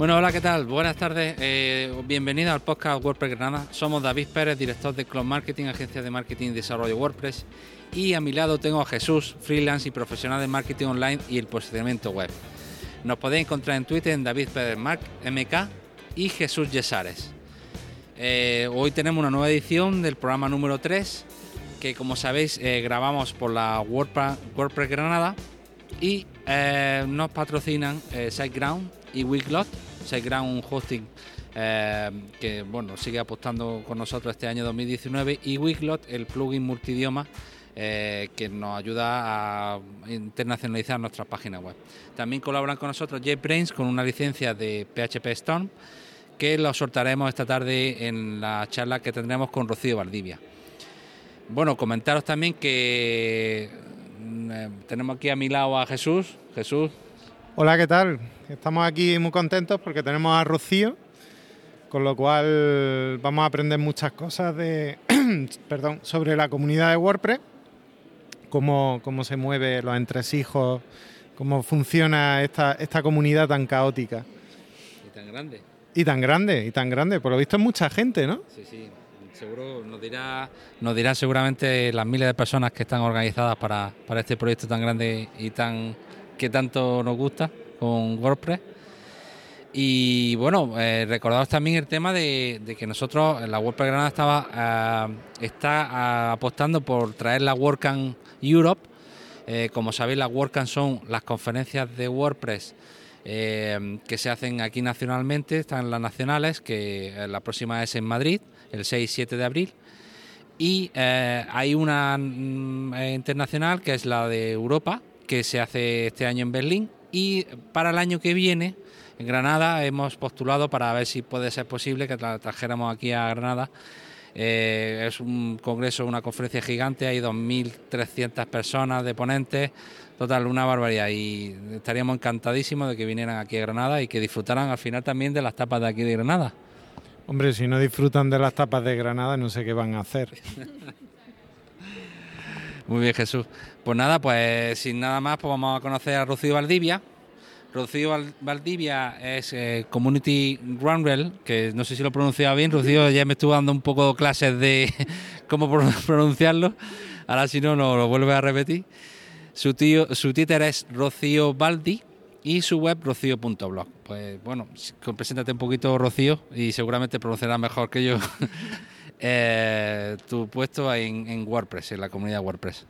Bueno, hola, ¿qué tal? Buenas tardes. Eh, bienvenido al podcast WordPress Granada. Somos David Pérez, director de Cloud Marketing, agencia de marketing y desarrollo WordPress. Y a mi lado tengo a Jesús, freelance y profesional de marketing online y el posicionamiento web. Nos podéis encontrar en Twitter en David Pérez Mark, MK y Jesús Yesares. Eh, hoy tenemos una nueva edición del programa número 3 que como sabéis eh, grabamos por la WordPress, Granada y eh, nos patrocinan SiteGround y Wiglot. SiteGround un hosting que bueno sigue apostando con nosotros este año 2019 y Wiglot el plugin multidioma que nos ayuda a internacionalizar nuestras páginas web. También colaboran con nosotros JetBrains con una licencia de PHP Storm que lo soltaremos esta tarde en la charla que tendremos con Rocío Valdivia. Bueno, comentaros también que mm, eh, tenemos aquí a mi lado a Jesús. Jesús. Hola, ¿qué tal? Estamos aquí muy contentos porque tenemos a Rocío, con lo cual vamos a aprender muchas cosas de, perdón, sobre la comunidad de WordPress, cómo, cómo se mueve los entresijos, cómo funciona esta, esta comunidad tan caótica. Y tan grande. Y tan grande, y tan grande. Por lo visto es mucha gente, ¿no? Sí, sí. Seguro nos dirá, nos dirán seguramente las miles de personas que están organizadas para, este proyecto tan grande y tan que tanto nos gusta con WordPress. Y bueno, eh, también el tema de, que nosotros, la WordPress Granada estaba, eh, está ah, apostando por traer la WordCamp Europe. Eh, como sabéis, las WordCamp son las conferencias de WordPress eh, que se hacen aquí nacionalmente, están las nacionales, que la próxima es en Madrid, el 6 y 7 de abril. Y hay una mm, internacional que es la de Europa, que se hace este año en Berlín. Y para el año que viene, en Granada, hemos postulado para ver si puede ser posible que la trajéramos aquí a Granada. es un congreso, una conferencia gigante, hay 2.300 personas de ponentes, Total, una barbaridad. Y estaríamos encantadísimos de que vinieran aquí a Granada y que disfrutaran al final también de las tapas de aquí de Granada. Hombre, si no disfrutan de las tapas de Granada, no sé qué van a hacer. Muy bien, Jesús. Pues nada, pues sin nada más, pues vamos a conocer a Rocío Valdivia. Rocío Valdivia es eh, Community Groundrel, que no sé si lo he pronunciado bien. Rocío ya me estuvo dando un poco clases de cómo pronunciarlo. Ahora si no, no lo vuelve a repetir. Su, tío, su Twitter es Rocío Baldi y su web rocío.blog. Pues bueno, preséntate un poquito Rocío y seguramente pronunciarás mejor que yo eh, tu puesto en, WordPress, en la comunidad WordPress.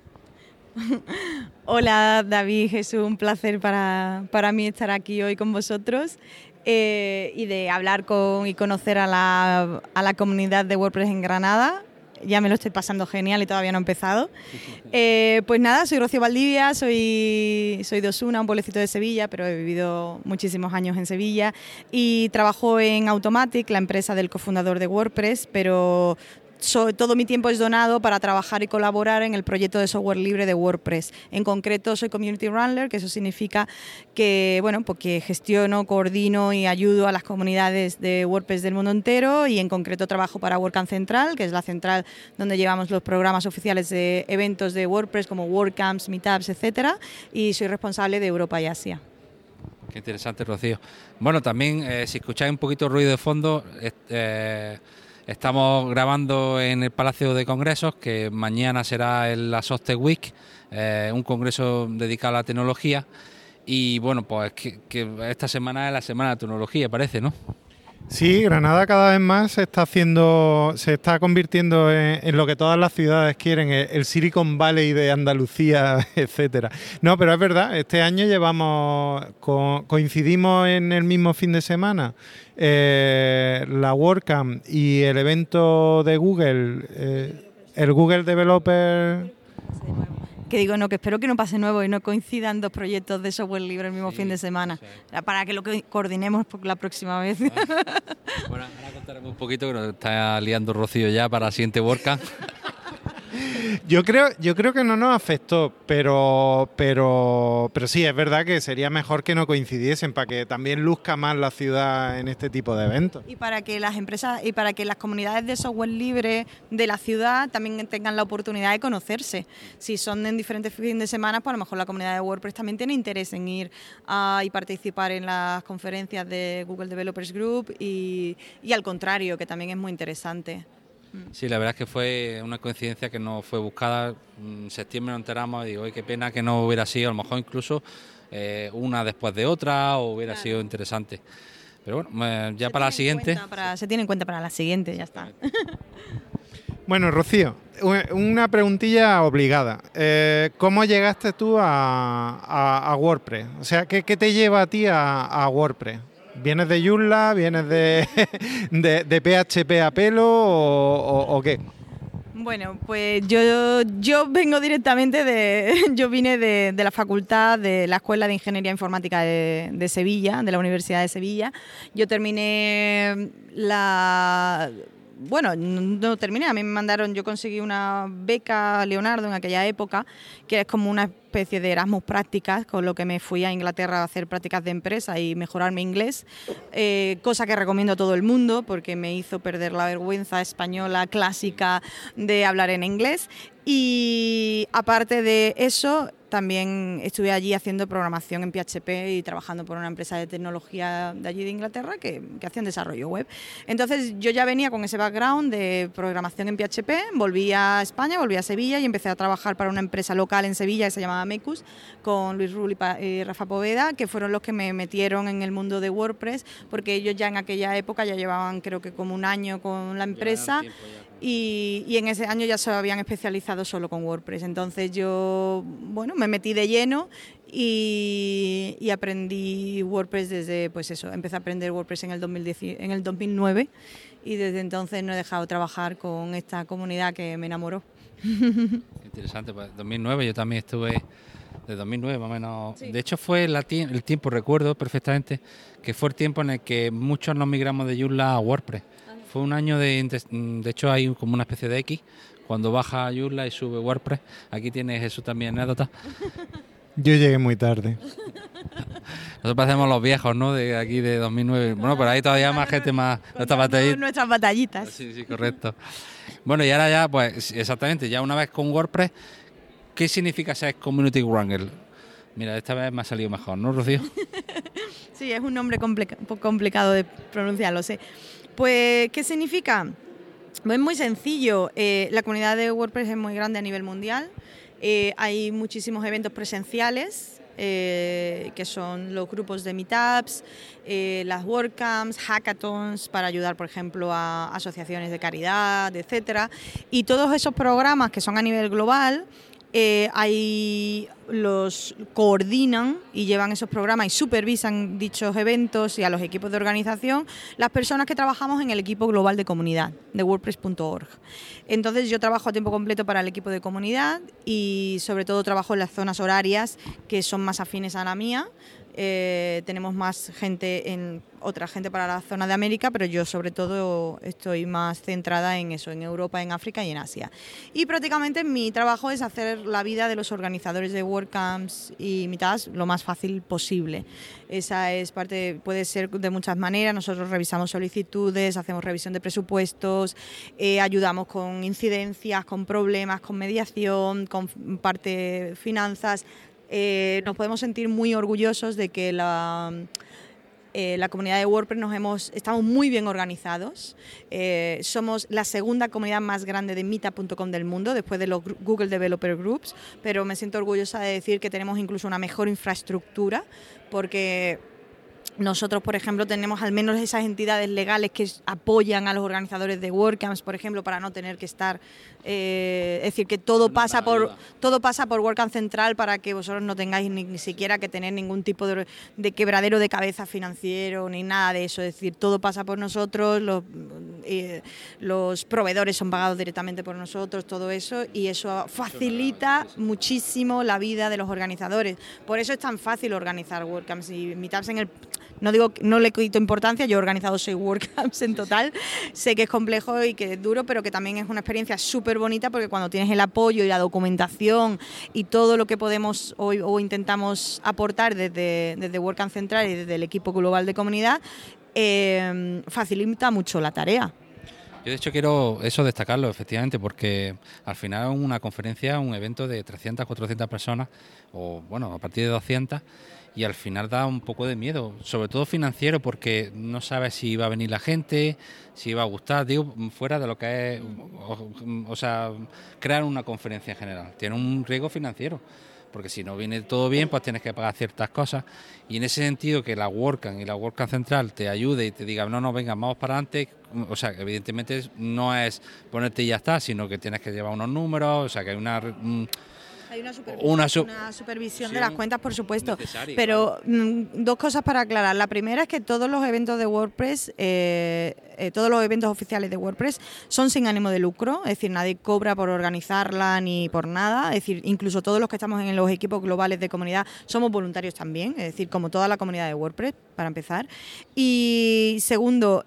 Hola David, Jesús, un placer para, mí estar aquí hoy con vosotros eh, y de hablar con y conocer a la, a la comunidad de WordPress en Granada ya me lo estoy pasando genial y todavía no he empezado. Eh, pues nada, soy Rocío Valdivia, soy, soy de Osuna, un pueblecito de Sevilla, pero he vivido muchísimos años en Sevilla y trabajo en Automatic, la empresa del cofundador de WordPress, pero todo mi tiempo es donado para trabajar y colaborar en el proyecto de software libre de WordPress. En concreto, soy Community Runner, que eso significa que, bueno, pues gestiono, coordino y ayudo a las comunidades de WordPress del mundo entero y en concreto trabajo para WordCamp Central, que es la central donde llevamos los programas oficiales de eventos de WordPress como WordCamps, Meetups, etcétera, y soy responsable de Europa y Asia. Qué interesante, Rocío. Bueno, también, eh, si escucháis un poquito ruido de fondo, eh, Estamos grabando en el Palacio de Congresos, que mañana será la Soste Week, eh, un congreso dedicado a la tecnología. Y bueno, pues que, esta semana es la semana de tecnología, parece, ¿no? Sí, Granada cada vez más se está haciendo, se está convirtiendo en, lo que todas las ciudades quieren, el, Silicon Valley de Andalucía, etcétera. No, pero es verdad, este año llevamos, coincidimos en el mismo fin de semana eh, la WordCamp y el evento de Google, eh, el Google Developer que digo, no, que espero que no pase nuevo y no coincidan dos proyectos de software libre el mismo fin de semana, para que lo coordinemos la próxima vez. Bueno, ahora contaremos un poquito que nos está liando Rocío ya para la siguiente WordCamp. Yo creo, yo creo que no nos afectó, pero, pero, pero sí, es verdad que sería mejor que no coincidiesen para que también luzca más la ciudad en este tipo de eventos. Y para que las empresas y para que las comunidades de software libre de la ciudad también tengan la oportunidad de conocerse. Si son en diferentes fines de semana, pues a lo mejor la comunidad de WordPress también tiene interés en ir a, y participar en las conferencias de Google Developers Group y, y al contrario, que también es muy interesante. Sí, la verdad es que fue una coincidencia que no fue buscada. En septiembre nos enteramos y digo, qué pena que no hubiera sido, a lo mejor incluso eh, una después de otra, o hubiera sido interesante. Pero bueno, ya para la siguiente. se tiene en cuenta para la siguiente, ya está. Bueno, Rocío, una preguntilla obligada. Eh, ¿Cómo llegaste tú a, WordPress? O sea, ¿qué, te lleva a ti a WordPress? ¿Vienes de Joomla? ¿Vienes de, de, PHP a pelo o, qué? Bueno, pues yo, yo vengo directamente de. Yo vine de, la facultad de la Escuela de Ingeniería Informática de, de, Sevilla, de la Universidad de Sevilla. Yo terminé la bueno, no terminé, a mí me mandaron, yo conseguí una beca Leonardo en aquella época, que es como una especie de Erasmus prácticas, con lo que me fui a Inglaterra a hacer prácticas de empresa y mejorar mi inglés, eh, cosa que recomiendo a todo el mundo porque me hizo perder la vergüenza española clásica de hablar en inglés. Y aparte de eso, también estuve allí haciendo programación en PHP y trabajando por una empresa de tecnología de allí de Inglaterra que, que hacían desarrollo web. Entonces yo ya venía con ese background de programación en PHP, volví a España, volví a Sevilla y empecé a trabajar para una empresa local en Sevilla que se llamaba Mecus, con Luis Rull y, Rafa Poveda, que fueron los que me metieron en el mundo de WordPress, porque ellos ya en aquella época ya llevaban creo que como un año con la empresa. Y, y, en ese año ya se habían especializado solo con WordPress. Entonces yo, bueno, me metí de lleno y, y, aprendí WordPress desde, pues eso, empecé a aprender WordPress en el, 2010, en el 2009 y desde entonces no he dejado de trabajar con esta comunidad que me enamoró. Interesante, pues 2009 yo también estuve, de 2009 más o menos, de hecho fue el tiempo, recuerdo perfectamente, que fue el tiempo en el que muchos nos migramos de Joomla a WordPress. Fue un año de, de hecho hay como una especie de X, cuando baja Joomla y sube WordPress, aquí tienes eso también anécdota. Yo llegué muy tarde. Nosotros parecemos los viejos, ¿no? De aquí de 2009. Bueno, pero ahí todavía más gente más... Nuestras batallitas. Nuestras batallitas. Sí, sí, correcto. Bueno, y ahora ya, pues exactamente, ya una vez con WordPress, ¿qué significa ser Community Wrangler? Mira, esta vez me ha salido mejor, ¿no, Rocío? sí, es un nombre complicado de pronunciar, lo sé. Pues, ¿qué significa? Pues es muy sencillo. Eh, la comunidad de WordPress es muy grande a nivel mundial. Eh, hay muchísimos eventos presenciales eh, que son los grupos de meetups, las WordCamps, hackathons para ayudar, por ejemplo, a asociaciones de caridad, etcétera. Y todos esos programas que son a nivel global eh, los coordinan y llevan esos programas y supervisan dichos eventos y a los equipos de organización las personas que trabajamos en el equipo global de comunidad de WordPress.org. Entonces yo trabajo a tiempo completo para el equipo de comunidad y sobre todo trabajo en las zonas horarias que son más afines a la mía eh, tenemos más gente en otra gente para la zona de América, pero yo sobre todo estoy más centrada en eso, en Europa, en África y en Asia. Y prácticamente mi trabajo es hacer la vida de los organizadores de WordCamps y mitad lo más fácil posible. Esa es parte, puede ser de muchas maneras. Nosotros revisamos solicitudes, hacemos revisión de presupuestos, eh, ayudamos con incidencias, con problemas, con mediación, con parte finanzas eh, nos podemos sentir muy orgullosos de que la, eh, la comunidad de WordPress nos hemos, estamos muy bien organizados. Eh, somos la segunda comunidad más grande de Mita.com del mundo, después de los Google Developer Groups, pero me siento orgullosa de decir que tenemos incluso una mejor infraestructura, porque nosotros, por ejemplo, tenemos al menos esas entidades legales que apoyan a los organizadores de WordCamps, por ejemplo, para no tener que estar, eh, es decir, que todo pasa por todo pasa por WordCamp Central para que vosotros no tengáis ni, siquiera que tener ningún tipo de, quebradero de cabeza financiero ni nada de eso. Es decir, todo pasa por nosotros, los, eh, los proveedores son pagados directamente por nosotros, todo eso, y eso facilita muchísimo la vida de los organizadores. Por eso es tan fácil organizar WordCamps y Meetups en el No digo no le quito importancia, yo he organizado seis WordCamps en total, sé que es complejo y que es duro, pero que también es una experiencia súper bonita porque cuando tienes el apoyo y la documentación y todo lo que podemos o, o intentamos aportar desde, desde WordCamp Central y desde el equipo global de comunidad, eh, facilita mucho la tarea. Yo de hecho quiero eso destacarlo, efectivamente, porque al final una conferencia, un evento de 300, 400 personas, o bueno, a partir de 200, y al final da un poco de miedo, sobre todo financiero, porque no sabes si va a venir la gente, si va a gustar, digo, fuera de lo que es, o, sea, crear una conferencia en general, tiene un riesgo financiero porque si no viene todo bien, pues tienes que pagar ciertas cosas. Y en ese sentido, que la WordCamp y la WordCamp Central te ayude y te diga, no, no, venga, vamos para adelante, o sea, evidentemente no es ponerte y ya está, sino que tienes que llevar unos números, o sea, que hay una... Hay una supervisión, de las cuentas, por supuesto. Pero mm, dos cosas para aclarar. La primera es que todos los eventos de WordPress, eh, eh, todos los eventos oficiales de WordPress son sin ánimo de lucro, es decir, nadie cobra por organizarla ni por nada. Es decir, incluso todos los que estamos en los equipos globales de comunidad somos voluntarios también, es decir, como toda la comunidad de WordPress, para empezar. Y segundo,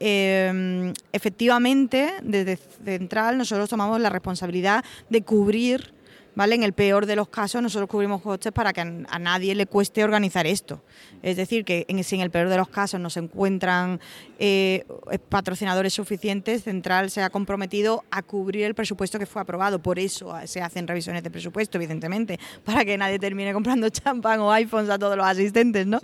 eh, efectivamente, desde Central nosotros tomamos la responsabilidad de cubrir ¿vale? En el peor de los casos nosotros cubrimos costes para que a nadie le cueste organizar esto. Es decir, que en, si en el peor de los casos no se encuentran eh, patrocinadores suficientes, Central se ha comprometido a cubrir el presupuesto que fue aprobado. Por eso se hacen revisiones de presupuesto, evidentemente, para que nadie termine comprando champán o iPhones a todos los asistentes, ¿no?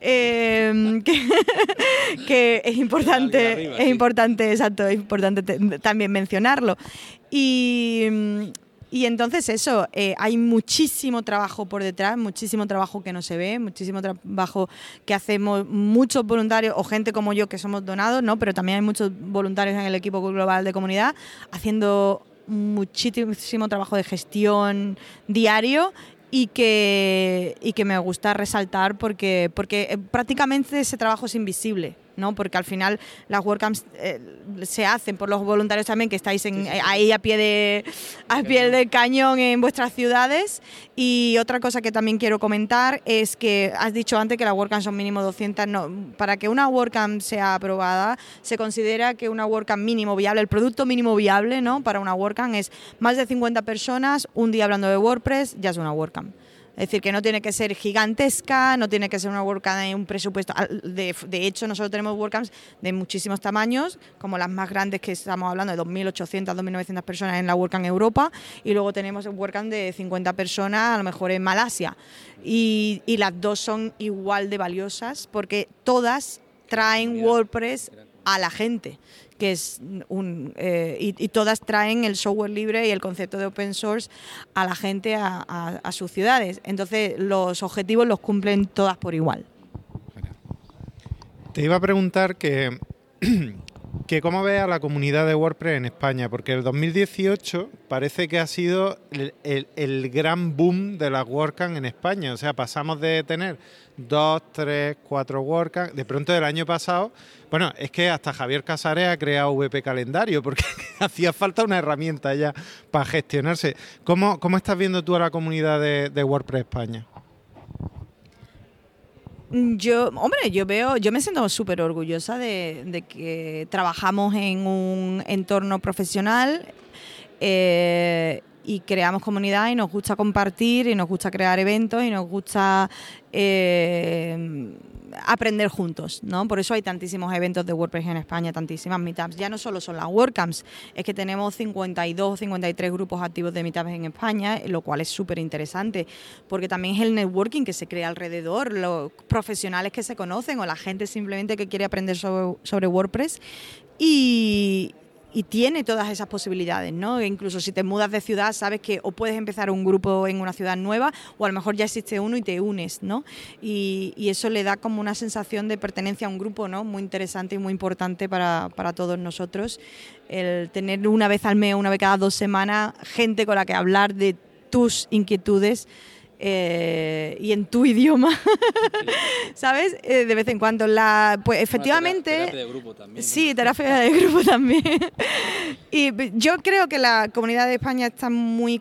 Em, que, es importante, es importante, exacto, es importante también mencionarlo. Y y entonces eso, eh, hay muchísimo trabajo por detrás, muchísimo trabajo que no se ve, muchísimo trabajo que hacemos muchos voluntarios o gente como yo que somos donados, ¿no? Pero también hay muchos voluntarios en el equipo global de comunidad haciendo muchísimo trabajo de gestión diario y que, y que me gusta resaltar porque, porque eh, prácticamente ese trabajo es invisible. ¿No? porque al final las WordCamps eh, se hacen por los voluntarios también que estáis en, ahí a pie, de, a pie del cañón en vuestras ciudades. Y otra cosa que también quiero comentar es que has dicho antes que las WordCamps son mínimo 200. No, para que una WordCamp sea aprobada, se considera que una WordCamp mínimo viable, el producto mínimo viable ¿no? para una WordCamp es más de 50 personas, un día hablando de WordPress, ya es una WordCamp. Es decir, que no tiene que ser gigantesca, no tiene que ser una WordCamp en un presupuesto. De, hecho, nosotros tenemos WordCamps de muchísimos tamaños, como las más grandes que estamos hablando de 2.800, 2.900 personas en la WordCamp Europa, y luego tenemos WordCamp de 50 personas, a lo mejor en Malasia. Y, y las dos son igual de valiosas porque todas traen WordPress a la gente que es un eh, y, todas traen el software libre y el concepto de open source a la gente a, sus ciudades. Entonces los objetivos los cumplen todas por igual. Te iba a preguntar que, que cómo ve a la comunidad de WordPress en España, porque el 2018 parece que ha sido el, gran boom de las WordCamp en España. O sea, pasamos de tener dos, tres, cuatro WordCamp. De pronto del año pasado, bueno, es que hasta Javier Casares ha creado VP Calendario porque hacía falta una herramienta ya para gestionarse. ¿Cómo, cómo estás viendo tú a la comunidad de, WordPress España? Yo, hombre, yo veo, yo me siento súper orgullosa de, de, que trabajamos en un entorno profesional eh, y creamos comunidad y nos gusta compartir y nos gusta crear eventos y nos gusta eh, aprender juntos, ¿no? Por eso hay tantísimos eventos de WordPress en España, tantísimas meetups. Ya no solo son las WordCamps, es que tenemos 52, 53 grupos activos de meetups en España, lo cual es súper interesante, porque también es el networking que se crea alrededor, los profesionales que se conocen o la gente simplemente que quiere aprender sobre, sobre WordPress. Y, y tiene todas esas posibilidades, ¿no? E incluso si te mudas de ciudad, sabes que o puedes empezar un grupo en una ciudad nueva o a lo mejor ya existe uno y te unes, ¿no? Y, eso le da como una sensación de pertenencia a un grupo, ¿no? Muy interesante y muy importante para, para todos nosotros. El tener una vez al mes, una vez cada dos semanas, gente con la que hablar de tus inquietudes eh, y en tu idioma, ¿sabes? Eh, de vez en cuando. La, pues efectivamente... terapia de grupo también. Sí, terapia de grupo también. y yo creo que la comunidad de España está muy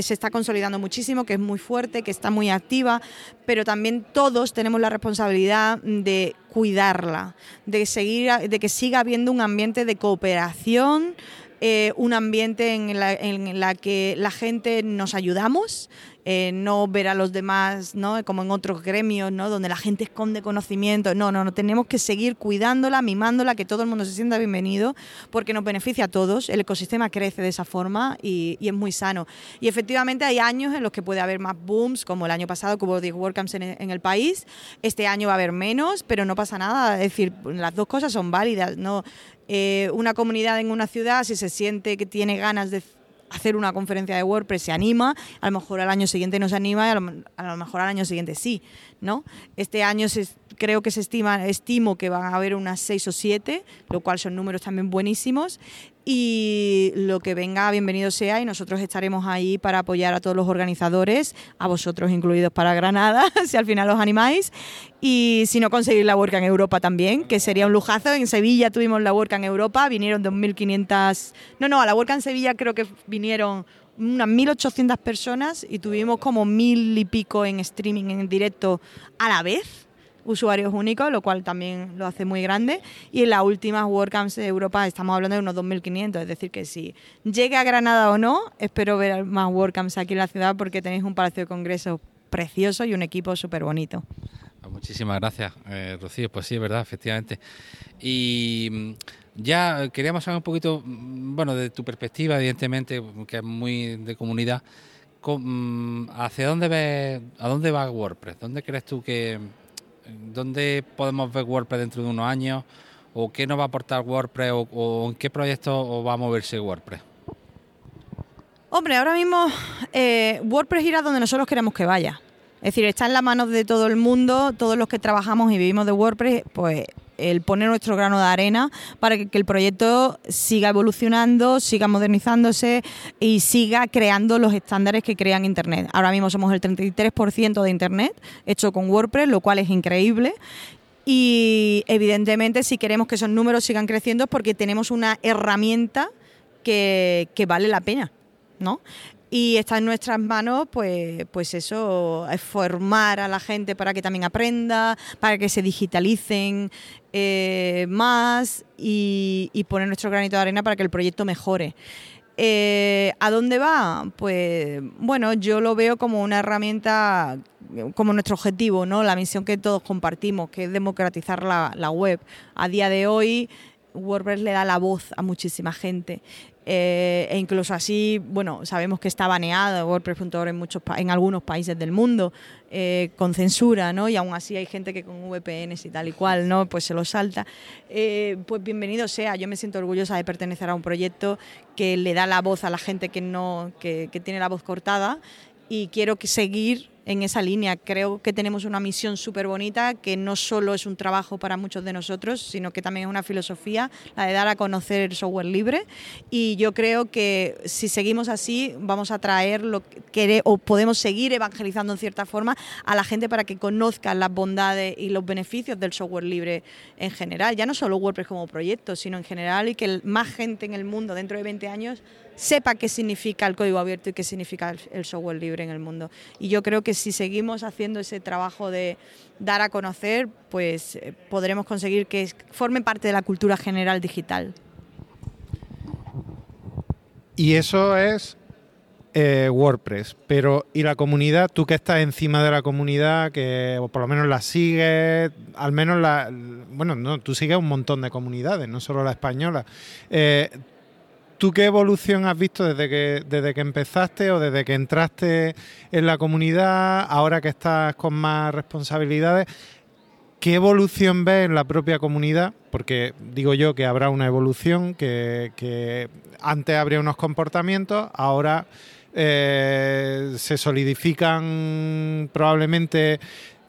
se está consolidando muchísimo, que es muy fuerte, que está muy activa, pero también todos tenemos la responsabilidad de cuidarla, de, seguir, de que siga habiendo un ambiente de cooperación, eh, un ambiente en la, en la, que la gente nos ayudamos, eh, no ver a los demás ¿no? como en otros gremios, ¿no? donde la gente esconde conocimiento. No, no, no, tenemos que seguir cuidándola, mimándola, que todo el mundo se sienta bienvenido, porque nos beneficia a todos. El ecosistema crece de esa forma y, es muy sano. Y efectivamente hay años en los que puede haber más booms, como el año pasado que hubo 10 WordCamps en, en el país. Este año va a haber menos, pero no pasa nada. Es decir, las dos cosas son válidas. ¿no? Eh, una comunidad en una ciudad, si se siente que tiene ganas de hacer una conferencia de WordPress se anima, a lo mejor al año siguiente no se anima y a lo, mejor al año siguiente sí, ¿no? Este año creo que se estima, estimo que van a haber unas seis o siete, lo cual son números también buenísimos y lo que venga, bienvenido sea y nosotros estaremos ahí para apoyar a todos los organizadores, a vosotros incluidos para Granada, si al final os animáis, y si no conseguir la WordCamp Europa también, que sería un lujazo. En Sevilla tuvimos la WordCamp Europa, vinieron 2.500, no, no, a la WordCamp Sevilla creo que vinieron unas 1.800 personas y tuvimos como mil y pico en streaming, en directo a la vez usuarios únicos, lo cual también lo hace muy grande. Y en las últimas WordCamps de Europa estamos hablando de unos 2.500, es decir, que si llegue a Granada o no, espero ver más WordCamps aquí en la ciudad porque tenéis un palacio de congresos precioso y un equipo súper bonito. Pues muchísimas gracias, eh, Rocío. Pues sí, es verdad, efectivamente. Y mm, ya queríamos saber un poquito, mm, bueno, de tu perspectiva, evidentemente, que es muy de comunidad. Mm, ¿Hacia dónde ves, a dónde va WordPress? ¿Dónde crees tú que, ¿Dónde podemos ver WordPress dentro de unos años? ¿O qué nos va a aportar WordPress? ¿O, en qué proyecto va a moverse WordPress? Hombre, ahora mismo eh, WordPress irá donde nosotros queremos que vaya. Es decir, está en las manos de todo el mundo, todos los que trabajamos y vivimos de WordPress, pues el poner nuestro grano de arena para que, el proyecto siga evolucionando, siga modernizándose y siga creando los estándares que crean Internet. Ahora mismo somos el 33% de Internet hecho con WordPress, lo cual es increíble. Y evidentemente si queremos que esos números sigan creciendo es porque tenemos una herramienta que, que vale la pena. ¿no? Y está en nuestras manos, pues, pues eso, es formar a la gente para que también aprenda, para que se digitalicen eh, más y, poner nuestro granito de arena para que el proyecto mejore. Eh, ¿A dónde va? Pues bueno, yo lo veo como una herramienta, como nuestro objetivo, ¿no? La misión que todos compartimos, que es democratizar la, la web. A día de hoy, WordPress le da la voz a muchísima gente. Eh, e incluso así, bueno, sabemos que está baneado WordPress.org en, muchos, en algunos países del mundo eh, con censura, ¿no? Y aún así hay gente que con VPNs y tal y cual, ¿no? Pues se lo salta. Eh, pues bienvenido sea, yo me siento orgullosa de pertenecer a un proyecto que le da la voz a la gente que, no, que, que tiene la voz cortada y quiero que seguir en esa línea. Creo que tenemos una misión súper bonita que no solo es un trabajo para muchos de nosotros, sino que también es una filosofía, la de dar a conocer el software libre. Y yo creo que si seguimos así, vamos a traer lo que o podemos seguir evangelizando en cierta forma a la gente para que conozcan las bondades y los beneficios del software libre en general. Ya no solo WordPress como proyecto, sino en general y que más gente en el mundo dentro de 20 años sepa qué significa el código abierto y qué significa el software libre en el mundo. Y yo creo que si seguimos haciendo ese trabajo de dar a conocer, pues eh, podremos conseguir que forme parte de la cultura general digital. Y eso es eh, WordPress, pero ¿y la comunidad? Tú que estás encima de la comunidad, que por lo menos la sigues, al menos la... Bueno, no, tú sigues un montón de comunidades, no solo la española. Eh, ¿Tú qué evolución has visto desde que, desde que empezaste o desde que entraste en la comunidad, ahora que estás con más responsabilidades? ¿Qué evolución ves en la propia comunidad? Porque digo yo que habrá una evolución, que, antes habría unos comportamientos, ahora eh, se solidifican probablemente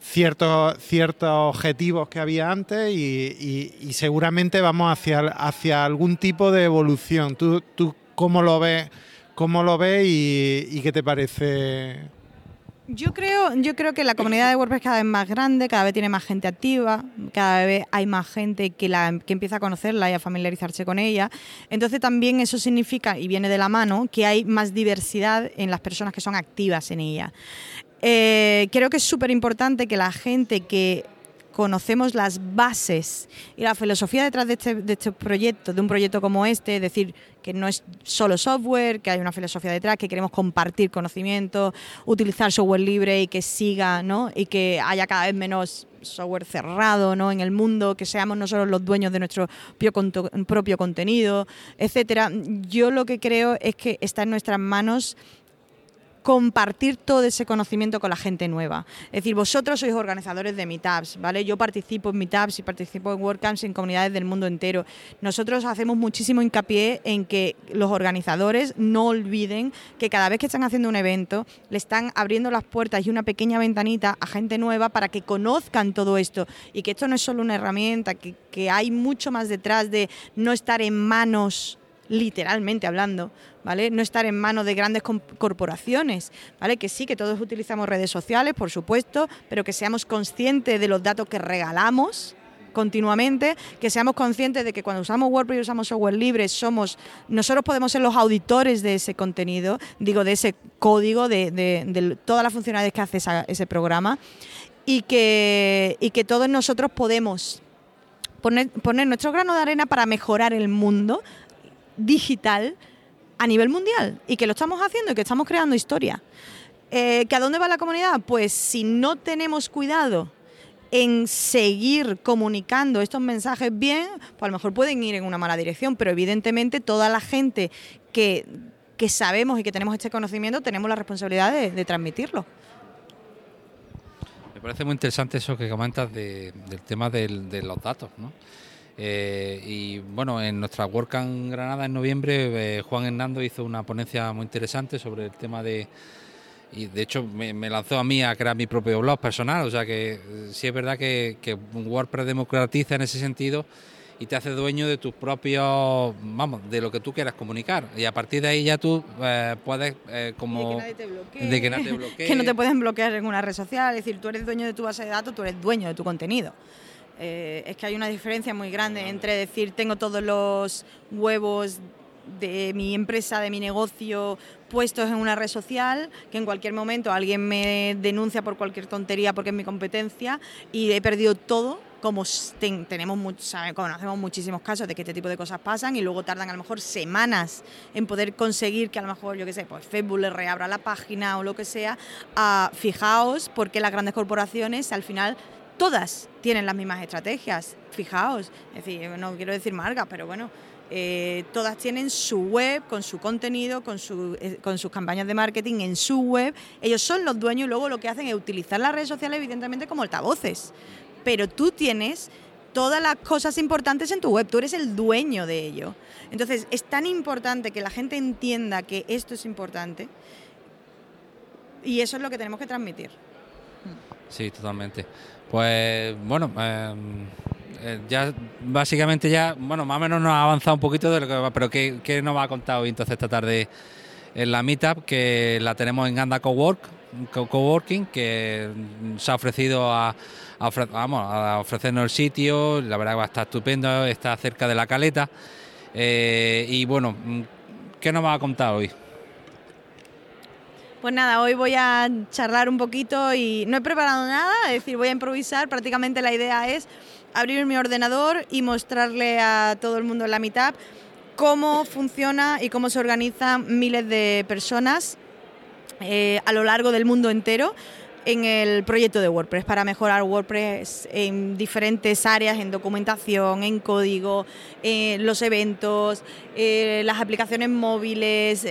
ciertos, ciertos objetivos que había antes y, seguramente vamos hacia, hacia algún tipo de evolución. ¿Tú, tú cómo lo ves, cómo lo ves y, qué te parece? Yo creo, yo creo que la comunidad de WordPress cada vez más grande, cada vez tiene más gente activa, cada vez hay más gente que, la, que empieza a conocerla y a familiarizarse con ella. Entonces también eso significa, y viene de la mano, que hay más diversidad en las personas que son activas en ella. Eh, creo que es súper importante que la gente que conocemos las bases y la filosofía detrás de este, de este proyecto, de un proyecto como este, es decir, que no es solo software, que hay una filosofía detrás, que queremos compartir conocimiento, utilizar software libre y que siga, ¿no? Y que haya cada vez menos software cerrado ¿no? en el mundo, que seamos nosotros los dueños de nuestro propio contenido, etcétera. Yo lo que creo es que está en nuestras manos compartir todo ese conocimiento con la gente nueva. Es decir, vosotros sois organizadores de meetups, ¿vale? Yo participo en meetups y participo en WordCamps en comunidades del mundo entero. Nosotros hacemos muchísimo hincapié en que los organizadores no olviden que cada vez que están haciendo un evento le están abriendo las puertas y una pequeña ventanita a gente nueva para que conozcan todo esto y que esto no es solo una herramienta, que, que hay mucho más detrás de no estar en manos literalmente hablando, ¿vale? No estar en manos de grandes corporaciones, ¿vale? Que sí, que todos utilizamos redes sociales, por supuesto, pero que seamos conscientes de los datos que regalamos continuamente, que seamos conscientes de que cuando usamos WordPress y usamos software libre, somos, nosotros podemos ser los auditores de ese contenido, digo, de ese código, de, todas las funcionalidades que hace ese programa, y que, que todos nosotros podemos poner, poner nuestro grano de arena para mejorar el mundo digital a nivel mundial y que lo estamos haciendo y que estamos creando historia. Eh, ¿Que a dónde va la comunidad? Pues si no tenemos cuidado en seguir comunicando estos mensajes bien, pues a lo mejor pueden ir en una mala dirección, pero evidentemente toda la gente que, sabemos y que tenemos este conocimiento tenemos la responsabilidad de, transmitirlo. Me parece muy interesante eso que comentas del tema de los datos, ¿no? Eh, y bueno, en nuestra WordCamp Granada en noviembre, eh, Juan Hernando hizo una ponencia muy interesante sobre el tema de. Y de hecho me, lanzó a mí a crear mi propio blog personal, o sea que eh, sí es verdad que, WordPress democratiza en ese sentido y te hace dueño de tus propios, vamos, de lo que tú quieras comunicar. Y a partir de ahí ya tú puedes como... De que nadie te bloquee. De que nadie te bloquee. que no te pueden bloquear en una red social, es decir, tú eres dueño de tu base de datos, tú eres dueño de tu contenido. Eh, es que hay una diferencia muy grande entre decir tengo todos los huevos de mi empresa, de mi negocio puestos en una red social, que en cualquier momento alguien me denuncia por cualquier tontería porque es mi competencia y he perdido todo, como tenemos conocemos muchísimos casos de que este tipo de cosas pasan y luego tardan a lo mejor semanas en poder conseguir que a lo mejor, yo qué sé, pues Facebook le reabra la página o lo que sea. Ah, fijaos porque las grandes corporaciones al final todas tienen las mismas estrategias, fijaos, es decir, no quiero decir marcas, pero bueno, eh, todas tienen su web con su contenido, con, eh, con sus campañas de marketing en su web, ellos son los dueños y luego lo que hacen es utilizar las redes sociales evidentemente como altavoces, pero tú tienes todas las cosas importantes en tu web, tú eres el dueño de ello. Entonces, es tan importante que la gente entienda que esto es importante y eso es lo que tenemos que transmitir. Sí, totalmente. Pues bueno, em, eh, ya básicamente ya, bueno, más o menos nos ha avanzado un poquito de lo que pero ¿qué, qué nos va a contar hoy entonces esta tarde en la Meetup? Que la tenemos en Ganda Cowork, Coworking, que se ha ofrecido a, vamos, a ofrecernos el sitio, la verdad que va a estar estupendo, está cerca de la caleta. Eh, y bueno, ¿qué nos va a contar hoy? Pues nada, hoy voy a charlar un poquito y no he preparado nada, es decir, voy a improvisar. Prácticamente la idea es abrir mi ordenador y mostrarle a todo el mundo en la mitad cómo funciona y cómo se organizan miles de personas eh, a lo largo del mundo entero en el proyecto de WordPress para mejorar WordPress en diferentes áreas, en documentación, en código, en los eventos, eh, las aplicaciones móviles,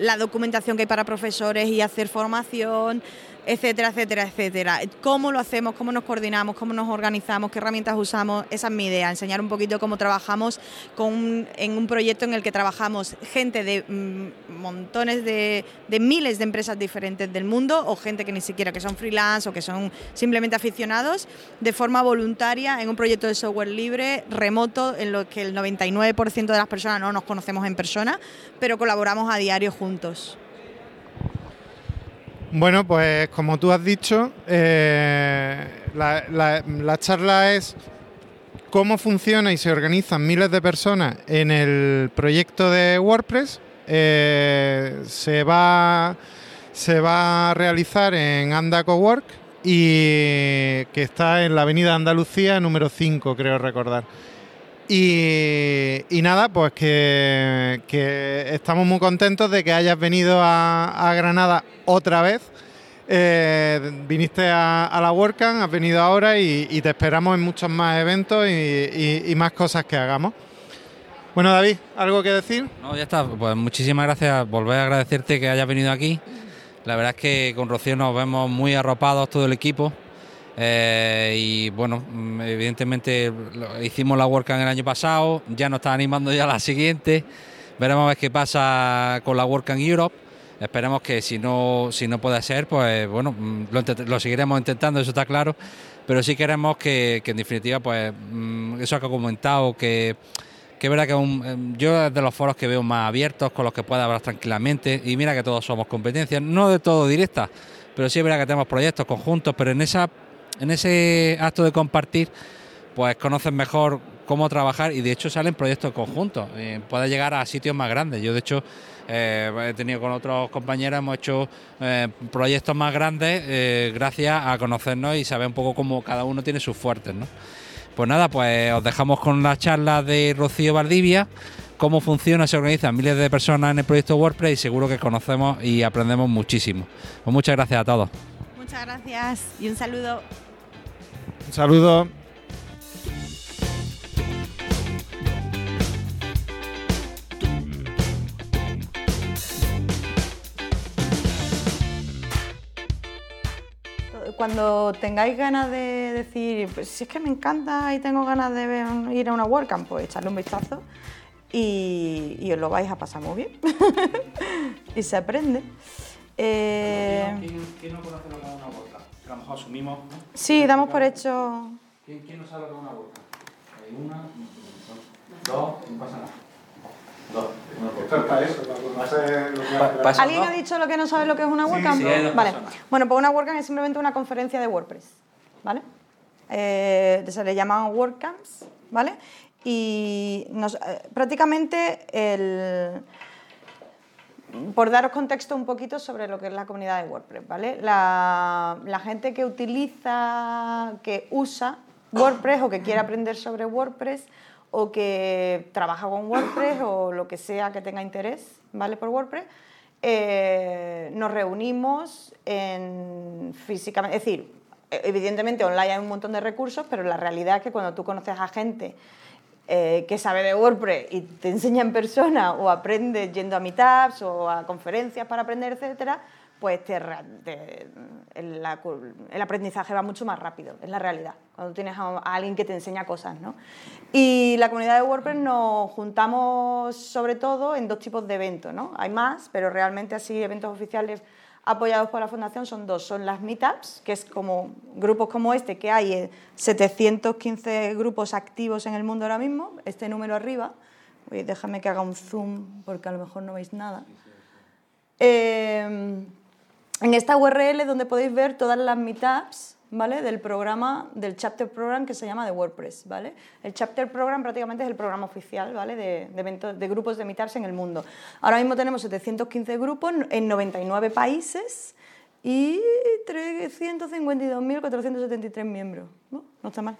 la documentación que hay para profesores y hacer formación, etcétera, etcétera, etcétera. ¿Cómo lo hacemos? ¿Cómo nos coordinamos? ¿Cómo nos organizamos? ¿Qué herramientas usamos? Esa es mi idea, enseñar un poquito cómo trabajamos con en un proyecto en el que trabajamos gente de mm, montones de, de, miles de empresas diferentes del mundo o gente que ni siquiera que son freelance o que son simplemente aficionados de forma voluntaria en un proyecto de software libre, remoto, en lo que el 99% de las personas no nos conocemos en persona, pero colaboramos a diario juntos. Bueno, pues como tú has dicho, eh, la, charla es cómo funciona y se organizan miles de personas en el proyecto de WordPress. Eh, se, va, se va a realizar en Andaco Work y que está en la Avenida Andalucía número 5, creo recordar. Y, nada, pues que, estamos muy contentos de que hayas venido a, Granada otra vez. Eh, viniste a, la WordCamp, has venido ahora y, te esperamos en muchos más eventos y, más cosas que hagamos. Bueno, David, ¿algo que decir? No, ya está. Pues muchísimas gracias. Volver a agradecerte que hayas venido aquí. La verdad es que con Rocío nos vemos muy arropados todo el equipo. Eh, y bueno, mm, evidentemente hicimos la WordCamp el año pasado, ya nos está animando ya la siguiente. Veremos a ver qué pasa con la WordCamp Europe. Esperemos que si no, si no puede ser, pues bueno, mm, lo, seguiremos intentando, eso está claro. Pero sí queremos que, en definitiva, pues mm, eso que ha comentado, que es verdad que em, yo es de los foros que veo más abiertos, con los que pueda hablar tranquilamente, y mira que todos somos competencias, no de todo directas, pero sí es verdad que tenemos proyectos conjuntos, pero en esa en ese acto de compartir, pues conocen mejor cómo trabajar y de hecho salen proyectos conjuntos. Eh, puede llegar a sitios más grandes. Yo de hecho eh, he tenido con otros compañeros, hemos hecho eh, proyectos más grandes gracias a conocernos y saber un poco cómo cada uno tiene sus fuertes. ¿no? Pues nada, pues os dejamos con la charla de Rocío Valdivia, cómo funciona, se organizan miles de personas en el proyecto WordPress y seguro que conocemos y aprendemos muchísimo. Pues muchas gracias a todos. Muchas gracias y un saludo. Un saludo. Cuando tengáis ganas de decir, pues si es que me encanta y tengo ganas de ir a una WordCamp, pues echarle un vistazo y, os lo vais a pasar muy bien. y se aprende. Eh... ¿Quién, no conoce lo que es una WordCamp? A lo mejor asumimos. Sí, damos por hecho. ¿Quién, ¿Quién, no sabe lo que es una WordCamp? Hay una, dos, no pasa nada. Dos. ¿Alguien ha dicho lo que no sabe lo que es una WordCamp? vale. Bueno, pues una WordCamp es simplemente una conferencia de WordPress, ¿vale? Eh, se le llaman WordCamps, ¿vale? Y nos, eh, prácticamente el por daros contexto un poquito sobre lo que es la comunidad de WordPress, ¿vale? La, gente que utiliza, que usa WordPress o que quiere aprender sobre WordPress o que trabaja con WordPress o lo que sea que tenga interés, ¿vale? Por WordPress, eh, nos reunimos en físicamente, es decir, evidentemente online hay un montón de recursos, pero la realidad es que cuando tú conoces a gente eh, que sabe de WordPress y te enseña en persona o aprendes yendo a meetups o a conferencias para aprender, etcétera, pues el, aprendizaje va mucho más rápido, es la realidad, cuando tienes a, alguien que te enseña cosas. ¿no? Y la comunidad de WordPress nos juntamos sobre todo en dos tipos de eventos. ¿no? Hay más, pero realmente así eventos oficiales apoyados por la Fundación son dos. Son las meetups, que es como grupos como este, que hay 715 grupos activos en el mundo ahora mismo, este número arriba. déjame que haga un zoom porque a lo mejor no veis nada. Eh, en esta URL donde podéis ver todas las meetups ¿vale? del programa, del chapter program que se llama de WordPress. ¿vale? El chapter program prácticamente es el programa oficial ¿vale? de, eventos, de grupos de meetups en el mundo. Ahora mismo tenemos 715 grupos en 99 países y 352.473 miembros. ¿no? no está mal.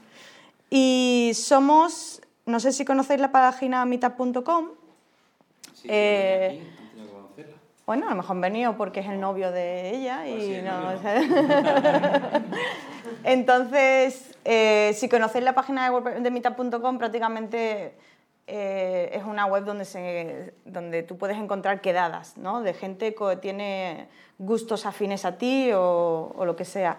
Y somos, no sé si conocéis la página meetup.com. Sí, eh, bueno, a lo mejor han venido porque es el novio de ella y no... Entonces, eh, si conocéis la página de, de meetup.com, prácticamente eh, es una web donde, se, donde tú puedes encontrar quedadas, ¿no? De gente que tiene gustos afines a ti o, o lo que sea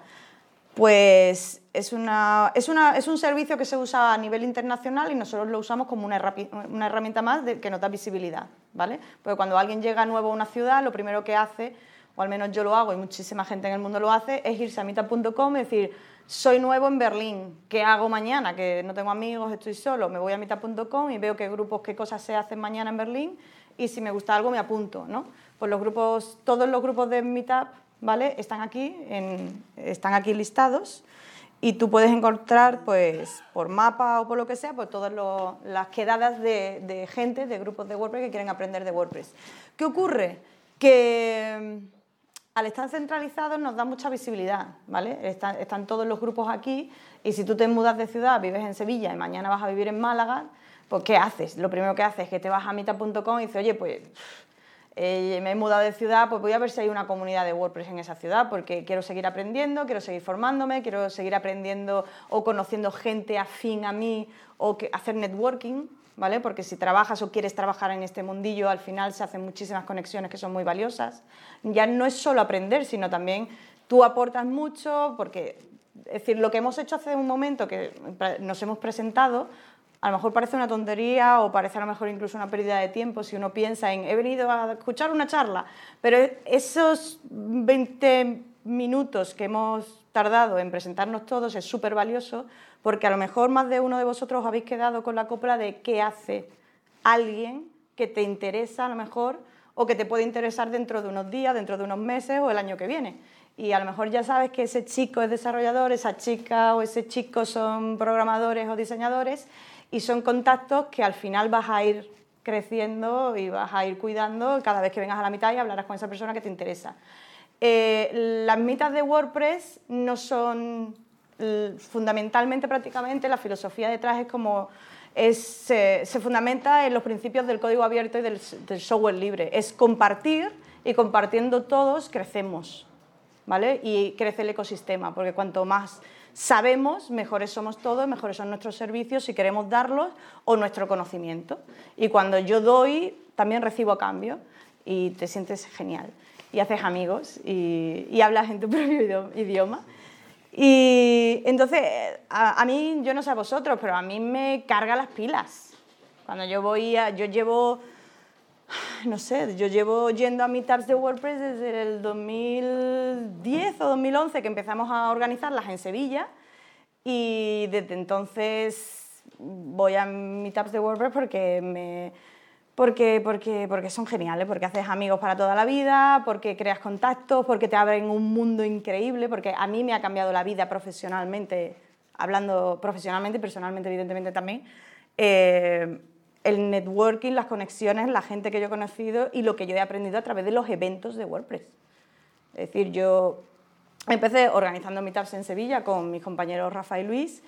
pues es, una, es, una, es, un servicio que se usa a nivel internacional y nosotros lo usamos como una, herramienta más de, que nos da visibilidad, ¿vale? Porque cuando alguien llega nuevo a una ciudad, lo primero que hace, o al menos yo lo hago y muchísima gente en el mundo lo hace, es irse a mitad.com y decir, soy nuevo en Berlín, ¿qué hago mañana? Que no tengo amigos, estoy solo, me voy a mitad.com y veo qué grupos, qué cosas se hacen mañana en Berlín y si me gusta algo me apunto, ¿no? Pues los grupos, todos los grupos de Meetup ¿vale? Están aquí, están aquí listados y tú puedes encontrar, pues, por mapa o por lo que sea, pues todas las quedadas de, gente, de grupos de WordPress que quieren aprender de WordPress. ¿Qué ocurre? Que mm, al estar centralizados nos da mucha visibilidad, ¿vale? Están, están, todos los grupos aquí y si tú te mudas de ciudad, vives en Sevilla y mañana vas a vivir en Málaga, pues ¿qué haces? Lo primero que haces es que te vas a mita.com y dices, oye, pues eh, me he mudado de ciudad, pues voy a ver si hay una comunidad de WordPress en esa ciudad, porque quiero seguir aprendiendo, quiero seguir formándome, quiero seguir aprendiendo o conociendo gente afín a mí o hacer networking, ¿vale? Porque si trabajas o quieres trabajar en este mundillo, al final se hacen muchísimas conexiones que son muy valiosas. Ya no es solo aprender, sino también tú aportas mucho, porque, es decir, lo que hemos hecho hace un momento, que nos hemos presentado, a lo mejor parece una tontería o parece a lo mejor incluso una pérdida de tiempo si uno piensa en he venido a escuchar una charla, pero esos 20 minutos que hemos tardado en presentarnos todos es súper valioso porque a lo mejor más de uno de vosotros os habéis quedado con la copla de qué hace alguien que te interesa a lo mejor o que te puede interesar dentro de unos días, dentro de unos meses o el año que viene. Y a lo mejor ya sabes que ese chico es desarrollador, esa chica o ese chico son programadores o diseñadores y son contactos que al final vas a ir creciendo y vas a ir cuidando cada vez que vengas a la mitad y hablarás con esa persona que te interesa. Eh, las mitas de WordPress no son fundamentalmente, prácticamente, la filosofía detrás es como se fundamenta en los principios del código abierto y del, del, software libre. Es compartir y compartiendo todos crecemos, ¿vale? Y crece el ecosistema, porque cuanto más sabemos, mejores somos todos, mejores son nuestros servicios si queremos darlos o nuestro conocimiento. Y cuando yo doy, también recibo cambio y te sientes genial. Y haces amigos y, hablas en tu propio idioma. Y entonces, a, a, mí, yo no sé a vosotros, pero a mí me carga las pilas. Cuando yo voy a, yo llevo no sé, yo llevo yendo a meetups de WordPress desde el 2010 o 2011 que empezamos a organizarlas en Sevilla y desde entonces voy a meetups de WordPress porque me porque, porque, porque son geniales, porque haces amigos para toda la vida, porque creas contactos, porque te abren un mundo increíble, porque a mí me ha cambiado la vida profesionalmente, hablando profesionalmente y personalmente evidentemente también. Eh, el networking, las conexiones, la gente que yo he conocido y lo que yo he aprendido a través de los eventos de WordPress. Es decir, yo empecé organizando meetups en Sevilla con mis compañeros Rafa y Luis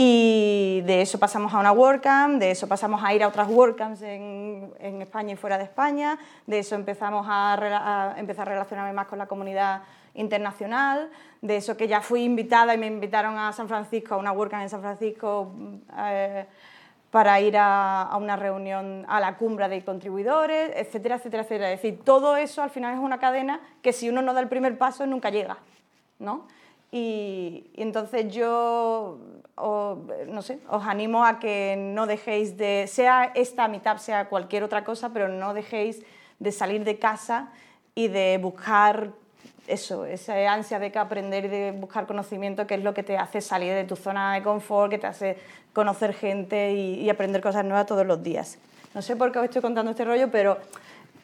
y de eso pasamos a una WordCamp, de eso pasamos a ir a otras WordCamps en, en España y fuera de España, de eso empezamos a, empezar a relacionarme más con la comunidad internacional, de eso que ya fui invitada y me invitaron a San Francisco, a una WordCamp en San Francisco. Eh, para ir a, una reunión, a la cumbre de contribuidores, etcétera, etcétera, etcétera. Es decir, todo eso al final es una cadena que si uno no da el primer paso nunca llega, ¿no? Y, entonces yo, no sé, os animo a que no dejéis de, sea esta mitad, sea cualquier otra cosa, pero no dejéis de salir de casa y de buscar eso, esa ansia de que aprender y de buscar conocimiento, que es lo que te hace salir de tu zona de confort, que te hace conocer gente y, aprender cosas nuevas todos los días. No sé por qué os estoy contando este rollo, pero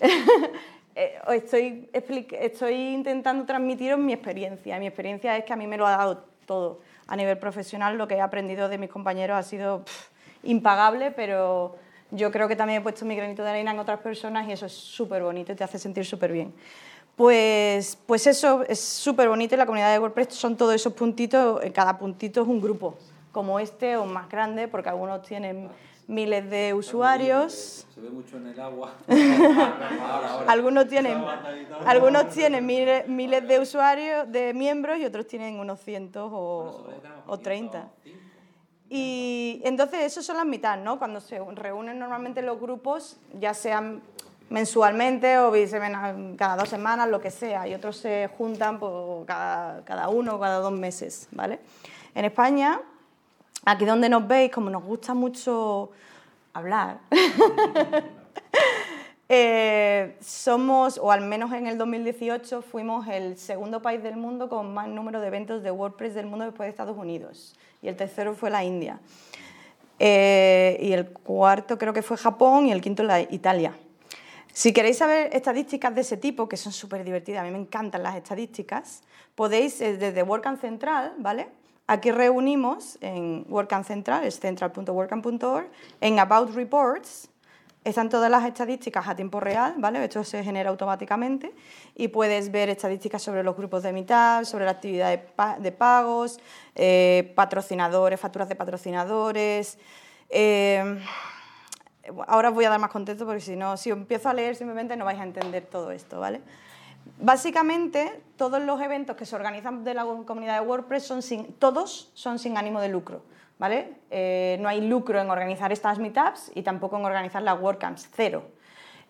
eh, estoy, estoy intentando transmitiros mi experiencia. Mi experiencia es que a mí me lo ha dado todo. A nivel profesional, lo que he aprendido de mis compañeros ha sido impagable, pero yo creo que también he puesto mi granito de arena en otras personas y eso es súper bonito y te hace sentir súper bien. Pues, pues eso es súper bonito y la comunidad de WordPress son todos esos puntitos, cada puntito es un grupo, como este o más grande, porque algunos tienen miles de usuarios. Se ve mucho en el agua. algunos tienen, algunos tienen miles, miles, de usuarios, de miembros, y otros tienen unos cientos o, o 30. Y entonces, eso son las mitades, ¿no? Cuando se reúnen normalmente los grupos, ya sean mensualmente o cada dos semanas, lo que sea, y otros se juntan por cada, cada uno o cada dos meses, ¿vale? En España, aquí donde nos veis, como nos gusta mucho hablar, eh, somos, o al menos en el 2018, fuimos el segundo país del mundo con más número de eventos de WordPress del mundo después de Estados Unidos, y el tercero fue la India. Eh, y el cuarto creo que fue Japón y el quinto la Italia. Si queréis saber estadísticas de ese tipo, que son súper divertidas, a mí me encantan las estadísticas, podéis eh, desde WordCamp Central, ¿vale? Aquí reunimos en WordCamp Central, es central.wordcamp.org, en About Reports, están todas las estadísticas a tiempo real, ¿vale? Esto se genera automáticamente y puedes ver estadísticas sobre los grupos de mitad, sobre la actividad de, pagos, eh, patrocinadores, facturas de patrocinadores. Eh, ahora os voy a dar más contexto porque si no, si empiezo a leer simplemente no vais a entender todo esto, ¿vale? Básicamente, todos los eventos que se organizan de la comunidad de WordPress son sin, todos son sin ánimo de lucro. ¿vale? Eh, no hay lucro en organizar estas meetups y tampoco en organizar las WordCamps, cero.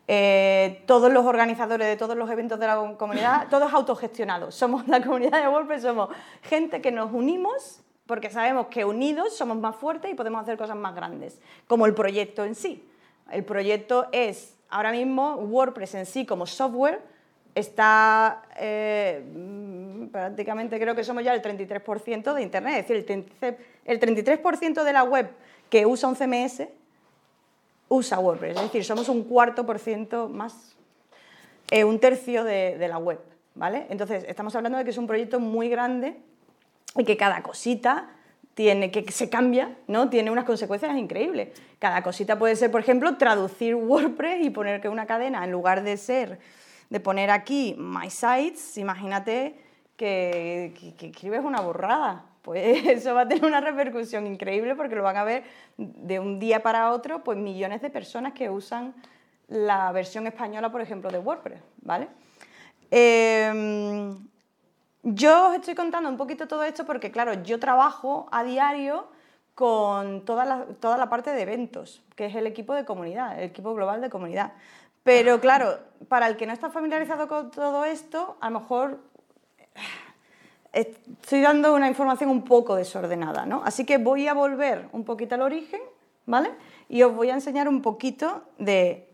Eh, todos los organizadores de todos los eventos de la comunidad, todos autogestionados. Somos la comunidad de WordPress, somos gente que nos unimos porque sabemos que unidos somos más fuertes y podemos hacer cosas más grandes, como el proyecto en sí. El proyecto es, ahora mismo, WordPress en sí como software, está eh, prácticamente creo que somos ya el 33% de Internet, es decir, el 33%, de la web que usa un CMS usa WordPress, es decir, somos un cuarto por ciento más, eh, un tercio de, de, la web, ¿vale? Entonces, estamos hablando de que es un proyecto muy grande y que cada cosita tiene que se cambia, ¿no? Tiene unas consecuencias increíbles. Cada cosita puede ser, por ejemplo, traducir WordPress y poner que una cadena en lugar de ser de poner aquí My Sites, imagínate que, escribes una borrada. Pues eso va a tener una repercusión increíble porque lo van a ver de un día para otro pues millones de personas que usan la versión española, por ejemplo, de WordPress, ¿vale? Em, yo os estoy contando un poquito todo esto porque, claro, yo trabajo a diario con toda la, toda la parte de eventos, que es el equipo de comunidad, el equipo global de comunidad. Pero claro, para el que no está familiarizado con todo esto, a lo mejor eh, estoy dando una información un poco desordenada, ¿no? Así que voy a volver un poquito al origen, ¿vale? Y os voy a enseñar un poquito de...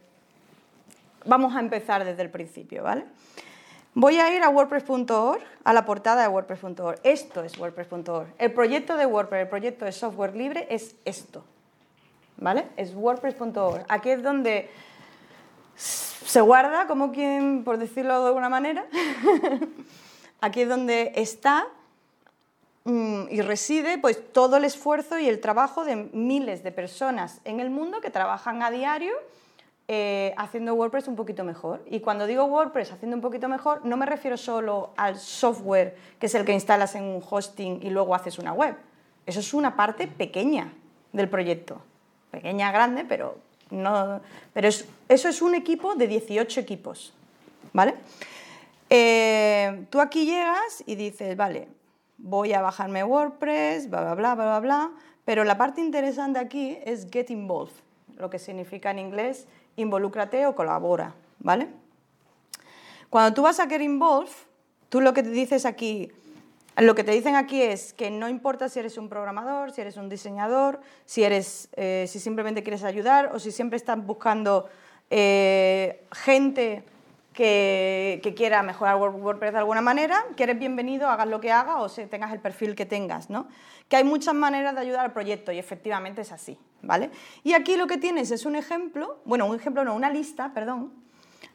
Vamos a empezar desde el principio, ¿vale? Voy a ir a wordpress.org, a la portada de wordpress.org. Esto es wordpress.org. El proyecto de WordPress, el proyecto de software libre es esto, ¿vale? Es wordpress.org. Aquí es donde se guarda como quien, por decirlo de alguna manera, aquí es donde está mm, y reside pues todo el esfuerzo y el trabajo de miles de personas en el mundo que trabajan a diario eh, haciendo WordPress un poquito mejor. Y cuando digo WordPress haciendo un poquito mejor, no me refiero solo al software, que es el que instalas en un hosting y luego haces una web. Eso es una parte pequeña del proyecto. Pequeña, grande, pero no, pero eso es un equipo de 18 equipos, ¿vale? Eh, tú aquí llegas y dices, vale, voy a bajarme WordPress, bla, bla, bla, bla, bla, pero la parte interesante aquí es get involved, lo que significa en inglés involúcrate o colabora, ¿vale? Cuando tú vas a get involved, tú lo que te dices aquí, lo que te dicen aquí es que no importa si eres un programador, si eres un diseñador, si, eres, eh, si simplemente quieres ayudar o si siempre están buscando eh, gente que, quiera mejorar WordPress de alguna manera, que eres bienvenido, hagas lo que hagas o tengas el perfil que tengas, ¿no? Que hay muchas maneras de ayudar al proyecto y efectivamente es así, ¿vale? Y aquí lo que tienes es un ejemplo, bueno, un ejemplo no, una lista, perdón,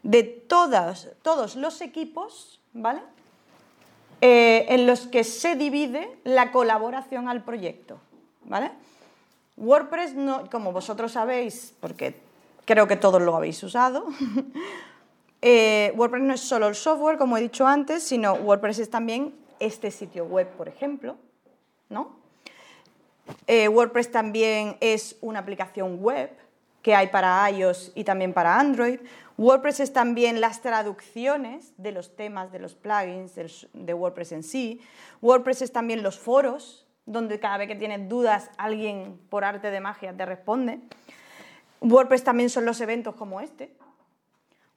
de todos, todos los equipos, ¿vale? Eh, en los que se divide la colaboración al proyecto. ¿vale? WordPress, no, como vosotros sabéis, porque creo que todos lo habéis usado, eh, WordPress no es solo el software, como he dicho antes, sino WordPress es también este sitio web, por ejemplo. ¿no? Eh, WordPress también es una aplicación web que hay para iOS y también para Android. WordPress es también las traducciones de los temas, de los plugins de WordPress en sí. WordPress es también los foros, donde cada vez que tienes dudas alguien por arte de magia te responde. WordPress también son los eventos como este.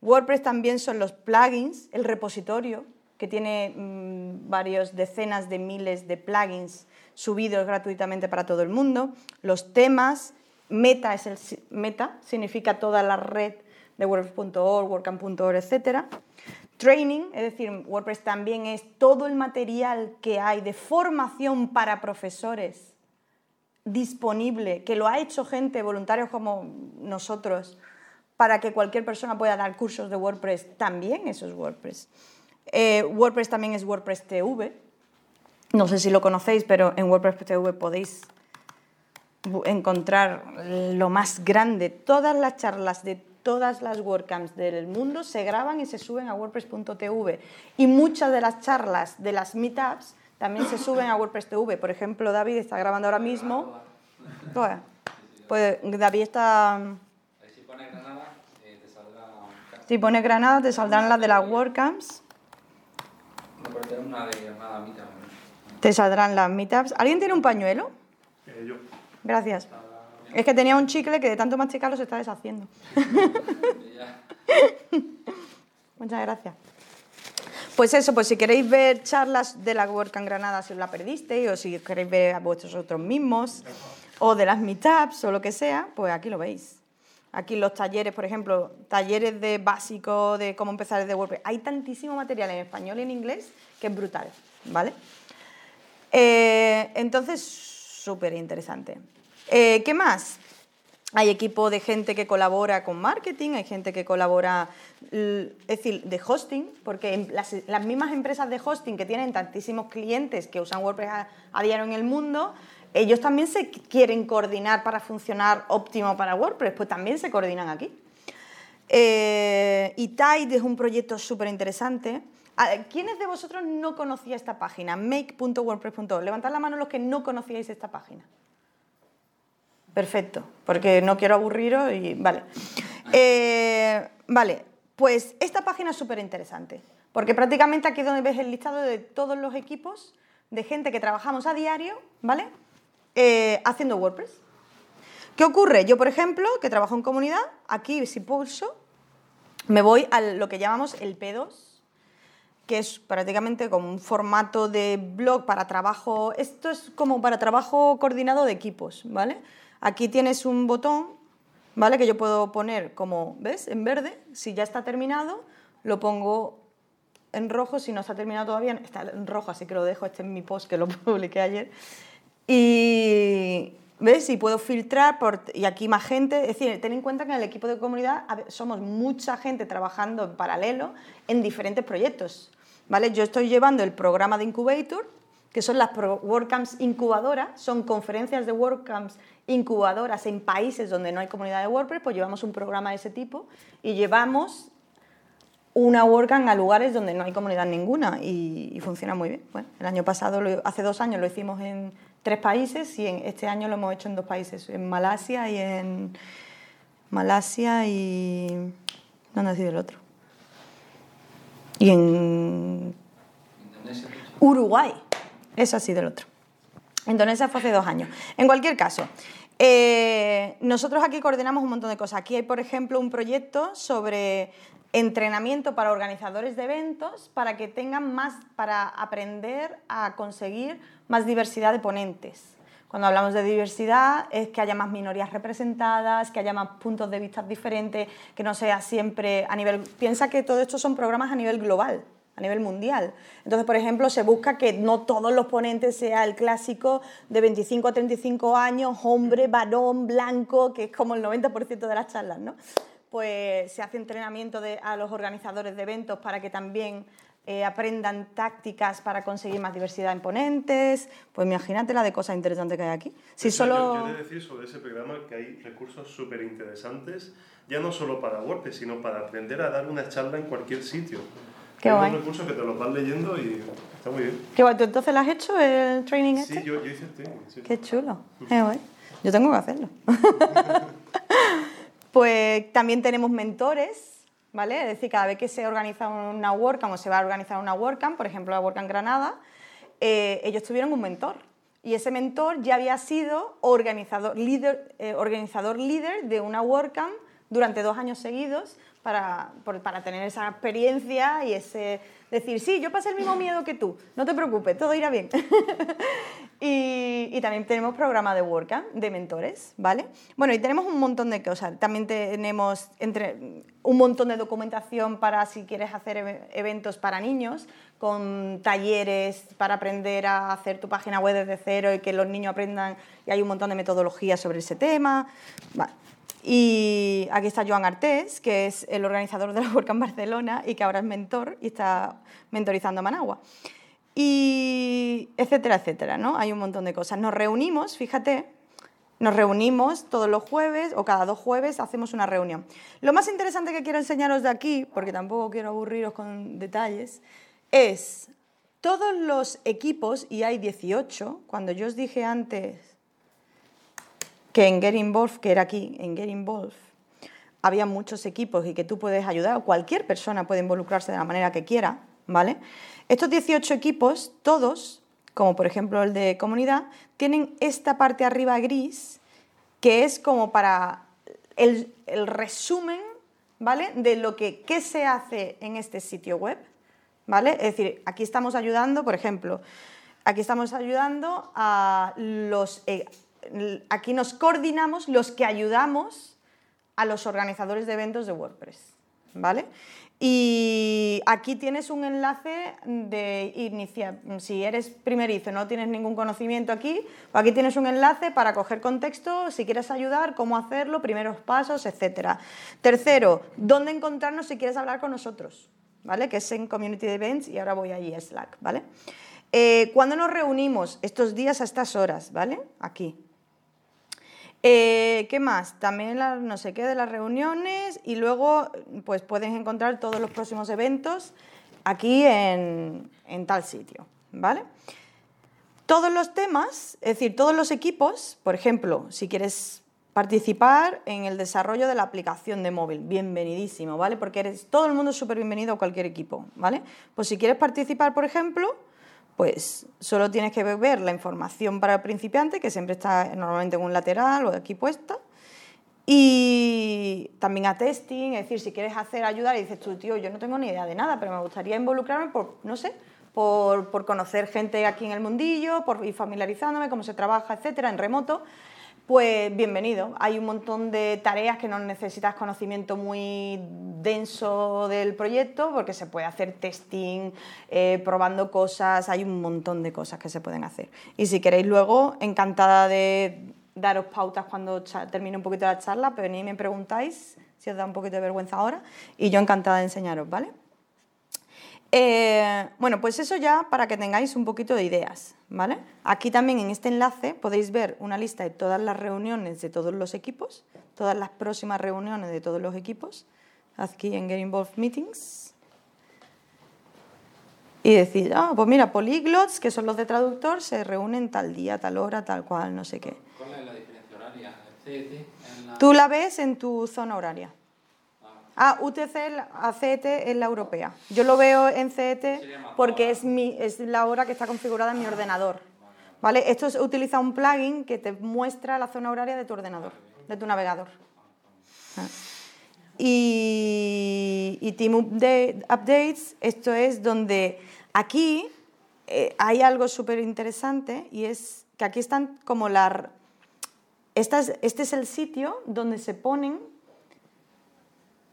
WordPress también son los plugins, el repositorio, que tiene mm, varias decenas de miles de plugins subidos gratuitamente para todo el mundo. Los temas, Meta es el Meta, significa toda la red de WordPress.org, WordCamp.org, etc. Training, es decir, WordPress también es todo el material que hay de formación para profesores disponible, que lo ha hecho gente, voluntarios como nosotros, para que cualquier persona pueda dar cursos de WordPress, también eso es WordPress. Eh, WordPress también es WordPress TV. No sé si lo conocéis, pero en WordPress TV podéis encontrar lo más grande. Todas las charlas de todas las WordCamps del mundo se graban y se suben a WordPress.tv. Y muchas de las charlas de las meetups también se suben a WordPress TV. Por ejemplo, David está grabando ahora mismo. Pues David está... Si pones Granada, te Granada, saldrán las de las WordCamps. Te saldrán las meetups. ¿Alguien tiene un pañuelo? Eh, yo. Gracias. Es que tenía un chicle que de tanto masticarlo se está deshaciendo. Muchas gracias. Pues eso, pues si queréis ver charlas de la WordCamp Granada si os la perdisteis, o si queréis ver a vuestros otros mismos, o de las meetups o lo que sea, pues aquí lo veis. Aquí los talleres, por ejemplo, talleres de básico, de cómo empezar desde WordPress. Hay tantísimo material en español y en inglés que es brutal, ¿vale? Eh, entonces, súper interesante. Eh, ¿Qué más? Hay equipo de gente que colabora con marketing, hay gente que colabora, es decir, de hosting, porque las, mismas empresas de hosting que tienen tantísimos clientes que usan WordPress a, diario en el mundo, ellos también se quieren coordinar para funcionar óptimo para WordPress, pues también se coordinan aquí. Eh, y Tide es un proyecto súper interesante. ¿Quiénes de vosotros no conocía esta página? make.wordpress.org. Levantad la mano los que no conocíais esta página. Perfecto, porque no quiero aburriros y vale. Eh, vale, pues esta página es súper interesante, porque prácticamente aquí es donde ves el listado de todos los equipos de gente que trabajamos a diario, ¿vale? Eh, haciendo WordPress. ¿Qué ocurre? Yo, por ejemplo, que trabajo en comunidad, aquí si pulso, me voy a lo que llamamos el P2, que es prácticamente como un formato de blog para trabajo, esto es como para trabajo coordinado de equipos, ¿vale? Aquí tienes un botón, ¿vale? Que yo puedo poner como, ¿ves? En verde. Si ya está terminado, lo pongo en rojo. Si no está terminado todavía, está en rojo, así que lo dejo. Este es mi post que lo publiqué ayer. Y, ¿ves? Y puedo filtrar por, y aquí más gente. Es decir, ten en cuenta que en el equipo de comunidad somos mucha gente trabajando en paralelo en diferentes proyectos. Yo estoy llevando el programa de Incubator, que son las WordCamps incubadoras, son conferencias de WordCamps incubadoras en países donde no hay comunidad de WordPress, pues llevamos un programa de ese tipo y llevamos una WordCamp a lugares donde no hay comunidad ninguna y, funciona muy bien. Bueno, el año pasado, hace dos años lo hicimos en tres países y en, este año lo hemos hecho en dos países, en Malasia y en Malasia y ¿dónde ha sido el otro? Y en Uruguay. Eso ha sido el otro. Indonesia fue hace dos años. En cualquier caso, eh, nosotros aquí coordinamos un montón de cosas. Aquí hay, por ejemplo, un proyecto sobre entrenamiento para organizadores de eventos para que tengan más, para aprender a conseguir más diversidad de ponentes. Cuando hablamos de diversidad es que haya más minorías representadas, que haya más puntos de vista diferentes, que no sea siempre a nivel... Piensa que todo esto son programas a nivel global a nivel mundial. Entonces, por ejemplo, se busca que no todos los ponentes sea el clásico de 25 a 35 años, hombre, varón, blanco, que es como el 90% de las charlas, ¿no? Pues se hace entrenamiento a los organizadores de eventos para que también eh, aprendan tácticas para conseguir más diversidad en ponentes. Pues imagínate la de cosas interesantes que hay aquí. Si solo... yo, yo decir sobre ese programa que hay recursos súper interesantes, ya no solo para WordPress, sino para aprender a dar una charla en cualquier sitio. Qué guay. Hay recursos que te los vas leyendo y está muy bien. Qué guay. ¿Tú entonces lo has hecho el training este? Sí, yo, yo hice el training. Sí. Qué chulo. Qué guay. Yo tengo que hacerlo. pues también tenemos mentores, ¿vale? Es decir, cada vez que se organiza una WordCamp o se va a organizar una WordCamp, por ejemplo la WordCamp Granada, eh, ellos tuvieron un mentor. Y ese mentor ya había sido organizador líder, eh, organizador líder de una WordCamp durante dos años seguidos para, para tener esa experiencia y ese decir, sí, yo pasé el mismo miedo que tú, no te preocupes, todo irá bien. y, también tenemos programa de WordCamp, de mentores, ¿vale? Bueno, y tenemos un montón de cosas. También tenemos entre, un montón de documentación para si quieres hacer eventos para niños, con talleres para aprender a hacer tu página web desde cero y que los niños aprendan, y hay un montón de metodologías sobre ese tema. Vale. Y aquí está Joan Artés, que es el organizador de la WordCamp Barcelona y que ahora es mentor y está mentorizando a Managua. Y etcétera, etcétera, ¿no? Hay un montón de cosas. Nos reunimos, fíjate, nos reunimos todos los jueves o cada dos jueves hacemos una reunión. Lo más interesante que quiero enseñaros de aquí, porque tampoco quiero aburriros con detalles, es todos los equipos, y hay 18, cuando yo os dije antes que en Get Involved, que era aquí, en Get Involved, había muchos equipos y que tú puedes ayudar, o cualquier persona puede involucrarse de la manera que quiera, ¿vale? Estos 18 equipos, todos, como por ejemplo el de comunidad, tienen esta parte arriba gris, que es como para el, el resumen, ¿vale? De lo que qué se hace en este sitio web, ¿vale? Es decir, aquí estamos ayudando, por ejemplo, aquí estamos ayudando a los... eh, aquí nos coordinamos los que ayudamos a los organizadores de eventos de WordPress, ¿vale? Y aquí tienes un enlace de inicia. Si eres primerizo, no tienes ningún conocimiento aquí, aquí tienes un enlace para coger contexto, si quieres ayudar, cómo hacerlo, primeros pasos, etc. Tercero, dónde encontrarnos si quieres hablar con nosotros, ¿vale? Que es en Community Events y ahora voy allí a Slack, ¿vale? Eh, ¿Cuándo nos reunimos? Estos días a estas horas, ¿vale? Aquí. Eh, ¿Qué más? También no sé qué de las reuniones y luego pues puedes encontrar todos los próximos eventos aquí en, en tal sitio, ¿vale? Todos los temas, es decir, todos los equipos, por ejemplo, si quieres participar en el desarrollo de la aplicación de móvil, bienvenidísimo, ¿vale? Porque eres todo el mundo es súper bienvenido a cualquier equipo, ¿vale? Pues si quieres participar, por ejemplo, pues solo tienes que ver la información para el principiante, que siempre está normalmente en un lateral o aquí puesta, y también a testing, es decir, si quieres hacer ayudar y dices tú, tío, yo no tengo ni idea de nada, pero me gustaría involucrarme por, no sé, por, por conocer gente aquí en el mundillo, por ir familiarizándome, cómo se trabaja, etcétera, en remoto, pues bienvenido. Hay un montón de tareas que no necesitas conocimiento muy denso del proyecto porque se puede hacer testing, eh, probando cosas, hay un montón de cosas que se pueden hacer. Y si queréis luego, encantada de daros pautas cuando termine un poquito la charla, pero venid y me preguntáis si os da un poquito de vergüenza ahora y yo encantada de enseñaros, ¿vale? Eh, bueno, pues eso ya para que tengáis un poquito de ideas, ¿vale? Aquí también en este enlace podéis ver una lista de todas las reuniones de todos los equipos, todas las próximas reuniones de todos los equipos, aquí en Get Involved Meetings. Y decir, ah, pues mira, polyglots, que son los de traductor, se reúnen tal día, tal hora, tal cual, no sé qué. ¿Cuál es la diferencia horaria? ¿El CET en la... Tú la ves en tu zona horaria. Ah, UTC, a CET es la europea. Yo lo veo en CET porque es, mi, es la hora que está configurada en mi ordenador. ¿Vale? Esto es, utiliza un plugin que te muestra la zona horaria de tu ordenador, de tu navegador. Ah. Y, y Team Update- Updates, esto es donde aquí eh, hay algo súper interesante y es que aquí están como la... Esta es- este es el sitio donde se ponen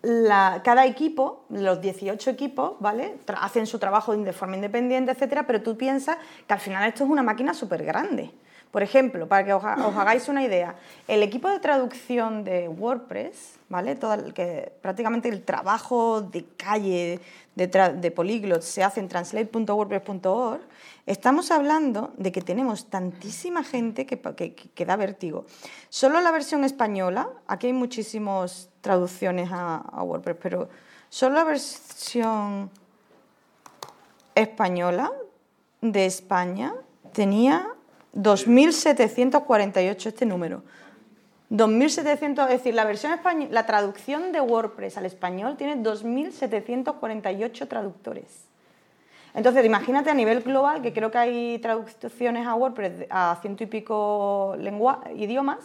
la- cada equipo, los 18 equipos, ¿vale? Hacen su trabajo de forma independiente, etcétera, pero tú piensas que al final esto es una máquina súper grande. Por ejemplo, para que os, ha- os hagáis una idea, el equipo de traducción de WordPress, ¿vale? Todo el que, prácticamente el trabajo de calle de, de Polyglot se hace en translate.wordpress.org, estamos hablando de que tenemos tantísima gente que, da vértigo. Solo la versión española, aquí hay muchísimas traducciones a WordPress, pero solo la versión española de España tenía 2.748 este número. 2.700, es decir, la versión española, la traducción de WordPress al español tiene 2.748 traductores. Entonces, imagínate a nivel global, que creo que hay traducciones a WordPress a ciento y pico lengua- idiomas,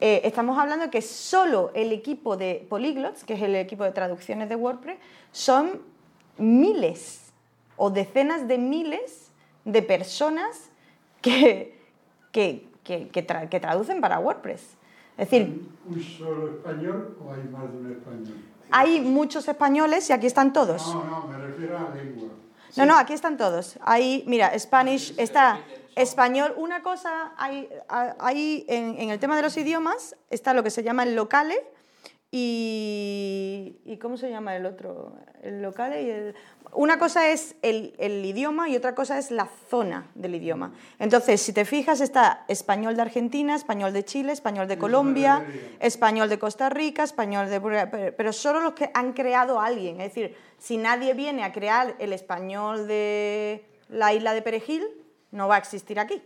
eh, estamos hablando que solo el equipo de Polyglots, que es el equipo de traducciones de WordPress, son miles o decenas de miles de personas que, que, que- que tra- que traducen para WordPress. Es decir, ¿Un solo español o hay más de un español? hay muchos españoles y aquí están todos. No, no, me refiero a la lengua. No, no, aquí están todos. Ahí, mira, Spanish, está Español, una cosa, hay, hay en, en el tema de los idiomas está lo que se llama el locale, y, y, ¿cómo se llama el otro? El local y el... Una cosa es el, el, idioma y otra cosa es la zona del idioma. Entonces, si te fijas, está español de Argentina, español de Chile, español de Colombia, español de Costa Rica, español de... Pero solo los que han creado alguien. Es decir, si nadie viene a crear el español de la isla de Perejil, no va a existir aquí.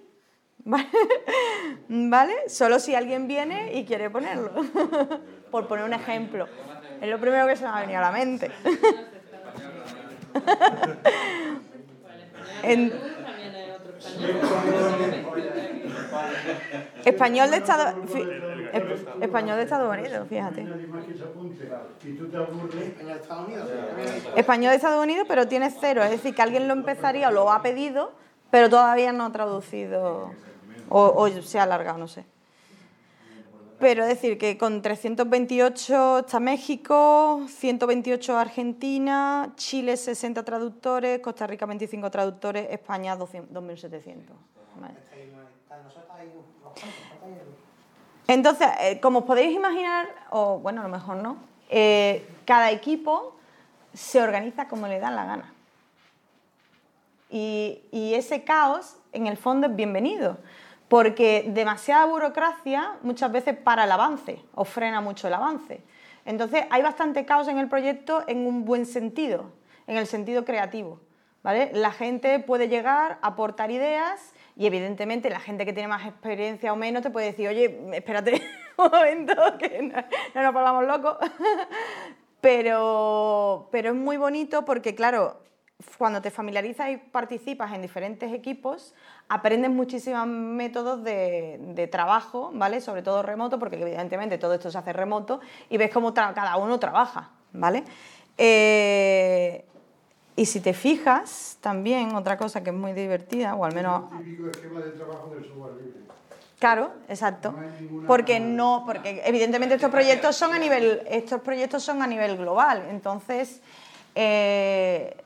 ¿Vale? Solo si alguien viene y quiere ponerlo. Por poner un ejemplo. Es lo primero que se me ha venido a la mente. Español de Estados Español de Estados Unidos, fíjate. Español de Estados Unidos, pero tiene cero, es decir, que alguien lo empezaría o lo ha pedido, pero todavía no ha traducido o, se ha alargado, no sé. Pero es decir, que con 328 está México, 128 Argentina, Chile 60 traductores, Costa Rica 25 traductores, España 2.700. Entonces, eh, como os podéis imaginar, o bueno, a lo mejor no, eh, cada equipo se organiza como le da la gana. Y, y ese caos, en el fondo, es bienvenido porque demasiada burocracia muchas veces para el avance o frena mucho el avance. Entonces hay bastante caos en el proyecto en un buen sentido, en el sentido creativo. ¿vale? La gente puede llegar, aportar ideas y evidentemente la gente que tiene más experiencia o menos te puede decir, oye, espérate un momento, que no, no nos volvamos locos. pero, pero es muy bonito porque, claro, cuando te familiarizas y participas en diferentes equipos, aprendes muchísimos métodos de, trabajo, ¿vale? Sobre todo remoto, porque evidentemente todo esto se hace remoto, y ves cómo cada uno trabaja, ¿vale? Eh, y si te fijas, también otra cosa que es muy divertida, o al menos... esquema de trabajo del software libre. Claro, exacto. porque no, porque evidentemente estos proyectos son a nivel, estos proyectos son a nivel global. Entonces, eh,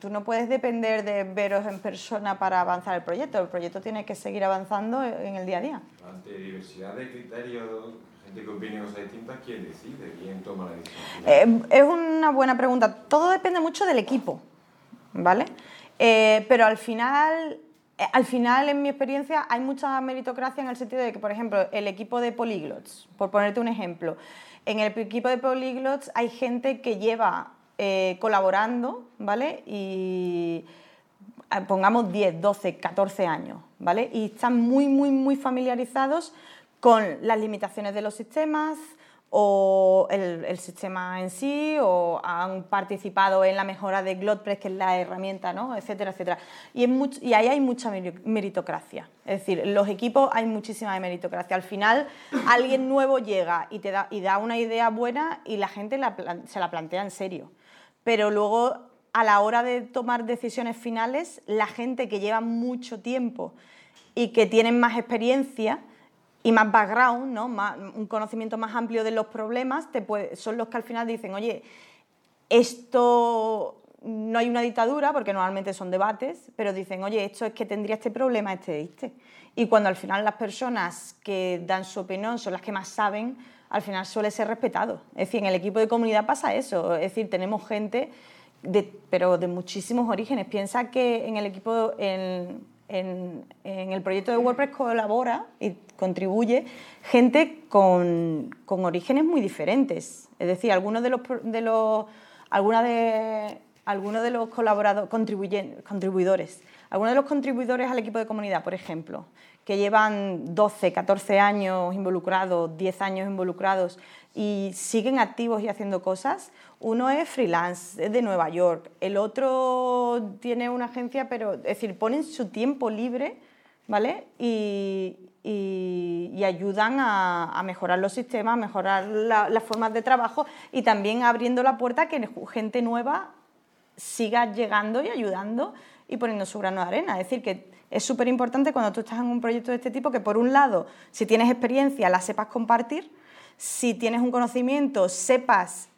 tú no puedes depender de veros en persona para avanzar el proyecto. El proyecto tiene que seguir avanzando en el día a día. Ante diversidad de criterios, gente que opine cosas distintas, ¿quién decide? ¿Quién toma la decisión? Eh, es una buena pregunta. Todo depende mucho del equipo, ¿vale? Eh, pero al final, eh, al final, en mi experiencia, hay mucha meritocracia en el sentido de que, por ejemplo, el equipo de Polyglots, por ponerte un ejemplo, en el equipo de Polyglots hay gente que lleva eh, colaborando, ¿vale? Y eh, pongamos 10, 12, 14 años, ¿vale? Y están muy, muy, muy familiarizados con las limitaciones de los sistemas o el, sistema en sí, o han participado en la mejora de GlotPress, que es la herramienta, ¿no? etcétera, etcétera. Y, y ahí hay mucha meritocracia. Es decir, en los equipos hay muchísima meritocracia. Al final, alguien nuevo llega y te da, y da una idea buena y la gente se la plantea en serio pero luego a la hora de tomar decisiones finales, la gente que lleva mucho tiempo y que tienen más experiencia y más background, ¿no? un conocimiento más amplio de los problemas, son los que al final dicen, oye, esto no hay una dictadura, porque normalmente son debates, pero dicen, oye, esto es que tendría este problema, este, este. Y cuando al final las personas que dan su opinión son las que más saben, al final suele ser respetado. Es decir, en el equipo de comunidad pasa eso. Es decir, tenemos gente, de, pero de muchísimos orígenes. Piensa que en el equipo, en, el proyecto de WordPress colabora y contribuye gente con, orígenes muy diferentes. Es decir, algunos de los, de los, de, algunos de los colaboradores, contribuidores, algunos de los contribuidores al equipo de comunidad, por ejemplo, que llevan 12, 14 años involucrados, 10 años involucrados y siguen activos y haciendo cosas. Uno es freelance, es de Nueva York. El otro tiene una agencia, pero es decir, ponen su tiempo libre, ¿vale? Y, ayudan a, mejorar los sistemas, a mejorar las formas de trabajo y también abriendo la puerta a que gente nueva siga llegando y ayudando y poniendo su grano de arena. Es decir, que es súper importante cuando tú estás en un proyecto de este tipo que, por un lado, si tienes experiencia, la sepas compartir, si tienes un conocimiento, sepas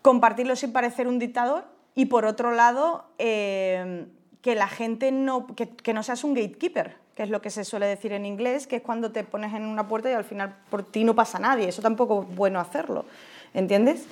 compartirlo sin parecer un dictador, y por otro lado, eh, que la gente no, que, que no seas un gatekeeper, que es lo que se suele decir en inglés, que es cuando te pones en una puerta y al final por ti no pasa nadie. Eso tampoco es bueno hacerlo, ¿entiendes?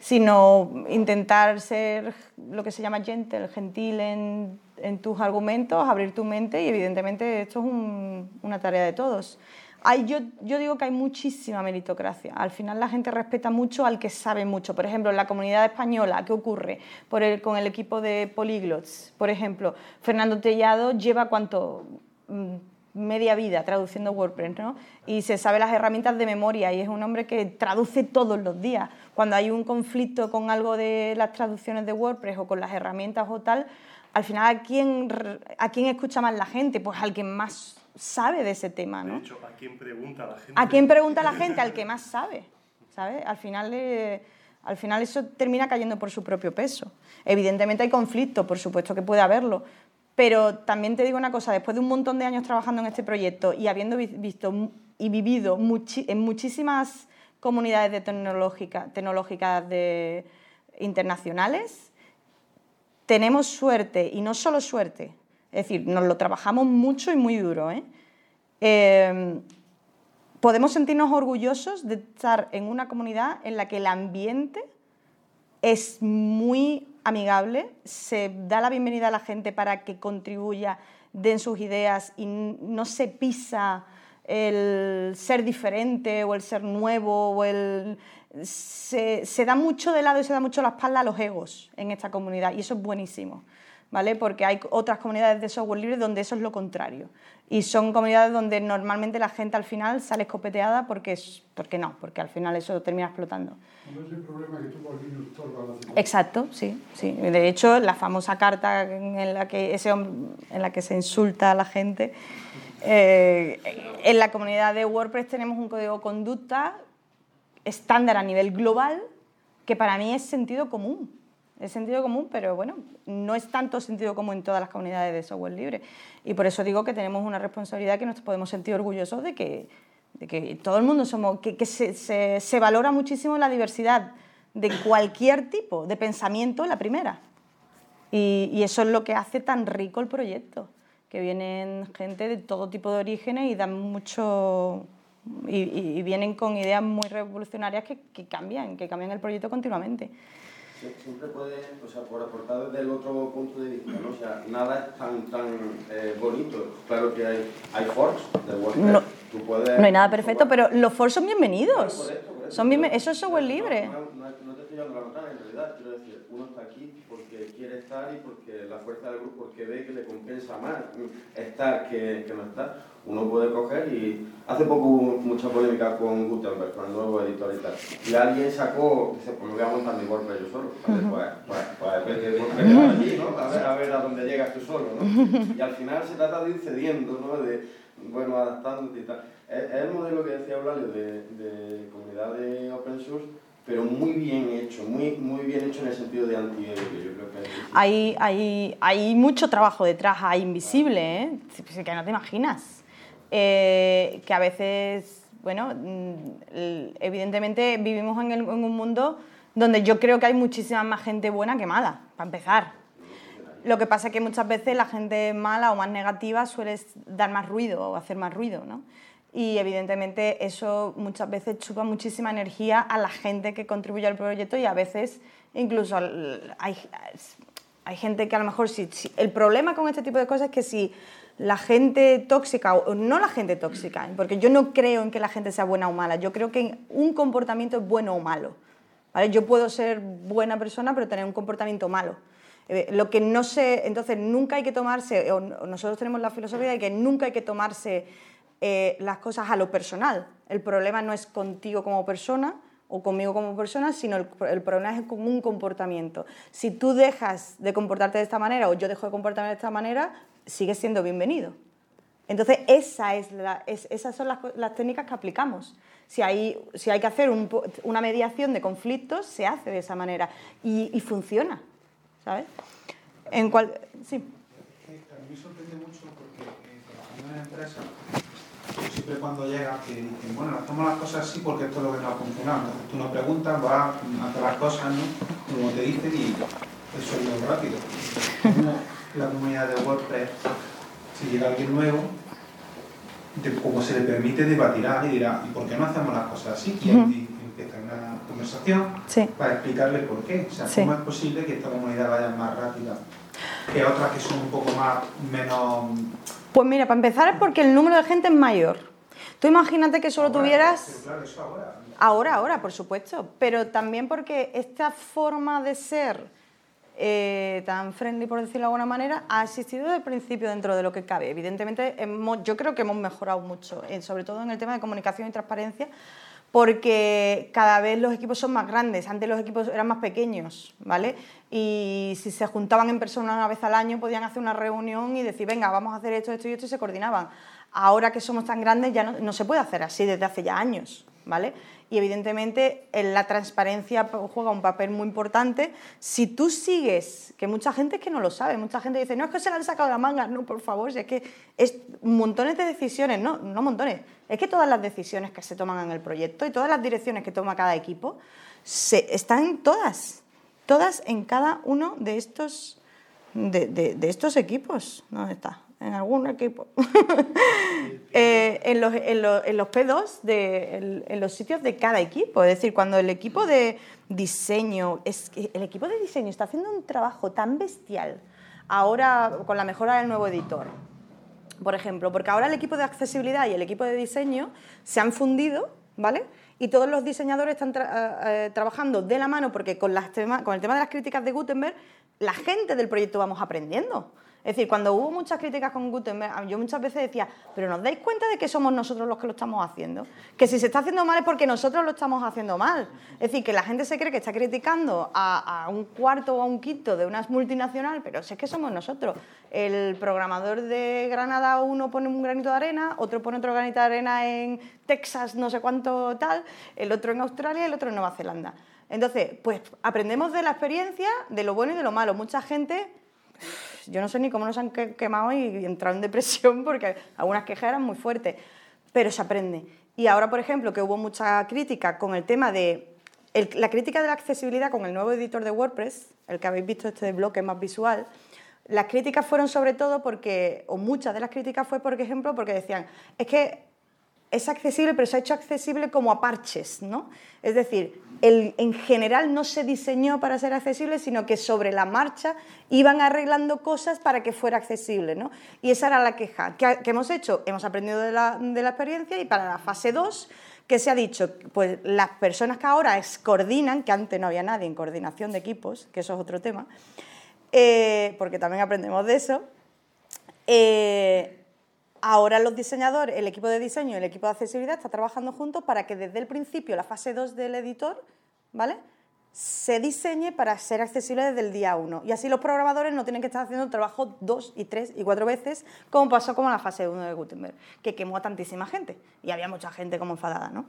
Sino intentar ser lo que se llama gentle, gentil en, en tus argumentos, abrir tu mente y evidentemente esto es un- una tarea de todos. Hay, yo, yo digo que hay muchísima meritocracia. Al final la gente respeta mucho al que sabe mucho. Por ejemplo, en la comunidad española, ¿qué ocurre Por el- con el equipo de Polyglots? Por ejemplo, Fernando Tellado lleva cuánto Mm, media vida traduciendo WordPress, ¿no? Y se sabe las herramientas de memoria y es un hombre que traduce todos los días. Cuando hay un conflicto con algo de las traducciones de WordPress o con las herramientas o tal, al final ¿a quién, a quién escucha más la gente? Pues al que más sabe de ese tema, De ¿no? hecho, ¿a quién pregunta la gente? ¿A quién pregunta la gente? Al que más sabe, ¿sabes? Al final, eh, al final eso termina cayendo por su propio peso. Evidentemente hay conflicto, por supuesto que puede haberlo, pero también te digo una cosa, después de un montón de años trabajando en este proyecto y habiendo vi- visto y vivido en muchísimas comunidades de tecnológica, tecnológicas internacionales, tenemos suerte, y no solo suerte, es decir, nos lo trabajamos mucho y muy duro, ¿eh? Eh, podemos sentirnos orgullosos de estar en una comunidad en la que el ambiente es muy amigable, se da la bienvenida a la gente para que contribuya, den sus ideas y no se pisa el ser diferente o el ser nuevo o el... Se, se da mucho de lado y se da mucho la espalda a los egos en esta comunidad y eso es buenísimo. ¿Vale? Porque hay otras comunidades de software libre donde eso es lo contrario. Y son comunidades donde normalmente la gente al final sale escopeteada porque, es, porque no, porque al final eso termina explotando. No es el problema que tuvo Linus Torvalds hace poco. Exacto, sí, sí. De hecho, la famosa carta en la que, ese en la que se insulta a la gente, eh, en la comunidad de WordPress tenemos un código de conducta estándar a nivel global que para mí es sentido común. Es sentido común, pero bueno, no es tanto sentido común en todas las comunidades de software libre. Y por eso digo que tenemos una responsabilidad que nos podemos sentir orgullosos de que, de que todo el mundo somos, que, se, se- se valora muchísimo la diversidad de cualquier tipo de pensamiento, la primera. Y, eso es lo que hace tan rico el proyecto, que vienen gente de todo tipo de orígenes y dan mucho y vienen con ideas muy revolucionarias que, que cambian, que cambian el proyecto continuamente. Sie- Siempre puede, o sea, por aportar desde el otro punto de vista, ¿no? O sea, nada es tan, tan eh, bonito. Claro que hay, hay forks de WordPress. No- puedes- No hay nada perfecto, pero los foros son Por bienvenidos. eso, por eso. Son bienven- eso es software libre. No, no, no te estoy dando la ventana, en realidad. Quiero decir, uno está aquí porque quiere estar y porque la fuerza del grupo, porque ve que le compensa más estar que, que no estar. Uno puede coger y hace poco hubo mucha polémica con Gutenberg, con el nuevo editor y tal. Y alguien sacó, dice, pues me voy a montar mi WordPress yo solo. Vale, pues, pues, pues por allí, ¿no? A ver, a ver a dónde llegas tú solo, ¿no? Y al final se trata de ir cediendo, ¿no? De, bueno, adaptándote y tal. Es, es el modelo que decía Eulalio de, de comunidad de open source, pero muy bien hecho, muy, muy bien hecho en el sentido de anti-ego, que yo creo que es difícil. Hay, hay, hay mucho trabajo detrás, hay invisible, ¿eh? Que no te imaginas. Eh, que a veces, bueno, mm, evidentemente vivimos en, el- en un mundo donde yo creo que hay muchísima más gente buena que mala, para empezar. Lo que pasa es que muchas veces la gente mala o más negativa suele dar más ruido o hacer más ruido, ¿no? Y evidentemente eso muchas veces chupa muchísima energía a la gente que contribuye al proyecto y a veces incluso hay, hay gente que a lo mejor sí, sí- El problema con este tipo de cosas es que si la gente tóxica, o no la gente tóxica, porque yo no creo en que la gente sea buena o mala, yo creo que un comportamiento es bueno o malo. ¿vale? Yo puedo ser buena persona pero tener un comportamiento malo. Eh, Lo que no sé, entonces nunca hay que tomarse, o nosotros tenemos la filosofía de que nunca hay que tomarse eh, las cosas a lo personal. El problema no es contigo como persona o conmigo como persona, sino el, el problema es con un comportamiento. Si tú dejas de comportarte de esta manera o yo dejo de comportarme de esta manera, sigues siendo bienvenido. Entonces, esa es la- es- esas son las, las técnicas que aplicamos. Si hay, si hay que hacer un una mediación de conflictos, se hace de esa manera y, y funciona, ¿sabes? En cual, sí. Eh, A mí me sorprende mucho porque eh, trabajando en empresas, yo siempre cuando llega que dicen, bueno, hacemos las cosas así porque esto es lo que nos ha funcionado. Entonces tú no preguntas, vas a hacer las cosas, ¿no? Como te dicen y eso es lo rápido. ¿Cómo, la comunidad de WordPress, si llega alguien nuevo, de- como se le permite debatirá y dirá, ¿y por qué no hacemos las cosas así? Y, y empieza una conversación Sí. para explicarle por qué. O sea, Sí. cómo es posible que esta comunidad vaya más rápida que otras que son un poco más, menos... Pues mira, para empezar es porque el número de gente es mayor. Tú imagínate que solo ahora, tuvieras... pero claro, eso ahora. Ahora, ahora, por supuesto. Pero también porque esta forma de ser eh, tan friendly, por decirlo de alguna manera, ha existido desde el principio dentro de lo que cabe. Evidentemente, hemos- yo creo que hemos mejorado mucho, eh, sobre todo en el tema de comunicación y transparencia, porque cada vez los equipos son más grandes. Antes los equipos eran más pequeños, ¿vale? Y si se juntaban en persona una vez al año, podían hacer una reunión y decir, venga, vamos a hacer esto, esto y esto, y se coordinaban. Ahora que somos tan grandes, ya no, se puede hacer así desde hace ya años, ¿vale? Y evidentemente en la transparencia juega un papel muy importante. Si tú sigues, que mucha gente es que no lo sabe, mucha gente dice, no es que se la han sacado de la manga, no, por favor, si es que es montones de decisiones, no, no montones, es que todas las decisiones que se toman en el proyecto y todas las direcciones que toma cada equipo se, están todas, todas en cada uno de estos, de- de estos equipos. ¿Dónde está? En algún equipo. Eh, en, los, en los- en los P2, de, en, en los sitios de cada equipo. Es decir, cuando el equipo de diseño, es que el equipo de diseño está haciendo un trabajo tan bestial ahora con la mejora del nuevo editor. Por ejemplo, porque ahora el equipo de accesibilidad y el equipo de diseño se han fundido, ¿vale? Y todos los diseñadores están tra- eh, eh, trabajando de la mano porque con, las tema- con el tema de las críticas de Gutenberg, la gente del proyecto vamos aprendiendo. Es decir, cuando hubo muchas críticas con Gutenberg, yo muchas veces decía, pero ¿nos dais cuenta de que somos nosotros los que lo estamos haciendo? Que si se está haciendo mal es porque nosotros lo estamos haciendo mal. Es decir, que la gente se cree que está criticando a, un cuarto o a un quinto de una multinacional, pero si es que somos nosotros. El programador de Granada, uno pone un granito de arena, otro pone otro granito de arena en Texas, no sé cuánto tal, el otro en Australia y el otro en Nueva Zelanda. Entonces, pues aprendemos de la experiencia, de lo bueno y de lo malo. Mucha gente yo no sé ni cómo nos han que- quemado y entrado en depresión porque algunas quejas eran muy fuertes, pero se aprende. Y ahora, por ejemplo, que hubo mucha crítica con el tema de la crítica de la accesibilidad con el nuevo editor de WordPress, el que habéis visto este bloque más visual, las críticas fueron sobre todo porque, o muchas de las críticas fue, por ejemplo, porque decían, es que es accesible, pero se ha hecho accesible como a parches, ¿no? Es decir, en general no se diseñó para ser accesible, sino que sobre la marcha iban arreglando cosas para que fuera accesible, ¿no? Y esa era la queja. ¿Qué, qué hemos hecho? Hemos aprendido de la, experiencia y para la fase 2, que se ha dicho, pues las personas que ahora coordinan, que antes no había nadie en coordinación de equipos, que eso es otro tema, eh, porque también aprendemos de eso, eh, ahora los diseñadores, el equipo de diseño y el equipo de accesibilidad está trabajando juntos para que desde el principio, la fase 2 del editor, ¿vale? se diseñe para ser accesible desde el día 1. Y así los programadores no tienen que estar haciendo el trabajo dos y tres y cuatro veces, como pasó con la fase 1 de Gutenberg, que quemó a tantísima gente. Y había mucha gente como enfadada, ¿no?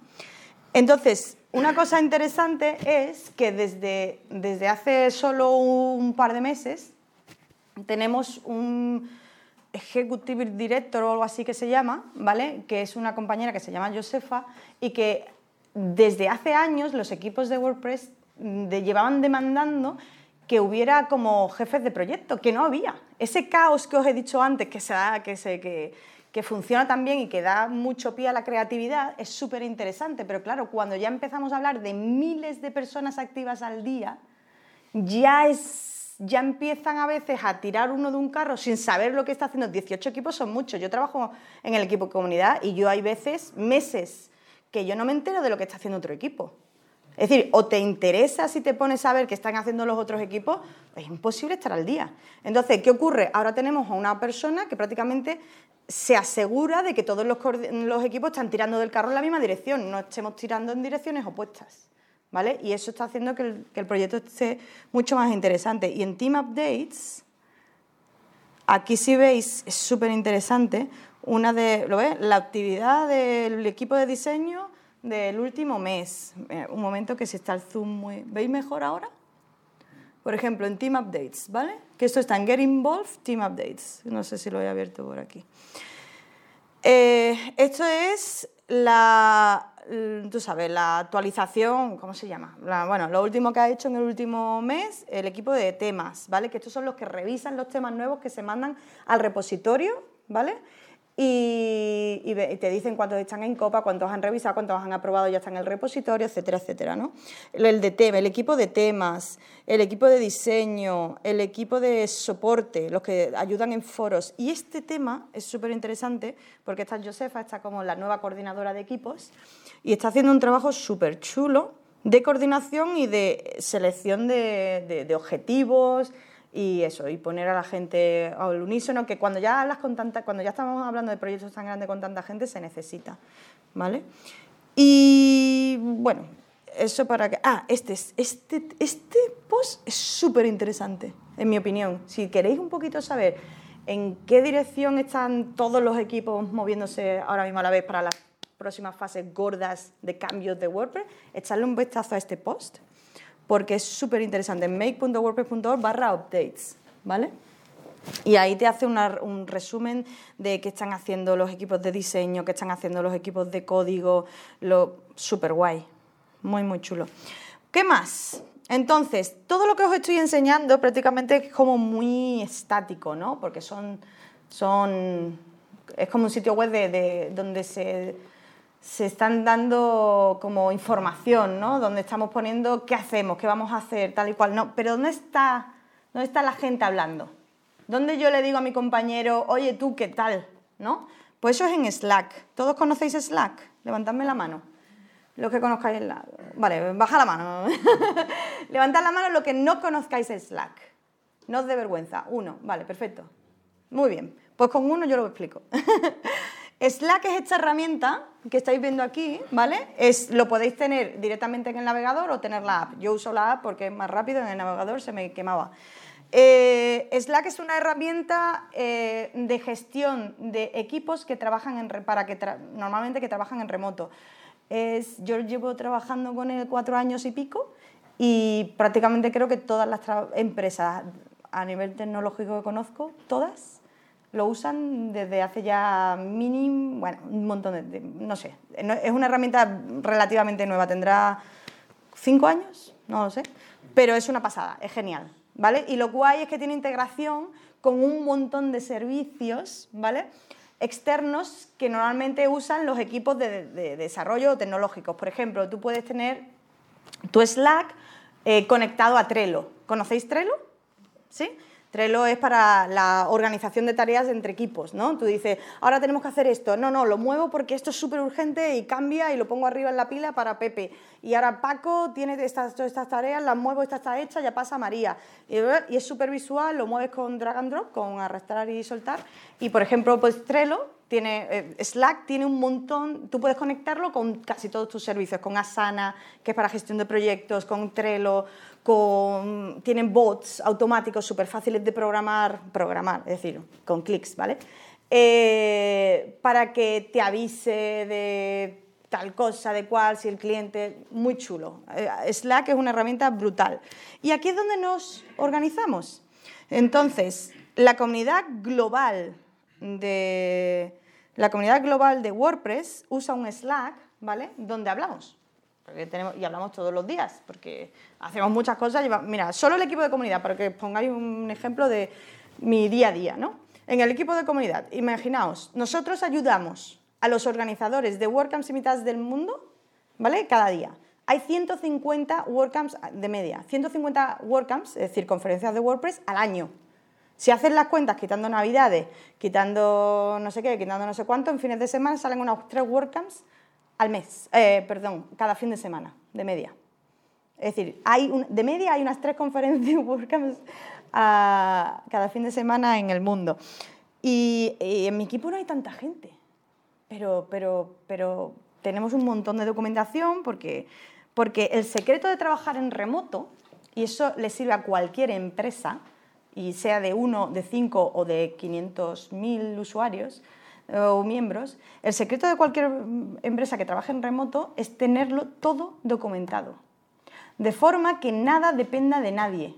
Entonces, una cosa interesante es que desde, desde hace solo un par de meses tenemos un Executive Director o algo así que se llama, ¿vale? Que es una compañera que se llama Josefa y que desde hace años los equipos de WordPress mm, de- llevaban demandando que hubiera como jefes de proyecto, que no había. Ese caos que os he dicho antes, que, se da, que, se, que, que funciona tan bien y que da mucho pie a la creatividad, es súper interesante. Pero claro, cuando ya empezamos a hablar de miles de personas activas al día, ya es ya empiezan a veces a tirar uno de un carro sin saber lo que está haciendo. 18 equipos son muchos. Yo trabajo en el equipo comunidad y yo hay veces, meses, que yo no me entero de lo que está haciendo otro equipo. Es decir, o te interesa si te pones a ver qué están haciendo los otros equipos, es imposible estar al día. Entonces, ¿qué ocurre? Ahora tenemos a una persona que prácticamente se asegura de que todos los equipos están tirando del carro en la misma dirección, no estemos tirando en direcciones opuestas. ¿Vale? Y eso está haciendo que el, que el proyecto esté mucho más interesante. Y en Team Updates, aquí si veis, es súper interesante, una de, ¿lo ves? La actividad del equipo de diseño del último mes. Eh, Un momento que si está el zoom muy... ¿Veis mejor ahora? Por ejemplo, en Team Updates, ¿vale? Que esto está en Get Involved, Team Updates. No sé si lo he abierto por aquí. Eh, esto es la, tú sabes, la actualización, ¿cómo se llama? La- bueno, lo último que ha hecho en el último mes el equipo de temas, ¿vale? Que estos son los que revisan los temas nuevos que se mandan al repositorio, ¿vale? Y, te dicen cuántos están en copa, cuántos han revisado, cuántos han aprobado, ya están en el repositorio, etcétera, etcétera, ¿no? El, de tema, el equipo de temas, el equipo de diseño, el equipo de soporte, los que ayudan en foros. Y este tema es súper interesante porque está Josefa, está como la nueva coordinadora de equipos y está haciendo un trabajo súper chulo de coordinación y de selección de- de objetivos y eso, y poner a la gente al unísono, que cuando ya hablas con tanta, cuando ya estamos hablando de proyectos tan grandes con tanta gente, se necesita, ¿vale? Y bueno, eso para que... Ah, este, es- este, este post es súper interesante, en mi opinión. Si queréis un poquito saber en qué dirección están todos los equipos moviéndose ahora mismo a la vez para las próximas fases gordas de cambios de WordPress, echarle un vistazo a este post, porque es súper interesante. make.wordpress.org barra updates, ¿vale? Y ahí te hace un resumen de qué están haciendo los equipos de diseño, qué están haciendo los equipos de código, lo súper guay, muy, muy chulo. ¿Qué más? Entonces, todo lo que os estoy enseñando prácticamente es como muy estático, ¿no? Porque son, son es como un sitio web de- donde se, se están dando como información, ¿no? Donde estamos poniendo qué hacemos, qué vamos a hacer, tal y cual. No, pero ¿dónde está, dónde está la gente hablando? ¿Dónde yo le digo a mi compañero, oye tú, qué tal? ¿No? Pues eso es en Slack. ¿Todos conocéis Slack? Levantadme la mano. Los que conozcáis Slack. Vale, baja la mano. Levantad la mano los que no conozcáis Slack. No os dé vergüenza. Uno, vale, perfecto. Muy bien. Pues con uno yo lo explico. Slack es esta herramienta que estáis viendo aquí, ¿vale? Es, lo podéis tener directamente en el navegador o tener la app. Yo uso la app porque es más rápido, en el navegador se me quemaba. Eh, Slack es una herramienta eh, de gestión de equipos que trabajan en, para que normalmente que trabajan en remoto. Es, yo llevo trabajando con él cuatro años y pico y prácticamente creo que todas las empresas a nivel tecnológico que conozco, todas, lo usan desde hace ya mínimo, bueno, un montón de, no sé, es una herramienta relativamente nueva, tendrá cinco años, no lo sé, pero es una pasada, es genial, ¿vale? Y lo guay es que tiene integración con un montón de servicios, ¿vale? Externos que normalmente usan los equipos de desarrollo tecnológicos. Por ejemplo, tú puedes tener tu Slack eh, conectado a Trello. ¿Conocéis Trello? ¿Sí? Trello es para la organización de tareas entre equipos, ¿no? Tú dices, ahora tenemos que hacer esto. No, no, lo muevo porque esto es súper urgente y cambia y lo pongo arriba en la pila para Pepe. Y ahora Paco tiene estas, todas estas tareas, las muevo, esta está hecha, ya pasa María. Y, y es súper visual, lo mueves con drag and drop, con arrastrar y soltar. Y, por ejemplo, pues Trello tiene, eh, Slack tiene un montón, tú puedes conectarlo con casi todos tus servicios, con Asana, que es para gestión de proyectos, con Trello, tienen bots automáticos súper fáciles de programar, programar, es decir, con clics, ¿vale? Eh, para que te avise de tal cosa, de cual, si el cliente, muy chulo. Eh, Slack es una herramienta brutal. Y aquí es donde nos organizamos. Entonces, la comunidad global de la comunidad global de WordPress usa un Slack, ¿vale? Donde hablamos. Porque tenemos, y hablamos todos los días, porque hacemos muchas cosas. lleva- mira, solo el equipo de comunidad, para que pongáis un ejemplo de mi día a día, ¿no? En el equipo de comunidad, imaginaos, nosotros ayudamos a los organizadores de WordCamps y Meetups del mundo, ¿vale? Cada día. Hay 150 WordCamps de media, 150 WordCamps, es decir, conferencias de WordPress al año. Si haces las cuentas quitando Navidades, quitando no sé qué, quitando no sé cuánto, en fines de semana salen unos tres WordCamps al mes, eh, perdón, cada fin de semana, de media. Es decir, hay un- de media hay unas tres conferencias WordCamps ah, cada fin de semana en el mundo. Y, y en mi equipo no hay tanta gente, pero, pero, pero tenemos un montón de documentación porque, porque el secreto de trabajar en remoto, y eso le sirve a cualquier empresa, y sea de uno, de cinco o de 500.000 usuarios o miembros, el secreto de cualquier empresa que trabaje en remoto es tenerlo todo documentado. De forma que nada dependa de nadie.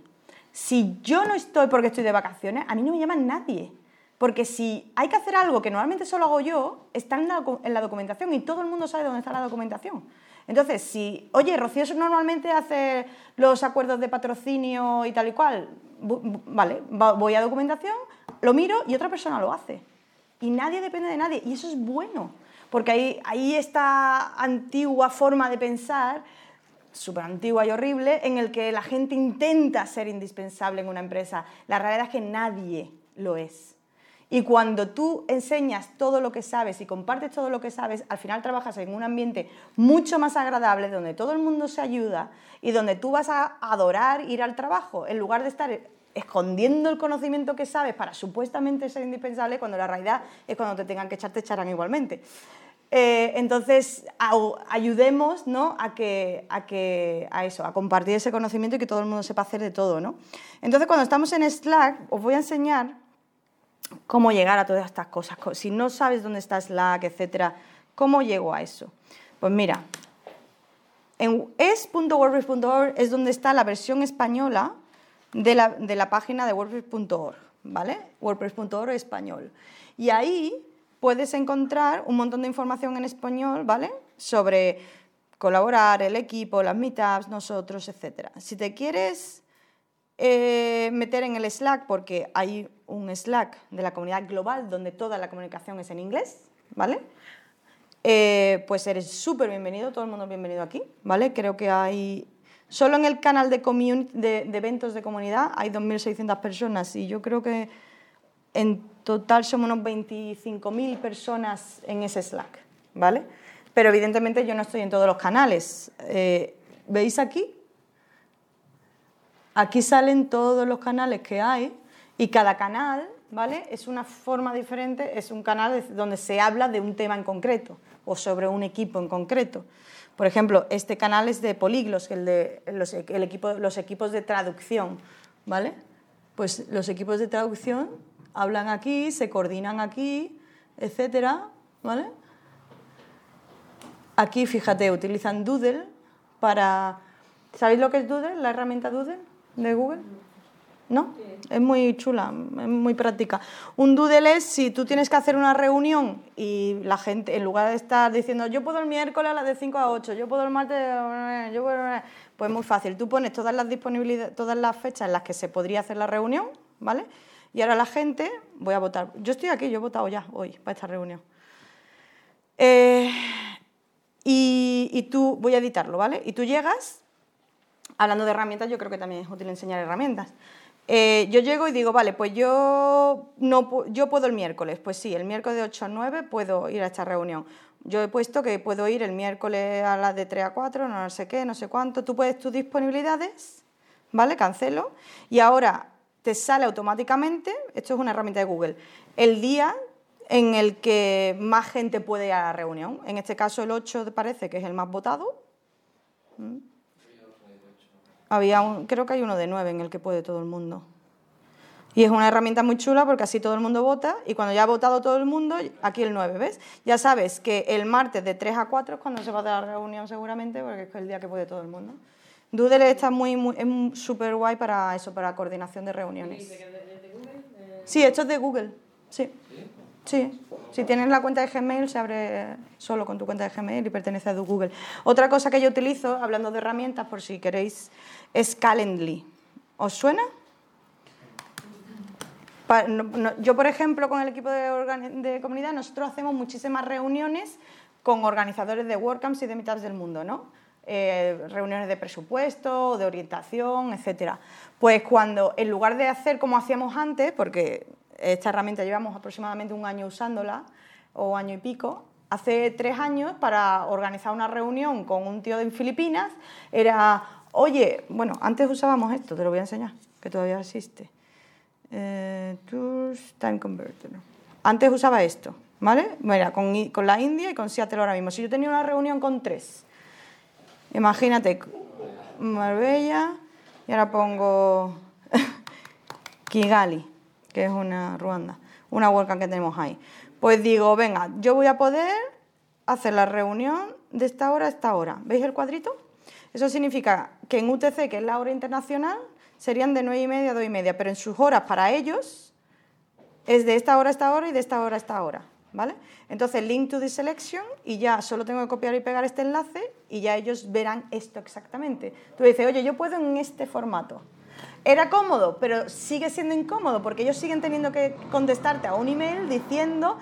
Si yo no estoy porque estoy de vacaciones, a mí no me llama nadie. Porque si hay que hacer algo que normalmente solo hago yo, está en la, en la documentación y todo el mundo sabe dónde está la documentación. Entonces, si, oye, Rocío normalmente hace los acuerdos de patrocinio y tal y cual, vale, va- voy a documentación, lo miro y otra persona lo hace. Y nadie depende de nadie. Y eso es bueno, porque ahí, ahí esta antigua forma de pensar, súper antigua y horrible, en el que la gente intenta ser indispensable en una empresa. La realidad es que nadie lo es. Y cuando tú enseñas todo lo que sabes y compartes todo lo que sabes, al final trabajas en un ambiente mucho más agradable, donde todo el mundo se ayuda y donde tú vas a adorar ir al trabajo, en lugar de estar escondiendo el conocimiento que sabes para supuestamente ser indispensable, cuando la realidad es cuando te tengan que echar, te echarán igualmente. Eh, entonces, ayudemos ¿no? a, que, a, que, a eso, a compartir ese conocimiento y que todo el mundo sepa hacer de todo. ¿no? Entonces, cuando estamos en Slack, os voy a enseñar cómo llegar a todas estas cosas. Co- Si no sabes dónde está Slack, etcétera, ¿cómo llego a eso? Pues mira, en es.wordpress.org es donde está la versión española de la, página de wordpress.org, ¿vale? wordpress.org español. Y ahí puedes encontrar un montón de información en español, ¿vale? Sobre colaborar, el equipo, las meetups, nosotros, etcétera. Si te quieres eh, meter en el Slack, porque hay un Slack de la comunidad global donde toda la comunicación es en inglés, ¿vale? Eh, pues eres súper bienvenido, todo el mundo bienvenido aquí, ¿vale? Creo que hay... Solo en el canal de, de, eventos de comunidad hay 2.600 personas y yo creo que en total somos unos 25.000 personas en ese Slack, ¿vale? Pero evidentemente yo no estoy en todos los canales. Eh, ¿Veis aquí? Aquí salen todos los canales que hay y cada canal, ¿vale? Es una forma diferente, es un canal de- donde se habla de un tema en concreto o sobre un equipo en concreto. Por ejemplo, este canal es de Polyglos, el de los, equipo, los equipos de traducción, ¿vale? Pues los equipos de traducción hablan aquí, se coordinan aquí, etcétera, ¿vale? Aquí, fíjate, utilizan Doodle para... ¿Sabéis lo que es Doodle? La herramienta Doodle de Google. ¿No? Es muy chula, es muy práctica. Un doodle es si tú tienes que hacer una reunión y la gente, en lugar de estar diciendo yo puedo el miércoles a las de 5 a 8, yo puedo el martes, yo puedo... Pues muy fácil, tú pones todas las disponibilidades, todas las fechas en las que se podría hacer la reunión, ¿vale? Y ahora la gente, voy a votar. Yo estoy aquí, yo he votado ya hoy para esta reunión. Eh, y, y tú, voy a editarlo, ¿vale? Y tú llegas hablando de herramientas, yo creo que también es útil enseñar herramientas. Eh, yo llego y digo, vale, pues yo, no, yo puedo el miércoles. Pues sí, el miércoles de 8 a 9 puedo ir a esta reunión. Yo he puesto que puedo ir el miércoles a las de 3 a 4, no sé qué, no sé cuánto. Tú puedes tus disponibilidades, ¿vale? Cancelo. Y ahora te sale automáticamente, esto es una herramienta de Google, el día en el que más gente puede ir a la reunión. En este caso el 8 parece que es el más votado. ¿Mm? Había un, creo que hay uno de 9 en el que puede todo el mundo. Y es una herramienta muy chula porque así todo el mundo vota y cuando ya ha votado todo el mundo, aquí el 9, ¿ves? Ya sabes que el martes de 3 a 4 es cuando se va a dar la reunión seguramente porque es el día que puede todo el mundo. Doodle está muy, muy es súper guay para eso, para coordinación de reuniones. Sí, esto es de Google, sí. Sí, si tienes la cuenta de Gmail se abre solo con tu cuenta de Gmail y pertenece a Google. Otra cosa que yo utilizo, hablando de herramientas, por si queréis, es Calendly. ¿Os suena? Yo, por ejemplo, con el equipo de comunidad, nosotros hacemos muchísimas reuniones con organizadores de WordCamps y de Meetups del mundo, ¿no? Eh, reuniones de presupuesto, de orientación, etcétera. Pues cuando, en lugar de hacer como hacíamos antes, porque esta herramienta llevamos aproximadamente un año usándola, o año y pico, hace tres años para organizar una reunión con un tío de Filipinas, era, oye, bueno, antes usábamos esto, te lo voy a enseñar, que todavía existe. Eh, Tours Time Converter. Antes usaba esto, ¿vale? Mira, con, con la India y con Seattle ahora mismo. Si yo tenía una reunión con tres, imagínate, Marbella, y ahora pongo Kigali, que es una Ruanda, una WordCamp que tenemos ahí. Pues digo, venga, yo voy a poder hacer la reunión de esta hora a esta hora. ¿Veis el cuadrito? Eso significa que en UTC, que es la hora internacional, serían de 9 y media a 2 y media, pero en sus horas para ellos es de esta hora a esta hora y de esta hora a esta hora, ¿vale? Entonces, link to the selection y ya solo tengo que copiar y pegar este enlace y ya ellos verán esto exactamente. Tú dices, oye, yo puedo en este formato. Era cómodo, pero sigue siendo incómodo porque ellos siguen teniendo que contestarte a un email diciendo,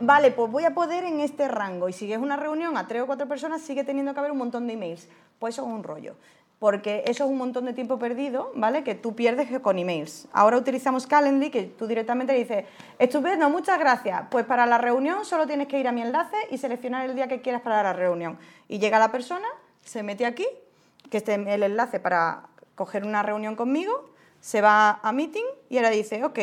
vale, pues voy a poder en este rango. Y si es una reunión a tres o cuatro personas, sigue teniendo que haber un montón de emails. Pues eso es un rollo. Porque eso es un montón de tiempo perdido, ¿vale? Que tú pierdes con emails. Ahora utilizamos Calendly, que tú directamente dices, estupendo, muchas gracias. Pues para la reunión solo tienes que ir a mi enlace y seleccionar el día que quieras para la reunión. Y llega la persona, se mete aquí, que esté el enlace para coger una reunión conmigo, se va a meeting y ahora dice, ok,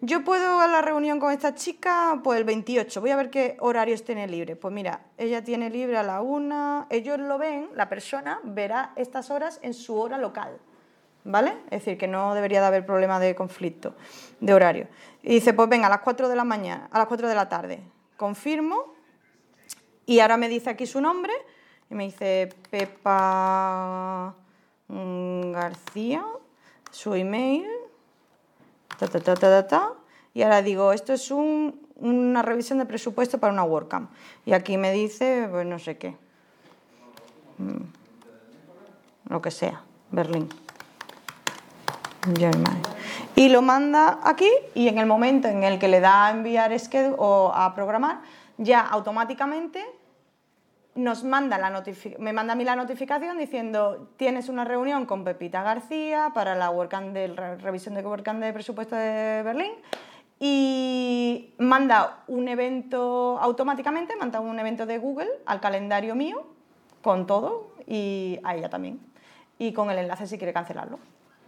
yo puedo a la reunión con esta chica pues el 28, voy a ver qué horarios tiene libre. Pues mira, ella tiene libre a la una, ellos lo ven, la persona verá estas horas en su hora local, ¿vale? Es decir, que no debería de haber problema de conflicto de horario. Y dice, pues venga, a las 4 de la mañana, a las 4 de la tarde, confirmo y ahora me dice aquí su nombre y me dice Pepa mm, García su email, ta, ta, ta, ta, ta, y ahora digo, esto es una revisión de presupuesto para una WordCamp. Y aquí me dice, pues no sé qué, mm, lo que sea, Berlín. Y lo manda aquí y en el momento en el que le da a enviar schedule o a programar, ya automáticamente nos manda la me manda a mí la notificación diciendo tienes una reunión con Pepita García para la de revisión de WordCamp de presupuesto de Berlín y manda un evento automáticamente, manda un evento de Google al calendario mío con todo y a ella también y con el enlace si quiere cancelarlo.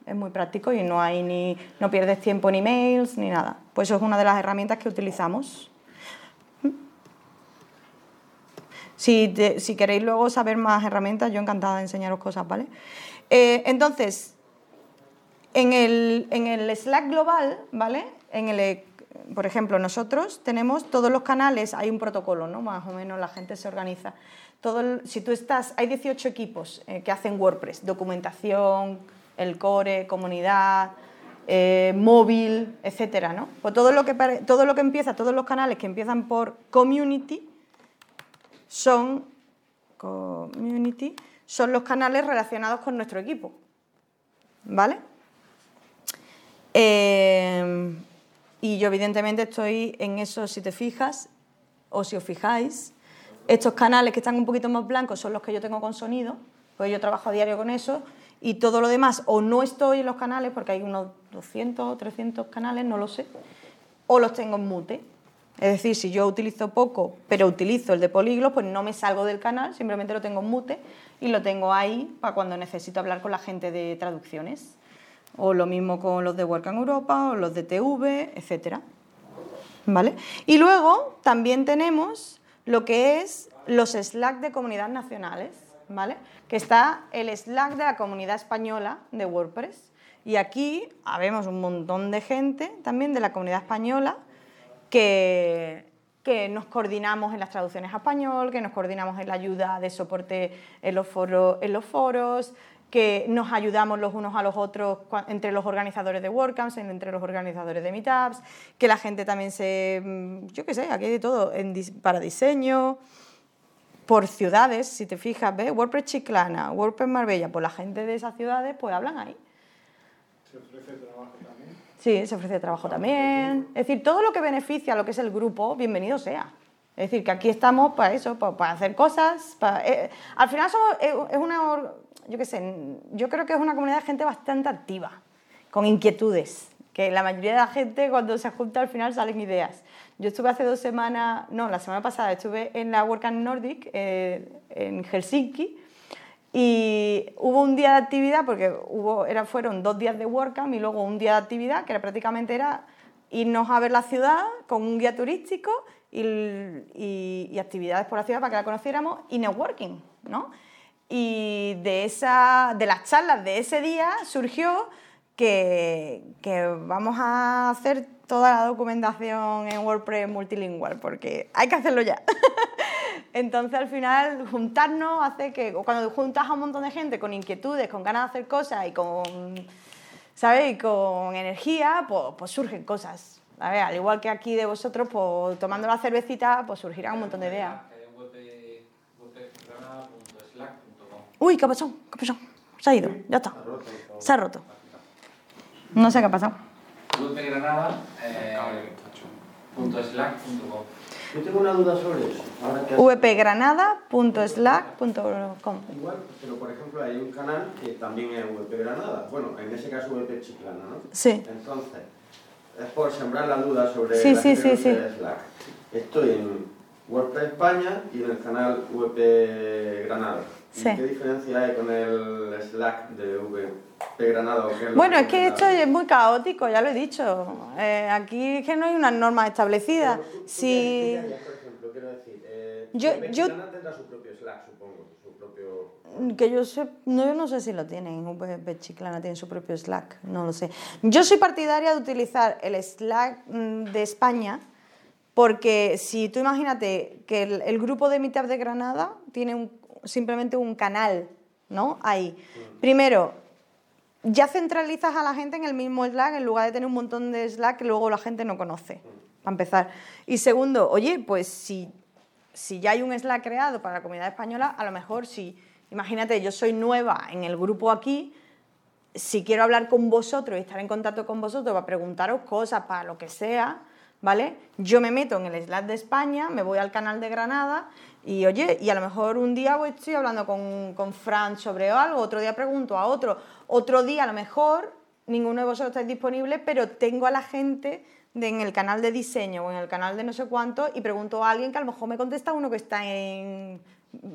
Es muy práctico y no hay ni no pierdes tiempo en emails ni nada. Pues eso es una de las herramientas que utilizamos. Si, queréis luego saber más herramientas, yo encantada de enseñaros cosas, ¿vale? Eh, entonces, en el, en el, Slack global, ¿vale? En el, por ejemplo, nosotros tenemos todos los canales, hay un protocolo, ¿no? Más o menos la gente se organiza. Todo si tú estás, hay 18 equipos eh, que hacen WordPress, documentación, el core, comunidad, eh, móvil, etcétera, ¿no? Pues todo lo, que, todo lo que empieza, todos los canales que empiezan por community, son community, son los canales relacionados con nuestro equipo. ¿Vale? Eh, y yo evidentemente estoy en eso, si te fijas, o si os fijáis, estos canales que están un poquito más blancos son los que yo tengo con sonido, pues yo trabajo a diario con eso, y todo lo demás, o no estoy en los canales, porque hay unos 200 o 300 canales, no lo sé, o los tengo en mute. Es decir, si yo utilizo poco, pero utilizo el de políglot, pues no me salgo del canal, simplemente lo tengo en mute y lo tengo ahí para cuando necesito hablar con la gente de traducciones. O lo mismo con los de Work en Europa o los de TV, etc. ¿Vale? Y luego también tenemos lo que es los Slack de comunidades nacionales, ¿vale? Que está el Slack de la comunidad española de WordPress. Y aquí habemos un montón de gente también de la comunidad española que, nos coordinamos en las traducciones a español, que nos coordinamos en la ayuda de soporte en los foros, en los foros que nos ayudamos los unos a los otros entre los organizadores de WordCamps, entre los organizadores de Meetups, que la gente también se, mm, yo qué sé, aquí hay de todo, para diseño, por ciudades, si te fijas, ¿ves? WordPress Chiclana, WordPress Marbella, pues la gente de esas ciudades pues hablan ahí. Se ofrece trabajo Sí, se ofrece trabajo también. Es decir, todo lo que beneficia a lo que es el grupo, bienvenido sea. Es decir, que aquí estamos para eso, para, hacer cosas. Eh, al final somos, es una, yo qué sé, yo creo que es una comunidad de gente bastante activa, con inquietudes, que la mayoría de la gente cuando se junta al final salen ideas. Yo estuve hace dos semanas, no, la semana pasada estuve en la WordCamp Nordic eh, en Helsinki y hubo un día de actividad, porque hubo, era, fueron dos días de WordCamp y luego un día de actividad, que era, prácticamente era irnos a ver la ciudad con un guía turístico y, y, actividades por la ciudad para que la conociéramos y networking, ¿no? Y de, esa, de las charlas de ese día surgió que, que vamos a hacer toda la documentación en WordPress multilingüe, porque hay que hacerlo ya. Entonces, al final, juntarnos hace que cuando juntas a un montón de gente con inquietudes, con ganas de hacer cosas y con, ¿sabes? con energía, pues, pues, surgen cosas. A ver, al igual que aquí de vosotros, pues tomando la cervecita, pues surgirán un montón de ideas. Uy, ¿qué ha pasado? ¿Qué ha pasado? Se ha ido, ya está. Se ha roto. No sé qué ha pasado. wpgranada.slack.com Yo tengo una duda sobre eso. Vpgranada.slack.com Igual, pero por ejemplo hay un canal que también es VP Granada. Bueno, en ese caso VP Chiclana, ¿no? Sí. Entonces, es por sembrar la duda sobre Sí, la sí, sí, sí. Slack. Estoy en WordPress España y en el canal VP Granada. ¿Y Sí. ¿Qué diferencia hay con el Slack de Granada? o qué es Bueno, es que esto es muy caótico, ya lo he dicho. Eh, aquí es que no hay unas normas establecidas. Tú- tú Si... por ejemplo, quiero decir, eh, Yo- tendrá su propio Slack, supongo, su propio... Que yo sé, no, yo no sé si lo tienen, VP Chiclana tiene su propio Slack, no lo sé. Yo soy partidaria de utilizar el Slack mm, de España porque si tú imagínate que el, el grupo de Meetup de Granada tiene un- simplemente un canal, ¿no? Ahí. Primero, ya centralizas a la gente en el mismo Slack en lugar de tener un montón de Slack que luego la gente no conoce, para empezar. Y segundo, oye, pues si, si ya hay un Slack creado para la comunidad española, a lo mejor si, imagínate, yo soy nueva en el grupo aquí, si quiero hablar con vosotros y estar en contacto con vosotros para preguntaros cosas, para lo que sea, ¿vale? Yo me meto en el Slack de España, me voy al canal de Granada y oye, y a lo mejor un día voy- estoy hablando con, con Fran sobre algo, otro día pregunto a otro, otro día a lo mejor ninguno de vosotros estáis disponible, pero tengo a la gente en el canal de diseño o en el canal de no sé cuánto y pregunto a alguien que a lo mejor me contesta uno que está en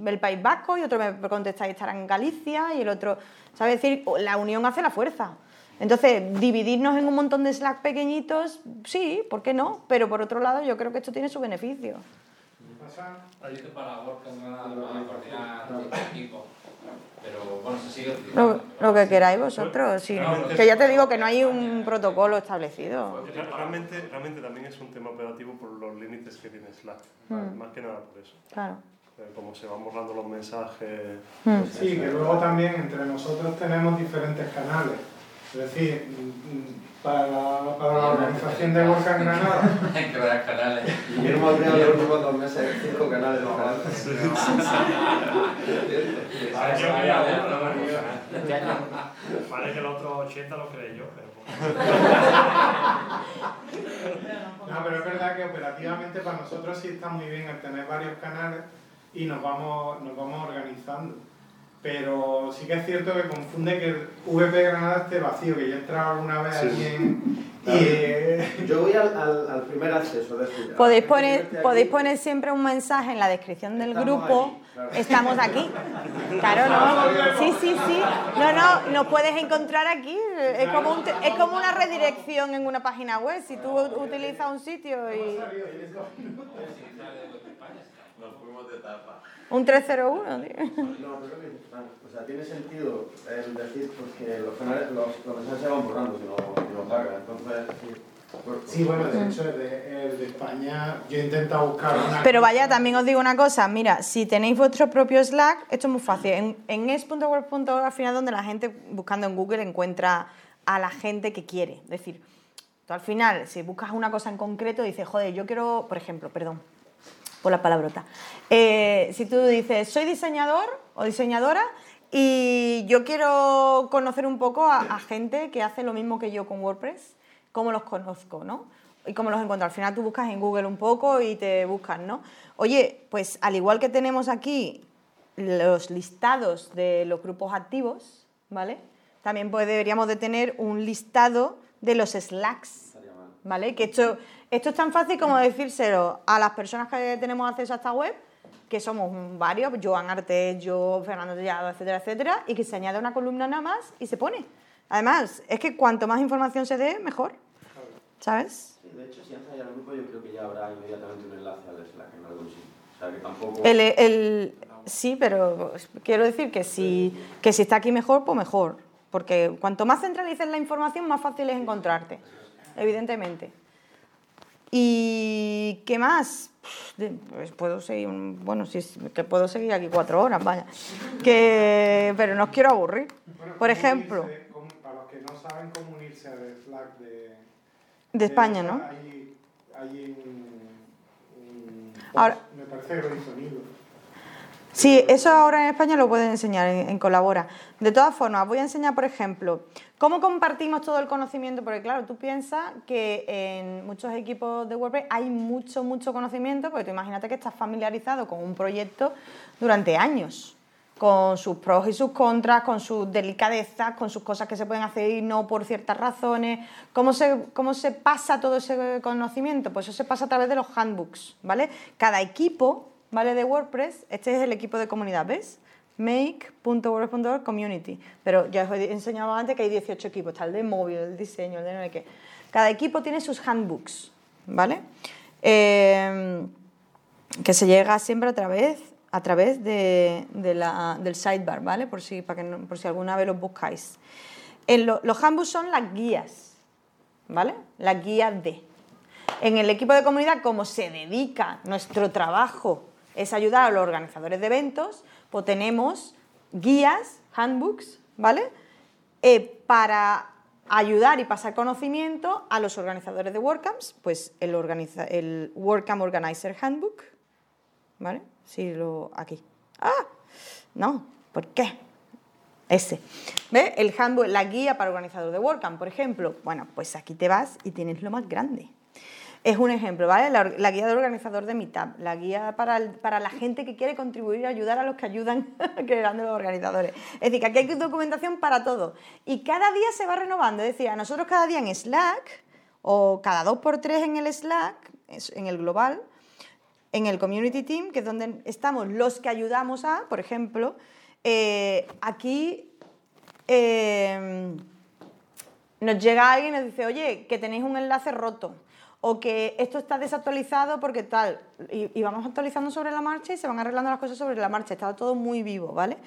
el País Vasco y otro me contesta que estará en Galicia y el otro, ¿sabes? decir, la unión hace la fuerza. Entonces, dividirnos en un montón de Slack pequeñitos, sí, ¿por qué no? Pero por otro lado, yo creo que esto tiene su beneficio. Este equipo. Pero bueno, se sigue Lo, lo que queráis vosotros, sí. Que ya te digo que no hay un protocolo establecido. Re- Realmente, realmente también es un tema operativo por los límites que tiene Slack, Mm. más que nada por eso. Claro. Eh, Como se van borrando los mensajes. Mm. pues Sí, que luego también entre nosotros tenemos diferentes canales. Es decir, mm, para la, para la organización de Work en Granada, Hay que crear canales. Ha creado en los últimos dos meses cinco canales diferentes. Vale que los otros 80 los creé yo, pero... No, pero es verdad que operativamente para nosotros sí está muy bien el tener varios canales y nos vamos, nos vamos organizando. Pero sí que es cierto que confunde que el VP Granada esté vacío, que yo he entrado alguna vez Sí. allí en... Y, eh, Yo voy al, al, al primer acceso, es decir... a la Podéis poner, podéis poner siempre un mensaje en la descripción del Estamos grupo. claro. Estamos aquí. Claro, ¿no? Sí, sí, sí. No, no, nos puedes encontrar aquí. Es como, un es como una redirección en una página web. Si tú utilizas un sitio y Nos fuimos de tapa. un 301, tío. No, pero que, o sea, tiene sentido el decir porque los canales, los, los mensajes se van borrando si no, si no pagan. Entonces, sí. sí, bueno, de hecho, el de, el de España, yo he intentado buscar una... Pero vaya, también os digo una cosa, mira, si tenéis vuestro propio Slack, esto es muy fácil. En, en es.word.org al final donde la gente buscando en Google encuentra a la gente que quiere. Es decir, tú al final, si buscas una cosa en concreto, dices, joder, yo quiero, por ejemplo, perdón, por la palabrota. Eh, si tú dices, soy diseñador o diseñadora y yo quiero conocer un poco a, a gente que hace lo mismo que yo con WordPress, cómo los conozco, ¿no? Y cómo los encuentro. Al final tú buscas en Google un poco y te buscas, ¿no? Oye, pues al igual que tenemos aquí los listados de los grupos activos, ¿vale? También pues deberíamos de tener un listado de los Slacks. ¿vale? Que esto, esto es tan fácil como decírselo a las personas que tenemos acceso a esta web, que somos varios, Joan Artes, yo, Fernando Tellado, etcétera, etcétera, y que se añade una columna nada más y se pone. Además, es que cuanto más información se dé, mejor. ¿Sabes? Sí, de hecho, si entras al grupo, yo creo que ya habrá inmediatamente un enlace al Slack en algún sitio. O sea, que tampoco... El, el- sí, pero quiero decir que si, que si está aquí mejor, pues mejor. Porque cuanto más centralices la información, más fácil es encontrarte, evidentemente. ¿Y qué más? De- Pues puedo seguir, bueno, sí, que puedo seguir aquí cuatro horas, vaya. Que, pero no os quiero aburrir. Bueno, Por ejemplo, unirse, para los que no saben cómo unirse al Slack de, De España, ¿no? Hay, hay un, un Ahora- me parece que lo hizo. Sí, eso ahora en España lo pueden enseñar en, Colabora. De todas formas, voy a enseñar, por ejemplo, cómo compartimos todo el conocimiento, porque claro, tú piensas que en muchos equipos de WordPress hay mucho, mucho conocimiento, porque tú imagínate que estás familiarizado con un proyecto durante años, con sus pros y sus contras, con sus delicadezas, con sus cosas que se pueden hacer y no por ciertas razones. ¿Cómo se, cómo se pasa todo ese conocimiento? Pues eso se pasa a través de los handbooks, ¿vale? Cada equipo ¿vale? De WordPress, este es el equipo de comunidad, ¿ves? make.wordpress.org community. Pero ya os he enseñado antes que hay 18 equipos, está el de móvil, el diseño, el de no sé qué. Cada equipo tiene sus handbooks, ¿vale? Eh, que se llega siempre a través, a través de, de la- del sidebar, ¿vale? Por si, para que no- por si alguna vez los buscáis. En lo- los handbooks son las guías, ¿vale? Las guías de. En el equipo de comunidad, como se dedica nuestro trabajo es ayudar a los organizadores de eventos, pues tenemos guías, handbooks, ¿vale? Eh, para ayudar y pasar conocimiento a los organizadores de WordCamps, pues el, organiza- el WordCamp Organizer Handbook, ¿vale? Sí, lo aquí. ¡Ah! No, ¿por qué? Ese. ¿Ves? El handbook, la guía para organizador de WordCamp, por ejemplo. Bueno, pues aquí te vas y tienes lo más grande. Es un ejemplo, ¿vale? La, guía del organizador de Meetup, la guía para, para la gente que quiere contribuir y ayudar a los que ayudan creando los organizadores. Es decir, que aquí hay documentación para todo. Y cada día se va renovando. Es decir, a nosotros cada día en Slack, o cada dos por tres en el Slack, en el global, en el Community Team, que es donde estamos los que ayudamos a, por ejemplo, eh, aquí eh, nos llega alguien y nos dice, oye, que tenéis un enlace roto o que esto está desactualizado porque tal, y, vamos actualizando sobre la marcha y se van arreglando las cosas sobre la marcha, está todo muy vivo, ¿vale?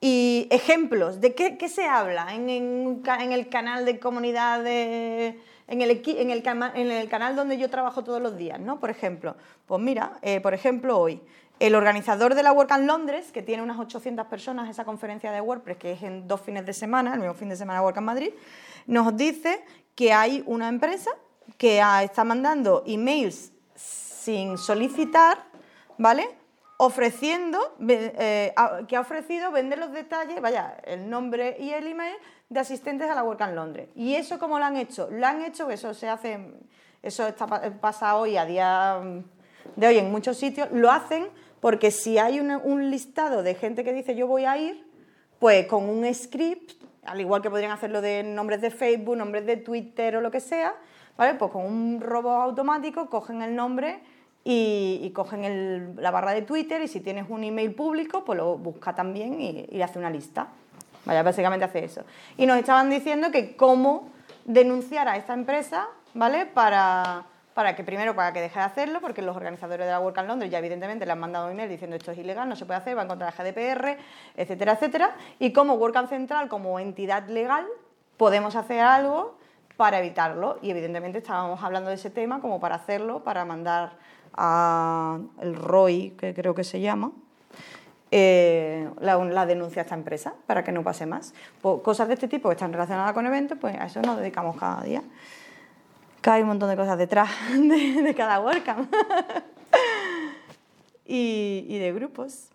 Y ejemplos, ¿de qué, qué se habla en, en el canal de comunidad, en, el, en, el en el canal donde yo trabajo todos los días, ¿no? Por ejemplo, pues mira, eh, por ejemplo hoy, el organizador de la WordCamp Londres, que tiene unas 800 personas, esa conferencia de WordPress, que es en dos fines de semana, el mismo fin de semana WordCamp Madrid, nos dice que hay una empresa que ah, está mandando emails sin solicitar, ¿vale? Ofreciendo, eh, a- que ha ofrecido vender los detalles, vaya, el nombre y el email de asistentes a la WordCamp Londres. ¿Y eso cómo lo han hecho? Lo han hecho, eso se hace, eso está, pa- pasa hoy, a día mm, de hoy en muchos sitios, lo hacen porque si hay una- un listado de gente que dice yo voy a ir, pues con un script, al igual que podrían hacerlo de nombres de Facebook, nombres de Twitter o lo que sea, ¿vale? Pues con un robot automático cogen el nombre y, cogen el- la barra de Twitter y si tienes un email público, pues lo busca también y, y hace una lista. Vaya, básicamente hace eso. Y nos estaban diciendo que cómo denunciar a esta empresa, ¿vale? Para, para que primero para que deje de hacerlo, porque los organizadores de la WordCamp Londres ya evidentemente le han mandado un email diciendo esto es ilegal, no se puede hacer, va en contra del GDPR, etcétera, etcétera. Y como WordCamp Central, como entidad legal, podemos hacer algo para evitarlo. Y evidentemente estábamos hablando de ese tema como para hacerlo, para mandar a el ROI, que creo que se llama, eh, la, la denuncia a esta empresa para que no pase más. Cosas de este tipo que están relacionadas con eventos, pues a eso nos dedicamos cada día. Que hay un montón de cosas detrás de, de cada WordCamp. y, y de grupos.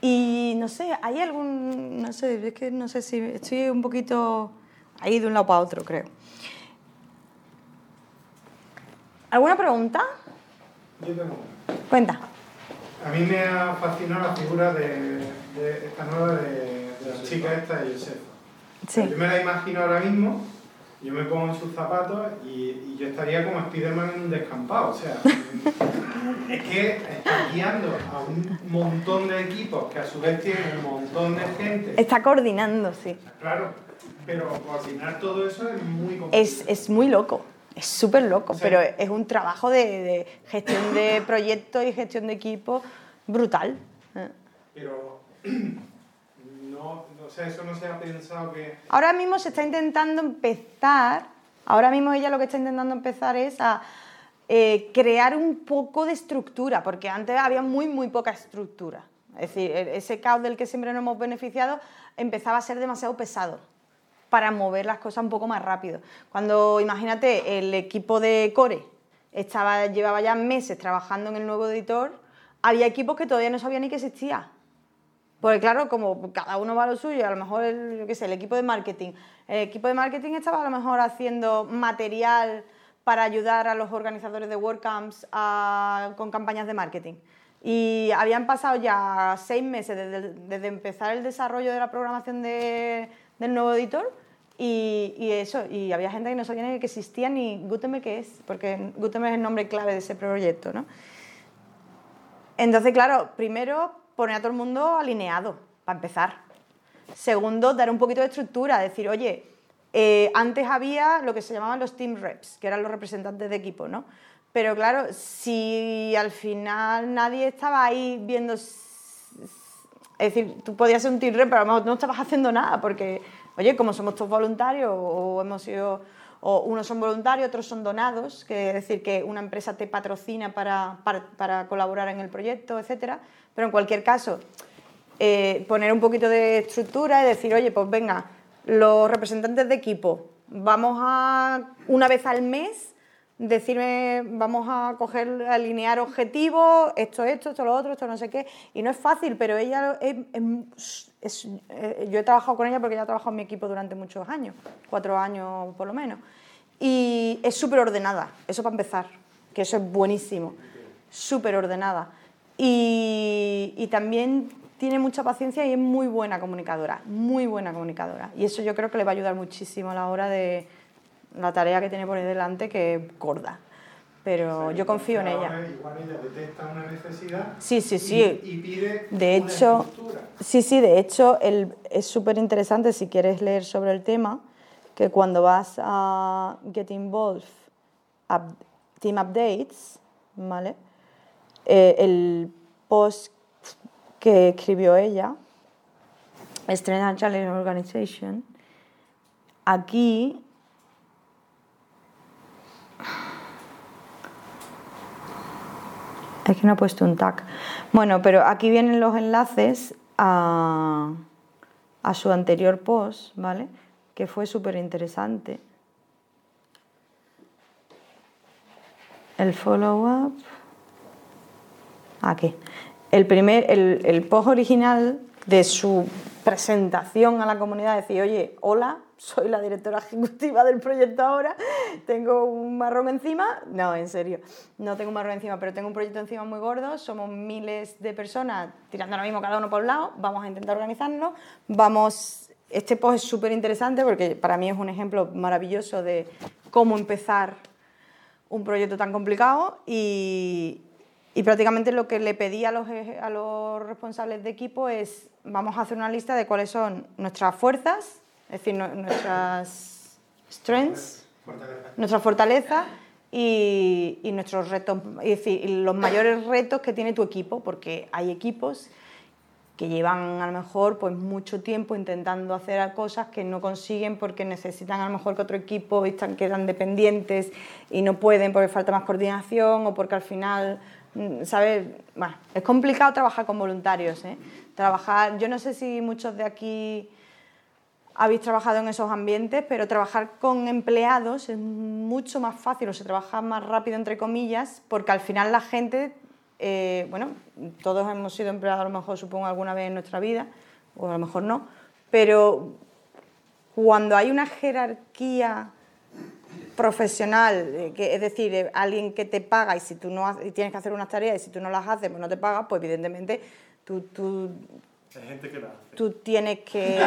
Y no sé, ¿hay algún.? No sé, es que no sé si. Estoy un poquito ahí de un lado para otro, creo. ¿Alguna pregunta? Yo tengo una. Cuenta. A mí me ha fascinado la figura de, de esta nueva de, de la chica esta de Josefa. Sí. Yo me la imagino ahora mismo, yo me pongo en sus zapatos y, y yo estaría como Spiderman en un descampado. O sea, es que está guiando a un montón de equipos que a su vez tienen un montón de gente. Está coordinando, sí. Claro, pero coordinar todo eso es muy complicado. Es, es muy loco, es súper loco, Sí. pero es un trabajo de, de gestión de proyectos y gestión de equipo brutal. Eh. Pero no, o sea, eso no se ha pensado que... Ahora mismo se está intentando empezar, ahora mismo ella lo que está intentando empezar es a eh, crear un poco de estructura, porque antes había muy, muy poca estructura. Es decir, e- ese caos del que siempre nos hemos beneficiado empezaba a ser demasiado pesado. Para mover las cosas un poco más rápido. Cuando, imagínate, el equipo de Core estaba, llevaba ya meses trabajando en el nuevo editor, había equipos que todavía no sabían ni que existía. Porque claro, como cada uno va a lo suyo, a lo mejor el, qué sé, el equipo de marketing. El equipo de marketing estaba a lo mejor haciendo material para ayudar a los organizadores de WordCamps con campañas de marketing. Y habían pasado ya seis meses desde, desde empezar el desarrollo de la programación de- del nuevo editor y, eso, y había gente que no sabía que existía ni Gutenberg qué es, porque Gutenberg es el nombre clave de ese proyecto, ¿no? Entonces, claro, primero poner a todo el mundo alineado, para empezar. Segundo, dar un poquito de estructura, decir, oye, eh, antes había lo que se llamaban los team reps, que eran los representantes de equipo, ¿no? Pero claro, si al final nadie estaba ahí viendo... Es decir, tú podías ser un team rep, pero a lo mejor no estabas haciendo nada, porque, oye, como somos todos voluntarios, o hemos sido... O unos son voluntarios, otros son donados, que es decir, que una empresa te patrocina para, para, colaborar en el proyecto, etcétera. Pero en cualquier caso, eh, poner un poquito de estructura y decir, oye, pues venga, los representantes de equipo, vamos a, una vez al mes, decirme, vamos a coger, alinear objetivos, esto, esto, esto, lo otro, esto, no sé qué. Y no es fácil, pero ella es- es- eh, yo he trabajado con ella porque ella ha trabajado en mi equipo durante muchos años, cuatro años por lo menos. Y es súper ordenada, eso para empezar, que eso es buenísimo, súper ordenada. Y, y también tiene mucha paciencia y es muy buena comunicadora, muy buena comunicadora. Y eso yo creo que le va a ayudar muchísimo a la hora de la tarea que tiene por delante, que es gorda. Pero yo confío en ella. Ahora Igual ella detecta una necesidad Sí, sí, y- sí. y, pide De una hecho, estructura. sí, sí, de hecho el- es súper interesante si quieres leer sobre el tema, que cuando vas a Get Involved, Team Updates, ¿vale? Eh, el post que escribió ella, Strength and Challenge Organization, aquí Es que no he puesto un tag. Bueno, pero aquí vienen los enlaces a, su anterior post, ¿vale? Que fue súper interesante. El follow-up. Aquí. El, primer, el post original de su presentación a la comunidad, decir, oye, hola, soy la directora ejecutiva del proyecto ahora, tengo un marrón encima. No, en serio, no tengo un marrón encima, pero tengo un proyecto encima muy gordo, somos miles de personas tirando ahora mismo cada uno por un lado, vamos a intentar organizarnos, vamos... Este post es súper interesante porque para mí es un ejemplo maravilloso de cómo empezar un proyecto tan complicado y, y prácticamente lo que le pedí a los, a los responsables de equipo es vamos a hacer una lista de cuáles son nuestras fuerzas, es decir, nu- nuestras strengths, nuestras fortalezas y, y nuestros retos, es decir, los mayores retos que tiene tu equipo, porque hay equipos que llevan a lo mejor pues mucho tiempo intentando hacer cosas que no consiguen porque necesitan a lo mejor que otro equipo y están, quedan dependientes y no pueden porque falta más coordinación o porque al final, mm, ¿sabes? Bueno, es complicado trabajar con voluntarios, ¿eh? Trabajar, yo no sé si muchos de aquí habéis trabajado en esos ambientes, pero trabajar con empleados es mucho más fácil o se trabaja más rápido, entre comillas, porque al final la gente, eh, bueno, todos hemos sido empleados a lo mejor, supongo, alguna vez en nuestra vida, o a lo mejor no, pero cuando hay una jerarquía profesional, eh, que, es decir, eh, alguien que te paga y si tú no tienes que hacer unas tareas y si tú no las haces, pues no te pagas, pues evidentemente tú Hay gente que la hace. tú tienes que...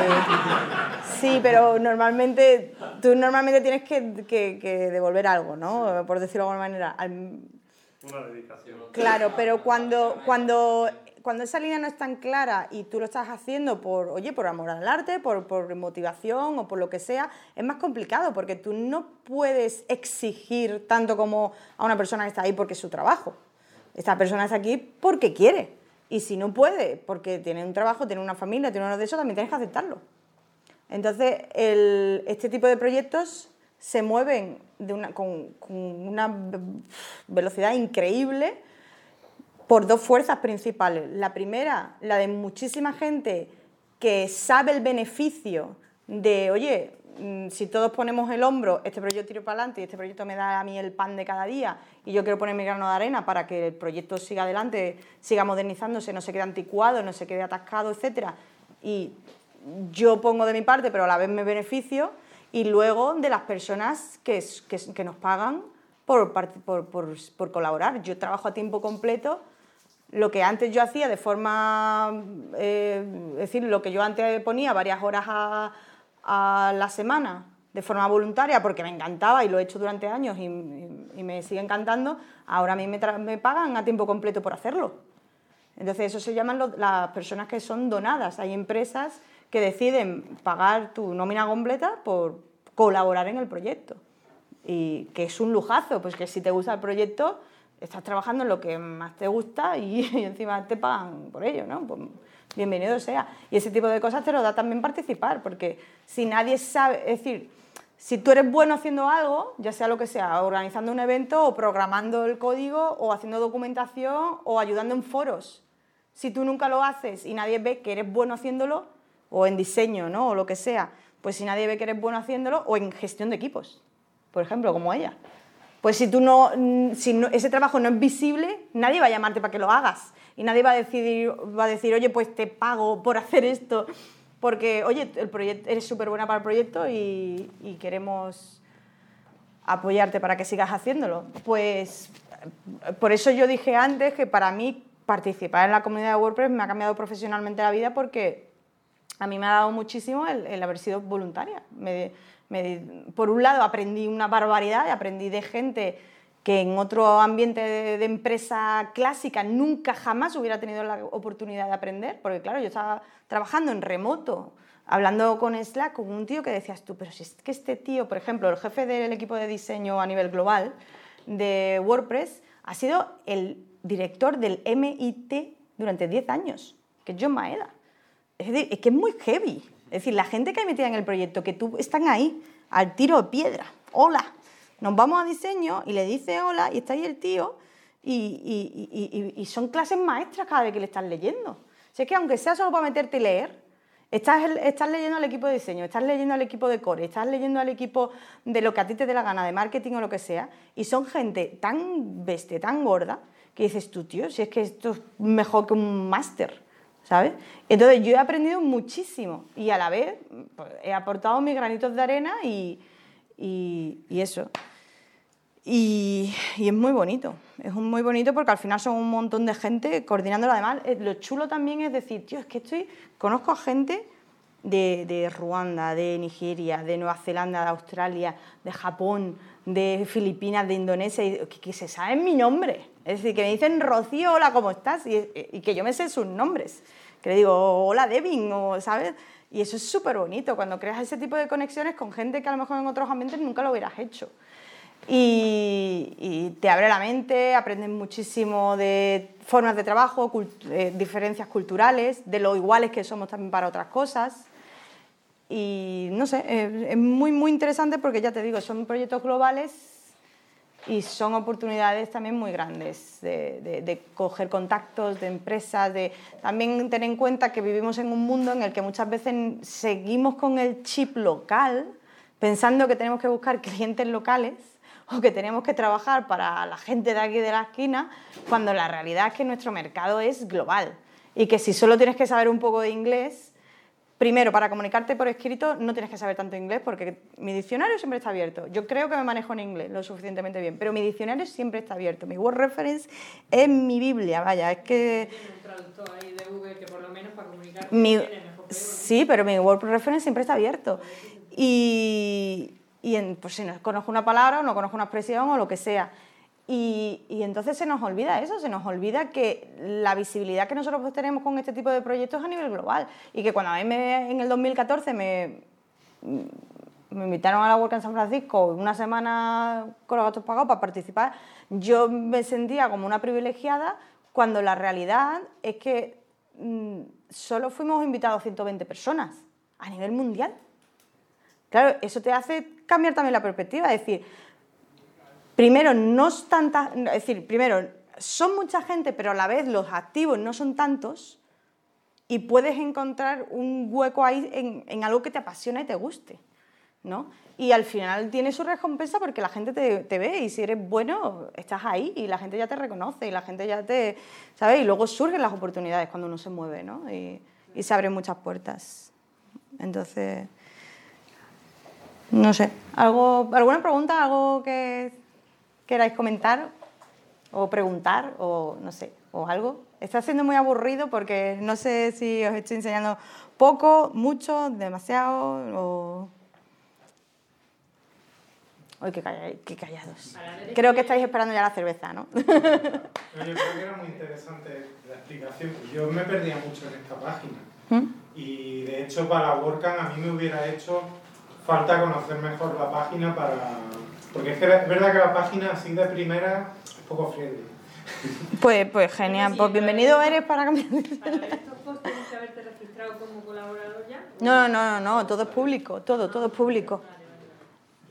Sí, pero normalmente tú normalmente tienes que, que- que devolver algo, ¿no? Por decirlo de alguna manera. Al- Una dedicación. Claro, pero cuando, cuando, cuando esa línea no es tan clara y tú lo estás haciendo por, oye, por amor al arte, por, por motivación o por lo que sea, es más complicado porque tú no puedes exigir tanto como a una persona que está ahí porque es su trabajo. Esta persona está aquí porque quiere. Y si no puede, porque tiene un trabajo, tiene una familia, tiene uno de eso, también tienes que aceptarlo. Entonces, este tipo de proyectos se mueven con, una ve- velocidad increíble por dos fuerzas principales. La primera, la de muchísima gente que sabe el beneficio de, oye, si todos ponemos el hombro, este proyecto tiro para adelante y este proyecto me da a mí el pan de cada día y yo quiero poner mi grano de arena para que el proyecto siga adelante, siga modernizándose, no se quede anticuado, no se quede atascado, etcétera. Y yo pongo de mi parte, pero a la vez me beneficio, y luego de las personas que, que nos pagan por, por- por colaborar. Yo trabajo a tiempo completo, lo que antes yo hacía de forma, eh, es decir, lo que yo antes ponía varias horas a, a la semana de forma voluntaria porque me encantaba y lo he hecho durante años y, me sigue encantando, ahora a mí me, pagan a tiempo completo por hacerlo. Entonces, eso se llaman las personas que son donadas. Hay empresas que deciden pagar tu nómina completa por colaborar en el proyecto. Y que es un lujazo, pues que si te gusta el proyecto, estás trabajando en lo que más te gusta y, y encima te pagan por ello, ¿no? Pues bienvenido sea. Y ese tipo de cosas te lo da también participar, porque si nadie sabe, es decir, si tú eres bueno haciendo algo, ya sea lo que sea, organizando un evento o programando el código o haciendo documentación o ayudando en foros, si tú nunca lo haces y nadie ve que eres bueno haciéndolo, o en diseño, ¿no? O lo que sea, pues si nadie ve que eres bueno haciéndolo, o en gestión de equipos, por ejemplo, como ella. Pues si tú no, mm, si ese trabajo no es visible, nadie va a llamarte para que lo hagas. Y nadie va a decidir, va a decir, oye, pues te pago por hacer esto. Porque, oye, el proyecto, eres súper buena para el proyecto y, queremos apoyarte para que sigas haciéndolo. Pues eh, por eso yo dije antes que para mí participar en la comunidad de WordPress me ha cambiado profesionalmente la vida porque a mí me ha dado muchísimo el, haber sido voluntaria. Me- por un lado aprendí una barbaridad aprendí de gente que en otro ambiente de, de empresa clásica nunca jamás hubiera tenido la oportunidad de aprender, porque claro, yo estaba trabajando en remoto, hablando con Slack, con un tío que decías tú, pero si es que este tío, por ejemplo, el jefe del equipo de diseño a nivel global de WordPress, ha sido el director del MIT durante 10 años, que es John Maeda. Es que es muy heavy. Es decir, la gente que hay metida en el proyecto, que tú están ahí, al tiro de piedra. Hola. Nos vamos a diseño y le dice hola y está ahí el tío y, son clases maestras cada vez que le estás leyendo. O es que aunque sea solo para meterte y leer, estás, estás leyendo al equipo de diseño, estás leyendo al equipo de core, estás leyendo al equipo de lo que a ti te dé la gana, de marketing o lo que sea, y son gente tan bestia, tan gorda, que dices tú, tío, si es que esto es mejor que un máster. ¿Sabes? Entonces yo he aprendido muchísimo y a la vez pues, he aportado mis granitos de arena y, y- eso. Y, es muy bonito, es muy bonito porque al final son un montón de gente coordinándolo. Además, eh, lo chulo también es decir, tío, es que estoy, conozco a gente de, Ruanda, de Nigeria, de Nueva Zelanda, de Australia, de Japón, de Filipinas, de Indonesia, que, que se saben mi nombre. Es decir, que me dicen, Rocío, hola, ¿cómo estás? Y, y que yo me sé sus nombres. Que le digo, hola, Devin, o, ¿sabes? Y eso es súper bonito, cuando creas ese tipo de conexiones con gente que a lo mejor en otros ambientes nunca lo hubieras hecho. Y, y te abre la mente, aprendes muchísimo de formas de trabajo, cult- eh, diferencias culturales, de lo iguales que somos también para otras cosas. Y no sé, es muy, muy interesante porque ya te digo, son proyectos globales y son oportunidades también muy grandes de, coger contactos de empresas, de también tener en cuenta que vivimos en un mundo en el que muchas veces seguimos con el chip local, pensando que tenemos que buscar clientes locales o que tenemos que trabajar para la gente de aquí de la esquina, cuando la realidad es que nuestro mercado es global. Y que si solo tienes que saber un poco de inglés, Primero, para comunicarte por escrito no tienes que saber tanto inglés porque mi diccionario siempre está abierto. Yo creo que me manejo en inglés lo suficientemente bien, pero mi diccionario siempre está abierto. Mi Word Reference es mi Biblia, vaya, es que... Google que por lo menos para mejor sí, pero mi Word Reference siempre está abierto. Y, y en- pues si no conozco una palabra o no conozco una expresión o lo que sea. Y, entonces se nos olvida eso, se nos olvida que la visibilidad que nosotros tenemos con este tipo de proyectos es a nivel global. Y que cuando a mí me- en el 2014 me, me invitaron a la Work en San Francisco una semana con los gastos pagados para participar, yo me sentía como una privilegiada cuando la realidad es que mm, solo fuimos invitados 120 personas a nivel mundial. Claro, eso te hace cambiar también la perspectiva, es decir, primero no es tanta, es decir, primero son mucha gente, pero a la vez los activos no son tantos y puedes encontrar un hueco ahí en, en algo que te apasiona y te guste. ¿no? Y al final tiene su recompensa porque la gente te, te, ve y si eres bueno, estás ahí y la gente ya te reconoce y la gente ya te, ¿sabes? Y luego surgen las oportunidades cuando uno se mueve, ¿no? Y, y se abren muchas puertas. Entonces, no sé, ¿algo, ¿alguna pregunta, algo que queráis comentar o preguntar o no sé, o algo? Está siendo muy aburrido porque no sé si os estoy enseñando poco, mucho, demasiado o... Uy, qué, call qué callados. Creo que estáis esperando ya la cerveza, ¿no? Yo creo que era muy interesante la explicación. Yo me perdía mucho en esta página. ¿Mm? Y de hecho para WordCamp a mí me hubiera hecho falta conocer mejor la página para... Porque es, que es verdad que la página así de primera es poco friendly. Pues, pues genial, pues bienvenido eres para cambiar. Para ver estos posts tienes que haberte registrado como colaborador ya. No, no, no, no, todo es público, todo, todo es público.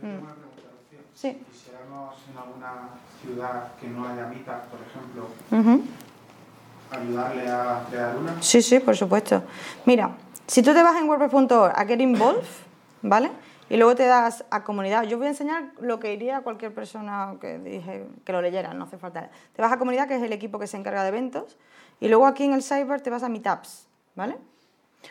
Yo tengo una pregunta, Lucía. Sí. Quisiéramos en alguna ciudad que no haya mitad, por ejemplo, ayudarle a crear una. Sí, sí, por supuesto. Mira, si tú te vas en WordPress.org a Get Involved, ¿vale? Y luego te das a comunidad. Yo voy a enseñar lo que iría a cualquier persona que dije que lo leyera, no hace falta. Te vas a comunidad, que es el equipo que se encarga de eventos, y luego aquí en el Cyber te vas a Meetups, ¿vale?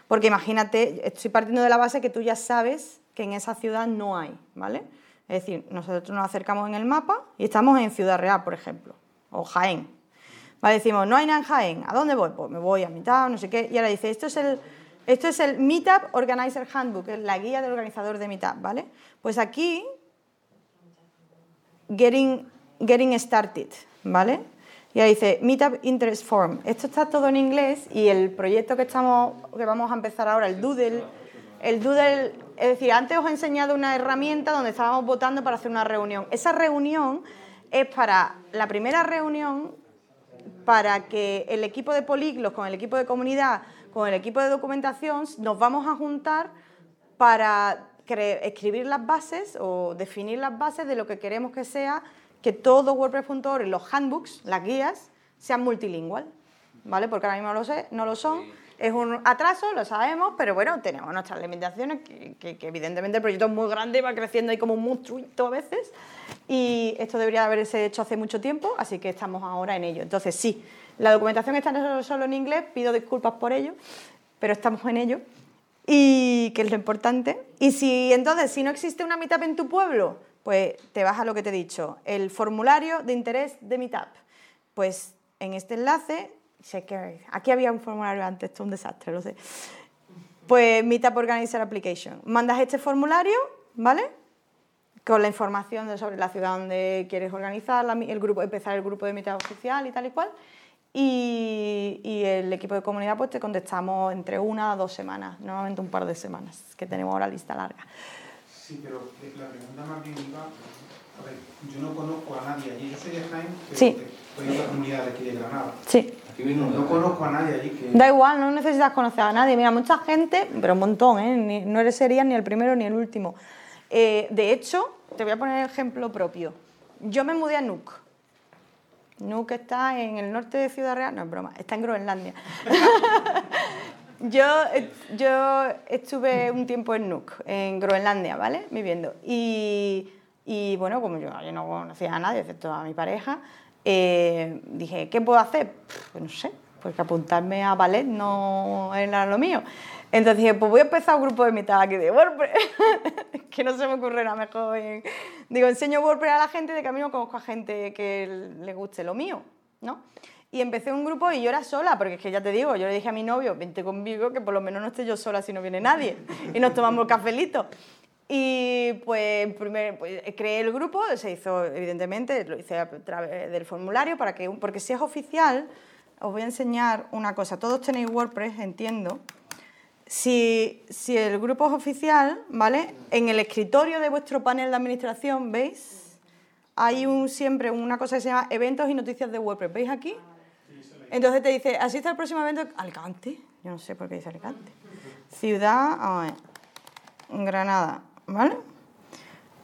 Porque imagínate, estoy partiendo de la base que tú ya sabes que en esa ciudad no hay, ¿vale? Es decir, nosotros nos acercamos en el mapa y estamos en Ciudad Real, por ejemplo, o Jaén. Vale, decimos, no hay nada en Jaén, ¿a dónde voy? Pues me voy a Meetup, no sé qué. Y ahora dice, esto es el, esto es el Meetup Organizer Handbook, es la guía del organizador de Meetup, ¿vale? Pues aquí, Getting, getting Started, ¿vale? Y ahí dice Meetup Interest Form. Esto está todo en inglés y el proyecto que, estamos, que vamos a empezar ahora, el Doodle, el Doodle, es decir, antes os he enseñado una herramienta donde estábamos votando para hacer una reunión. Esa reunión es para la primera reunión para que el equipo de políglos con el equipo de comunidad, con el equipo de documentación, nos vamos a juntar para escribir las bases o definir las bases de lo que queremos que sea que todo WordPress.org los handbooks, las guías, sean multilingües, ¿vale? Porque ahora mismo lo, sé, no lo son. Es un atraso, lo sabemos, pero bueno, tenemos nuestras limitaciones, que, evidentemente el proyecto es muy grande, va creciendo ahí como un monstruito a veces, y esto debería haberse hecho hace mucho tiempo, así que estamos ahora en ello. Entonces, sí, la documentación está solo- solo en inglés, pido disculpas por ello, pero estamos en ello, y que es lo importante. Y si entonces, si no existe una meetup en tu pueblo, pues te vas a lo que te he dicho, el formulario de interés de meetup. Pues en este enlace, sé que aquí había un formulario antes, esto es un desastre, lo sé. Pues Meetup Organizer Application. Mandas este formulario, ¿vale? Con la información de- sobre la ciudad donde quieres organizar, la el grupo, empezar el grupo de Meetup oficial y tal y cual. Y, y el equipo de comunidad pues te contestamos entre una a dos semanas, normalmente un par de semanas, que tenemos ahora lista larga. Sí, pero eh, la pregunta más bien iba. A ver, yo no conozco a nadie allí. Yo soy de Jaén, pero Sí. estoy en la comunidad de aquí de Granada. Sí. No, no conozco a nadie allí que. Da igual, no necesitas conocer a nadie. Mira, mucha gente, pero un montón, ¿eh? Ni- no eres serías ni el primero ni el último. Eh, de hecho, te voy a poner ejemplo propio. Yo me mudé a Nuuk. Nuuk está en el norte de Ciudad Real, no es broma, está en Groenlandia. yo, yo estuve un tiempo en Nuuk, en Groenlandia, ¿vale? Viviendo. Y, y, bueno, como yo, yo no conocía a nadie, excepto a mi pareja, eh, dije, ¿qué puedo hacer? Pues no sé, porque apuntarme a ballet no era lo mío. Entonces dije, pues voy a empezar un grupo de mitad aquí de WordPress, que no se me ocurre nada mejor. Digo, enseño WordPress a la gente, de camino conozco a gente que le guste lo mío, ¿no? Y empecé un grupo y yo era sola, porque es que ya te digo, yo le dije a mi novio, vente conmigo, que por lo menos no esté yo sola si no viene nadie. Y nos tomamos el cafelito. Y pues, primer, pues, creé el grupo, se hizo evidentemente, lo hice a través del formulario, para que, porque si es oficial, os voy a enseñar una cosa. Todos tenéis WordPress, entiendo. Si, si el grupo es oficial, ¿vale? En el escritorio de vuestro panel de administración, ¿veis? Hay un, siempre una cosa que se llama eventos y noticias de WordPress. ¿Veis aquí? Entonces te dice, asiste al próximo evento, Alicante. Yo no sé por qué dice Alicante. Ciudad, a ver, Granada, ¿vale?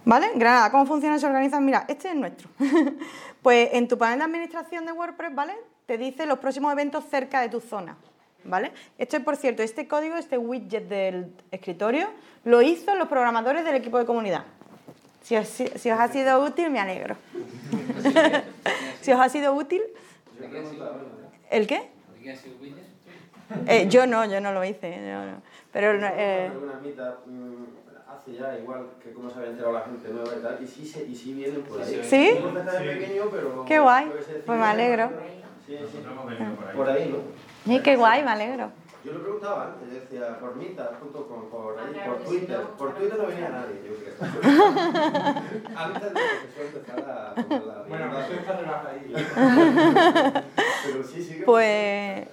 ¿Vale? Granada, ¿cómo funciona? Se organizan. Mira, este es nuestro. pues en tu panel de administración de WordPress, ¿vale? Te dice los próximos eventos cerca de tu zona. ¿vale? Esto, por cierto, este código, este widget del escritorio, lo hizo los programadores del equipo de comunidad. Si os, ha sido útil, me alegro. si os ha sido útil... ¿El qué? Eh, yo no, yo no lo hice. yo no. Pero... eh, hace ya igual que cómo se había enterado la gente nueva y tal, y sí, se- y sí vienen por ahí. ¿Sí? No empezar de pequeño, pero... Qué guay. Pues me alegro. Sí, sí. Por ahí, ¿no? Sí, qué guay, me alegro. Yo lo preguntaba antes, yo decía, por mitad.com, por ahí, por Twitter. Por Twitter no venía nadie, yo creo. antes de que se empezara a Bueno, eso está relajadillo. Pero sí, sí que... Pues,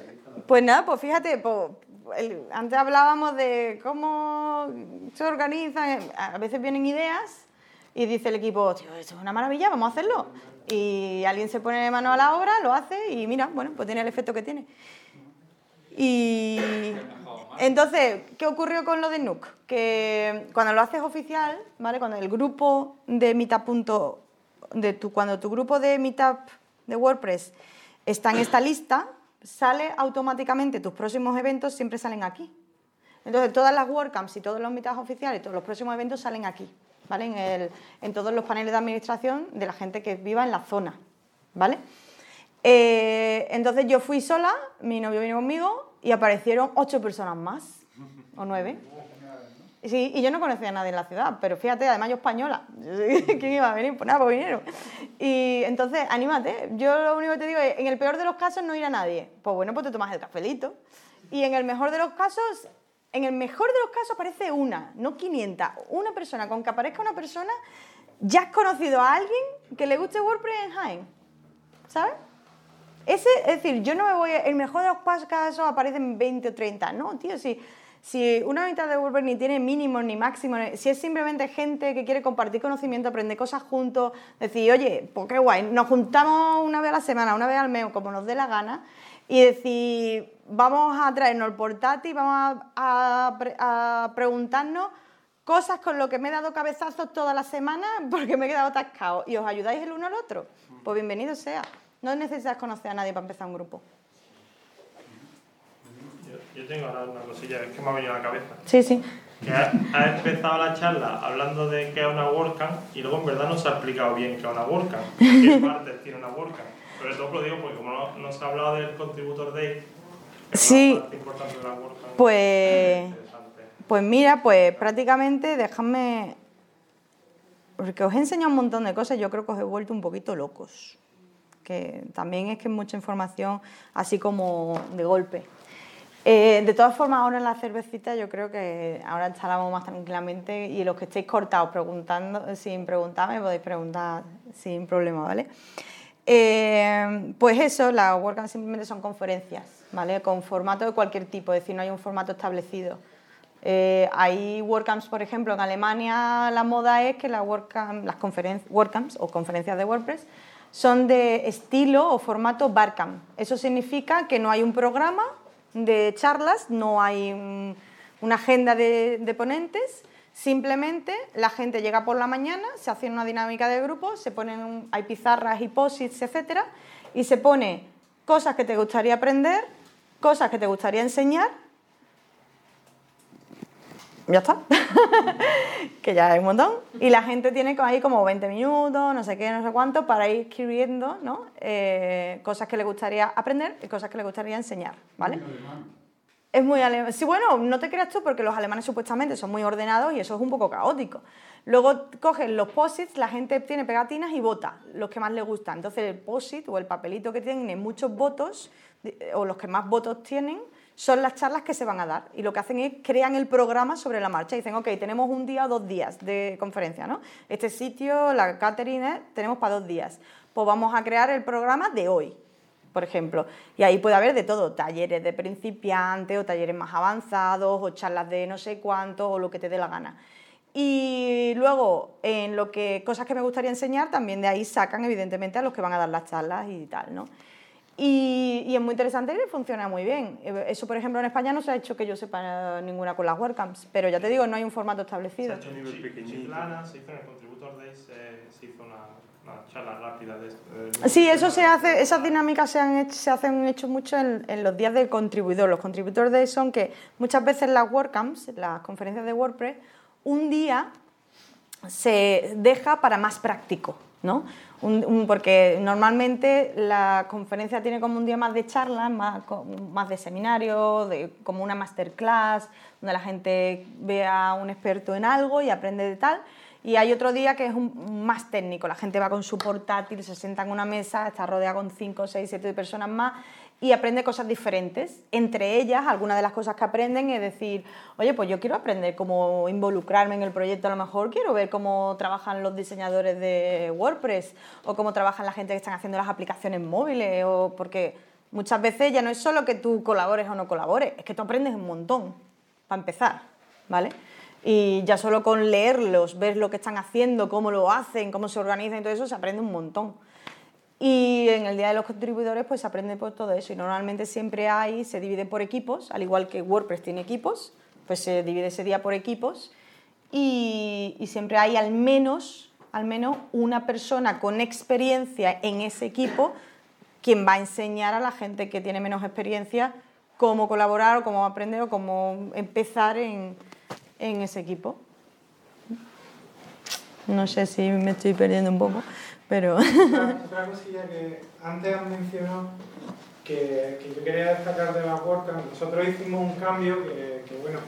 pues nada, pues fíjate, pues, el- antes hablábamos de cómo se organizan, a veces vienen ideas y dice el equipo, tío, esto es una maravilla, vamos a hacerlo. Y alguien se pone mano a la obra, lo hace y mira, bueno, pues tiene el efecto que tiene. Y entonces, ¿qué ocurrió con lo de Nook? Que cuando lo haces oficial, ¿vale? Cuando el grupo de Meetup, de tu, cuando tu grupo de Meetup de WordPress está en esta lista, sale automáticamente tus próximos eventos, siempre salen aquí. Entonces, todas las WordCamps y todos los Meetups oficiales, todos los próximos eventos salen aquí, ¿vale? En, el- en todos los paneles de administración de la gente que viva en la zona, ¿vale? Eh, entonces yo fui sola, mi novio vino conmigo y aparecieron ocho personas más, o nueve. Sí, y yo no conocía a nadie en la ciudad, pero fíjate, además yo española. ¿Quién iba a venir? Pues nada, pues vinieron. Y entonces, anímate. Yo lo único que te digo es, en el peor de los casos no irá nadie. Pues bueno, pues te tomas el cafelito. Y en el mejor de los casos, en el mejor de los casos aparece una, no 500. Una persona, con que aparezca una persona, ya has conocido a alguien que le guste WordPress en Jaén. ¿Sabes? Ese, es decir, yo no me voy, a- el mejor de los casos aparecen 20 o 30, no, tío, si, si una mitad de WordPress ni tiene mínimos ni máximos, si es simplemente gente que quiere compartir conocimiento, aprender cosas juntos, decir, oye, pues qué guay, nos juntamos una vez a la semana, una vez al mes, como nos dé la gana, y decir, vamos a traernos el portátil, vamos a preguntarnos cosas con lo que me he dado cabezazos toda la semana porque me he quedado atascado y os ayudáis el uno al otro, pues bienvenido sea. No necesitas conocer a nadie para empezar un grupo. Yo, tengo ahora una cosilla, es que me ha venido a la cabeza. Sí, sí. Que ha, ha empezado la charla hablando de qué es una WordCamp y luego en verdad no se ha explicado bien qué es una WordCamp, qué partes tiene una WordCamp. Sobre todo lo digo porque como no, no se ha hablado del Contributor Day, que es Sí. una parte importante de la WordCamp. Pues, pues mira, pues prácticamente dejadme... Porque os he enseñado un montón de cosas, yo creo que os he vuelto un poquito locos. Que también es que es mucha información así como de golpe. Eh, de todas formas, ahora en la cervecita yo creo que ahora charlamos más tranquilamente y los que estéis cortados preguntando, sin preguntarme, podéis preguntar sin problema, ¿vale? Eh, pues eso, las WordCamp simplemente son conferencias, ¿vale? Con formato de cualquier tipo, es decir, no hay un formato establecido. Eh, hay WordCamps, por ejemplo, en Alemania la moda es que las WordCamp, las WordCamps o conferencias de WordPress son de estilo o formato Barcamp. Eso significa que no hay un programa de charlas, no hay mm, una agenda de, ponentes, simplemente la gente llega por la mañana, se hace una dinámica de grupo, se ponen, hay pizarras y posits, etcétera, y se pone cosas que te gustaría aprender, cosas que te gustaría enseñar ya está. que ya hay un montón. Y la gente tiene ahí como 20 minutos, no sé qué, no sé cuánto, para ir escribiendo ¿no? Eh, cosas que le gustaría aprender y cosas que le gustaría enseñar. ¿vale? Es muy alemán. Sí, bueno, no te creas tú porque los alemanes supuestamente son muy ordenados y eso es un poco caótico. Luego cogen los posits, la gente tiene pegatinas y vota los que más le gustan. Entonces el posit o el papelito que tiene muchos votos o los que más votos tienen son las charlas que se van a dar. Y lo que hacen es crean el programa sobre la marcha. Dicen, ok, tenemos un día o dos días de conferencia, ¿no? Este sitio, la catering, tenemos para dos días. Pues vamos a crear el programa de hoy por ejemplo. Y ahí puede haber de todo, talleres de principiantes o talleres más avanzados o charlas de no sé cuánto o lo que te dé la gana. Y luego, en lo que cosas que me gustaría enseñar, también de ahí sacan evidentemente a los que van a dar las charlas y tal, ¿no? Y, y es muy interesante y funciona muy bien. Eso, por ejemplo, en España no se ha hecho que yo sepa ninguna con las WordCamps, pero ya te digo, no hay un formato Se ha establecido. hecho en Chiclana, se hizo en el Contributor Day, se, se hizo una, una charla rápida de esto. Sí, eso se hace, esas dinámicas se, han hecho, se hacen hecho mucho en, en los días del contribuidor. Los contributores de son que muchas veces las WordCamps, las conferencias de WordPress, un día se deja para más práctico, ¿no? Un- porque normalmente la conferencia tiene como un día más de charlas, más de seminario, de, como una masterclass, donde la gente ve a un experto en algo y aprende de tal. Y hay otro día que es un, más técnico, la gente va con su portátil, se sienta en una mesa, está rodeada con 5, 6, 7 personas más y aprende cosas diferentes. Entre ellas, algunas de las cosas que aprenden es decir, oye, pues yo quiero aprender cómo involucrarme en el proyecto, a lo mejor quiero ver cómo trabajan los diseñadores de WordPress o cómo trabajan la gente que están haciendo las aplicaciones móviles, o porque muchas veces ya no es solo que tú colabores o no colabores, es que tú aprendes un montón, para empezar, ¿vale? Y ya solo con leerlos, ver lo que están haciendo, cómo lo hacen, cómo se organizan y todo eso, se aprende un montón. Y en el Día de los Contribuidores pues se aprende por todo eso. Y normalmente siempre hay, se divide por equipos, al igual que WordPress tiene equipos, pues se divide ese día por equipos. Y, y siempre hay al menos, al menos una persona con experiencia en ese equipo quien va a enseñar a la gente que tiene menos experiencia cómo colaborar o cómo aprender o cómo empezar en, en ese equipo. No sé si me estoy perdiendo un poco, pero... Otra, otra cosilla que antes has mencionado que, que yo quería destacar de la WordCamp, nosotros hicimos un cambio que, que, bueno,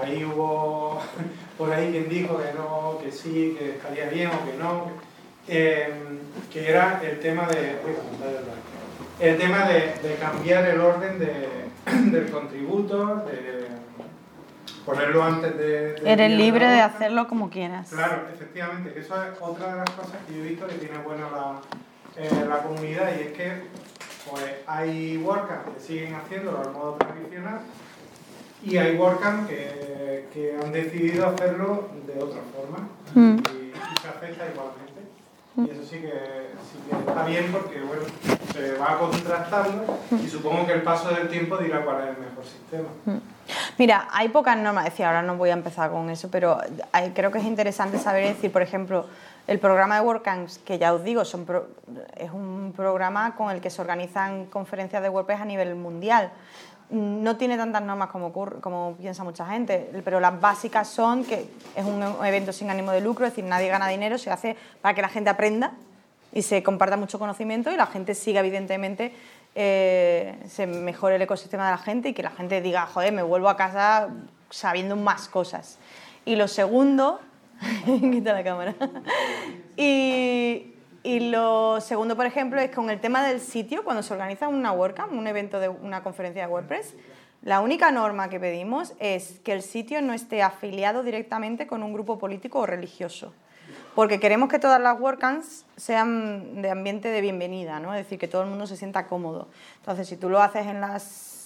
ahí hubo por ahí quien dijo que no, que sí, que estaría bien o que no, eh, que era el tema de, el tema de, de cambiar el orden de, del contributo, de ponerlo antes de... Eres libre de hacerlo como quieras. Claro, efectivamente, que eso es otra de las cosas que yo he visto que tiene buena la, eh, la comunidad y es que pues, hay WordCamp que siguen haciéndolo al modo tradicional y hay WordCamp que, que han decidido hacerlo de otra forma Mm. y, y se acepta igualmente. Y eso sí que, sí que está bien porque bueno, se va contrastando y supongo que el paso del tiempo dirá cuál es el mejor sistema. Mira, hay pocas normas, decir, ahora no voy a empezar con eso, pero hay- creo que es interesante saber decir, por ejemplo, el programa de WordCamps, que ya os digo, son pro- es un programa con el que se organizan conferencias de WordPress a nivel mundial. No tiene tantas normas como, como piensa mucha gente, pero las básicas son que es un evento sin ánimo de lucro, es decir, nadie gana dinero, se hace para que la gente aprenda y se comparta mucho conocimiento y la gente siga, evidentemente, eh, se mejore el ecosistema de la gente y que la gente diga, joder, me vuelvo a casa sabiendo más cosas. Y lo segundo, quita la cámara. y lo segundo, por ejemplo, es con el tema del sitio, cuando se organiza una WordCamp, un evento de una conferencia de WordPress, la única norma que pedimos es que el sitio no esté afiliado directamente con un grupo político o religioso. Porque queremos que todas las WordCamps sean de ambiente de bienvenida, ¿no? Es decir, que todo el mundo se sienta cómodo. Entonces, si tú lo haces en las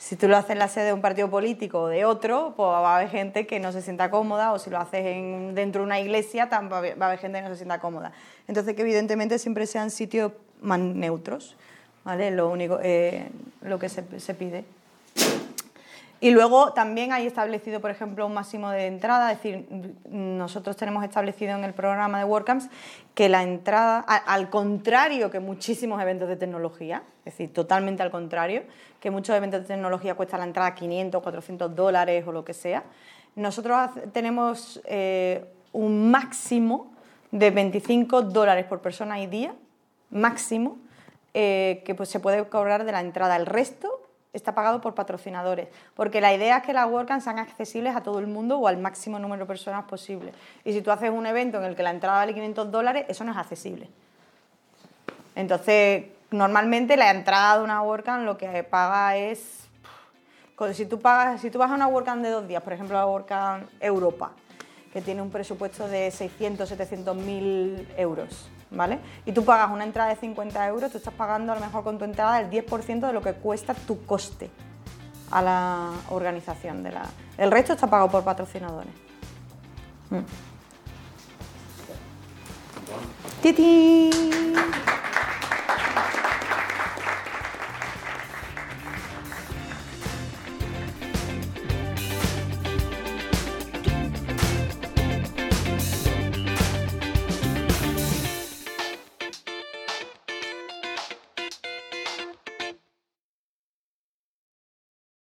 si tú lo haces en la sede de un partido político o de otro, pues va a haber gente que no se sienta cómoda, o si lo haces en- dentro de una iglesia, va a haber gente que no se sienta cómoda. Entonces, que evidentemente siempre sean sitios más neutros, ¿vale? Lo único, eh, lo que se, se pide. Y luego también hay establecido, por ejemplo, un máximo de entrada, es decir, nosotros tenemos establecido en el programa de WordCamps que la entrada, al contrario que muchísimos eventos de tecnología, es decir, totalmente al contrario, que muchos eventos de tecnología cuesta la entrada 500, 400 dólares o lo que sea, nosotros tenemos eh, un máximo de 25 dólares por persona y día, máximo, eh, que pues, se puede cobrar de la entrada. El resto está pagado por patrocinadores, porque la idea es que las WordCamp sean accesibles a todo el mundo o al máximo número de personas posible. Y si tú haces un evento en el que la entrada vale 500 dólares, eso no es accesible. Entonces, normalmente la entrada de una WordCamp lo que paga es... Si tú, pagas, si tú vas a una WordCamp de dos días, por ejemplo la WordCamp Europa, que tiene un presupuesto de 600, 700 mil euros, ¿vale? Y tú pagas una entrada de 50 euros, tú estás pagando a lo mejor con tu entrada el 10% de lo que cuesta tu coste a la organización de la... El resto está pagado por patrocinadores. Mm. ¡Titi!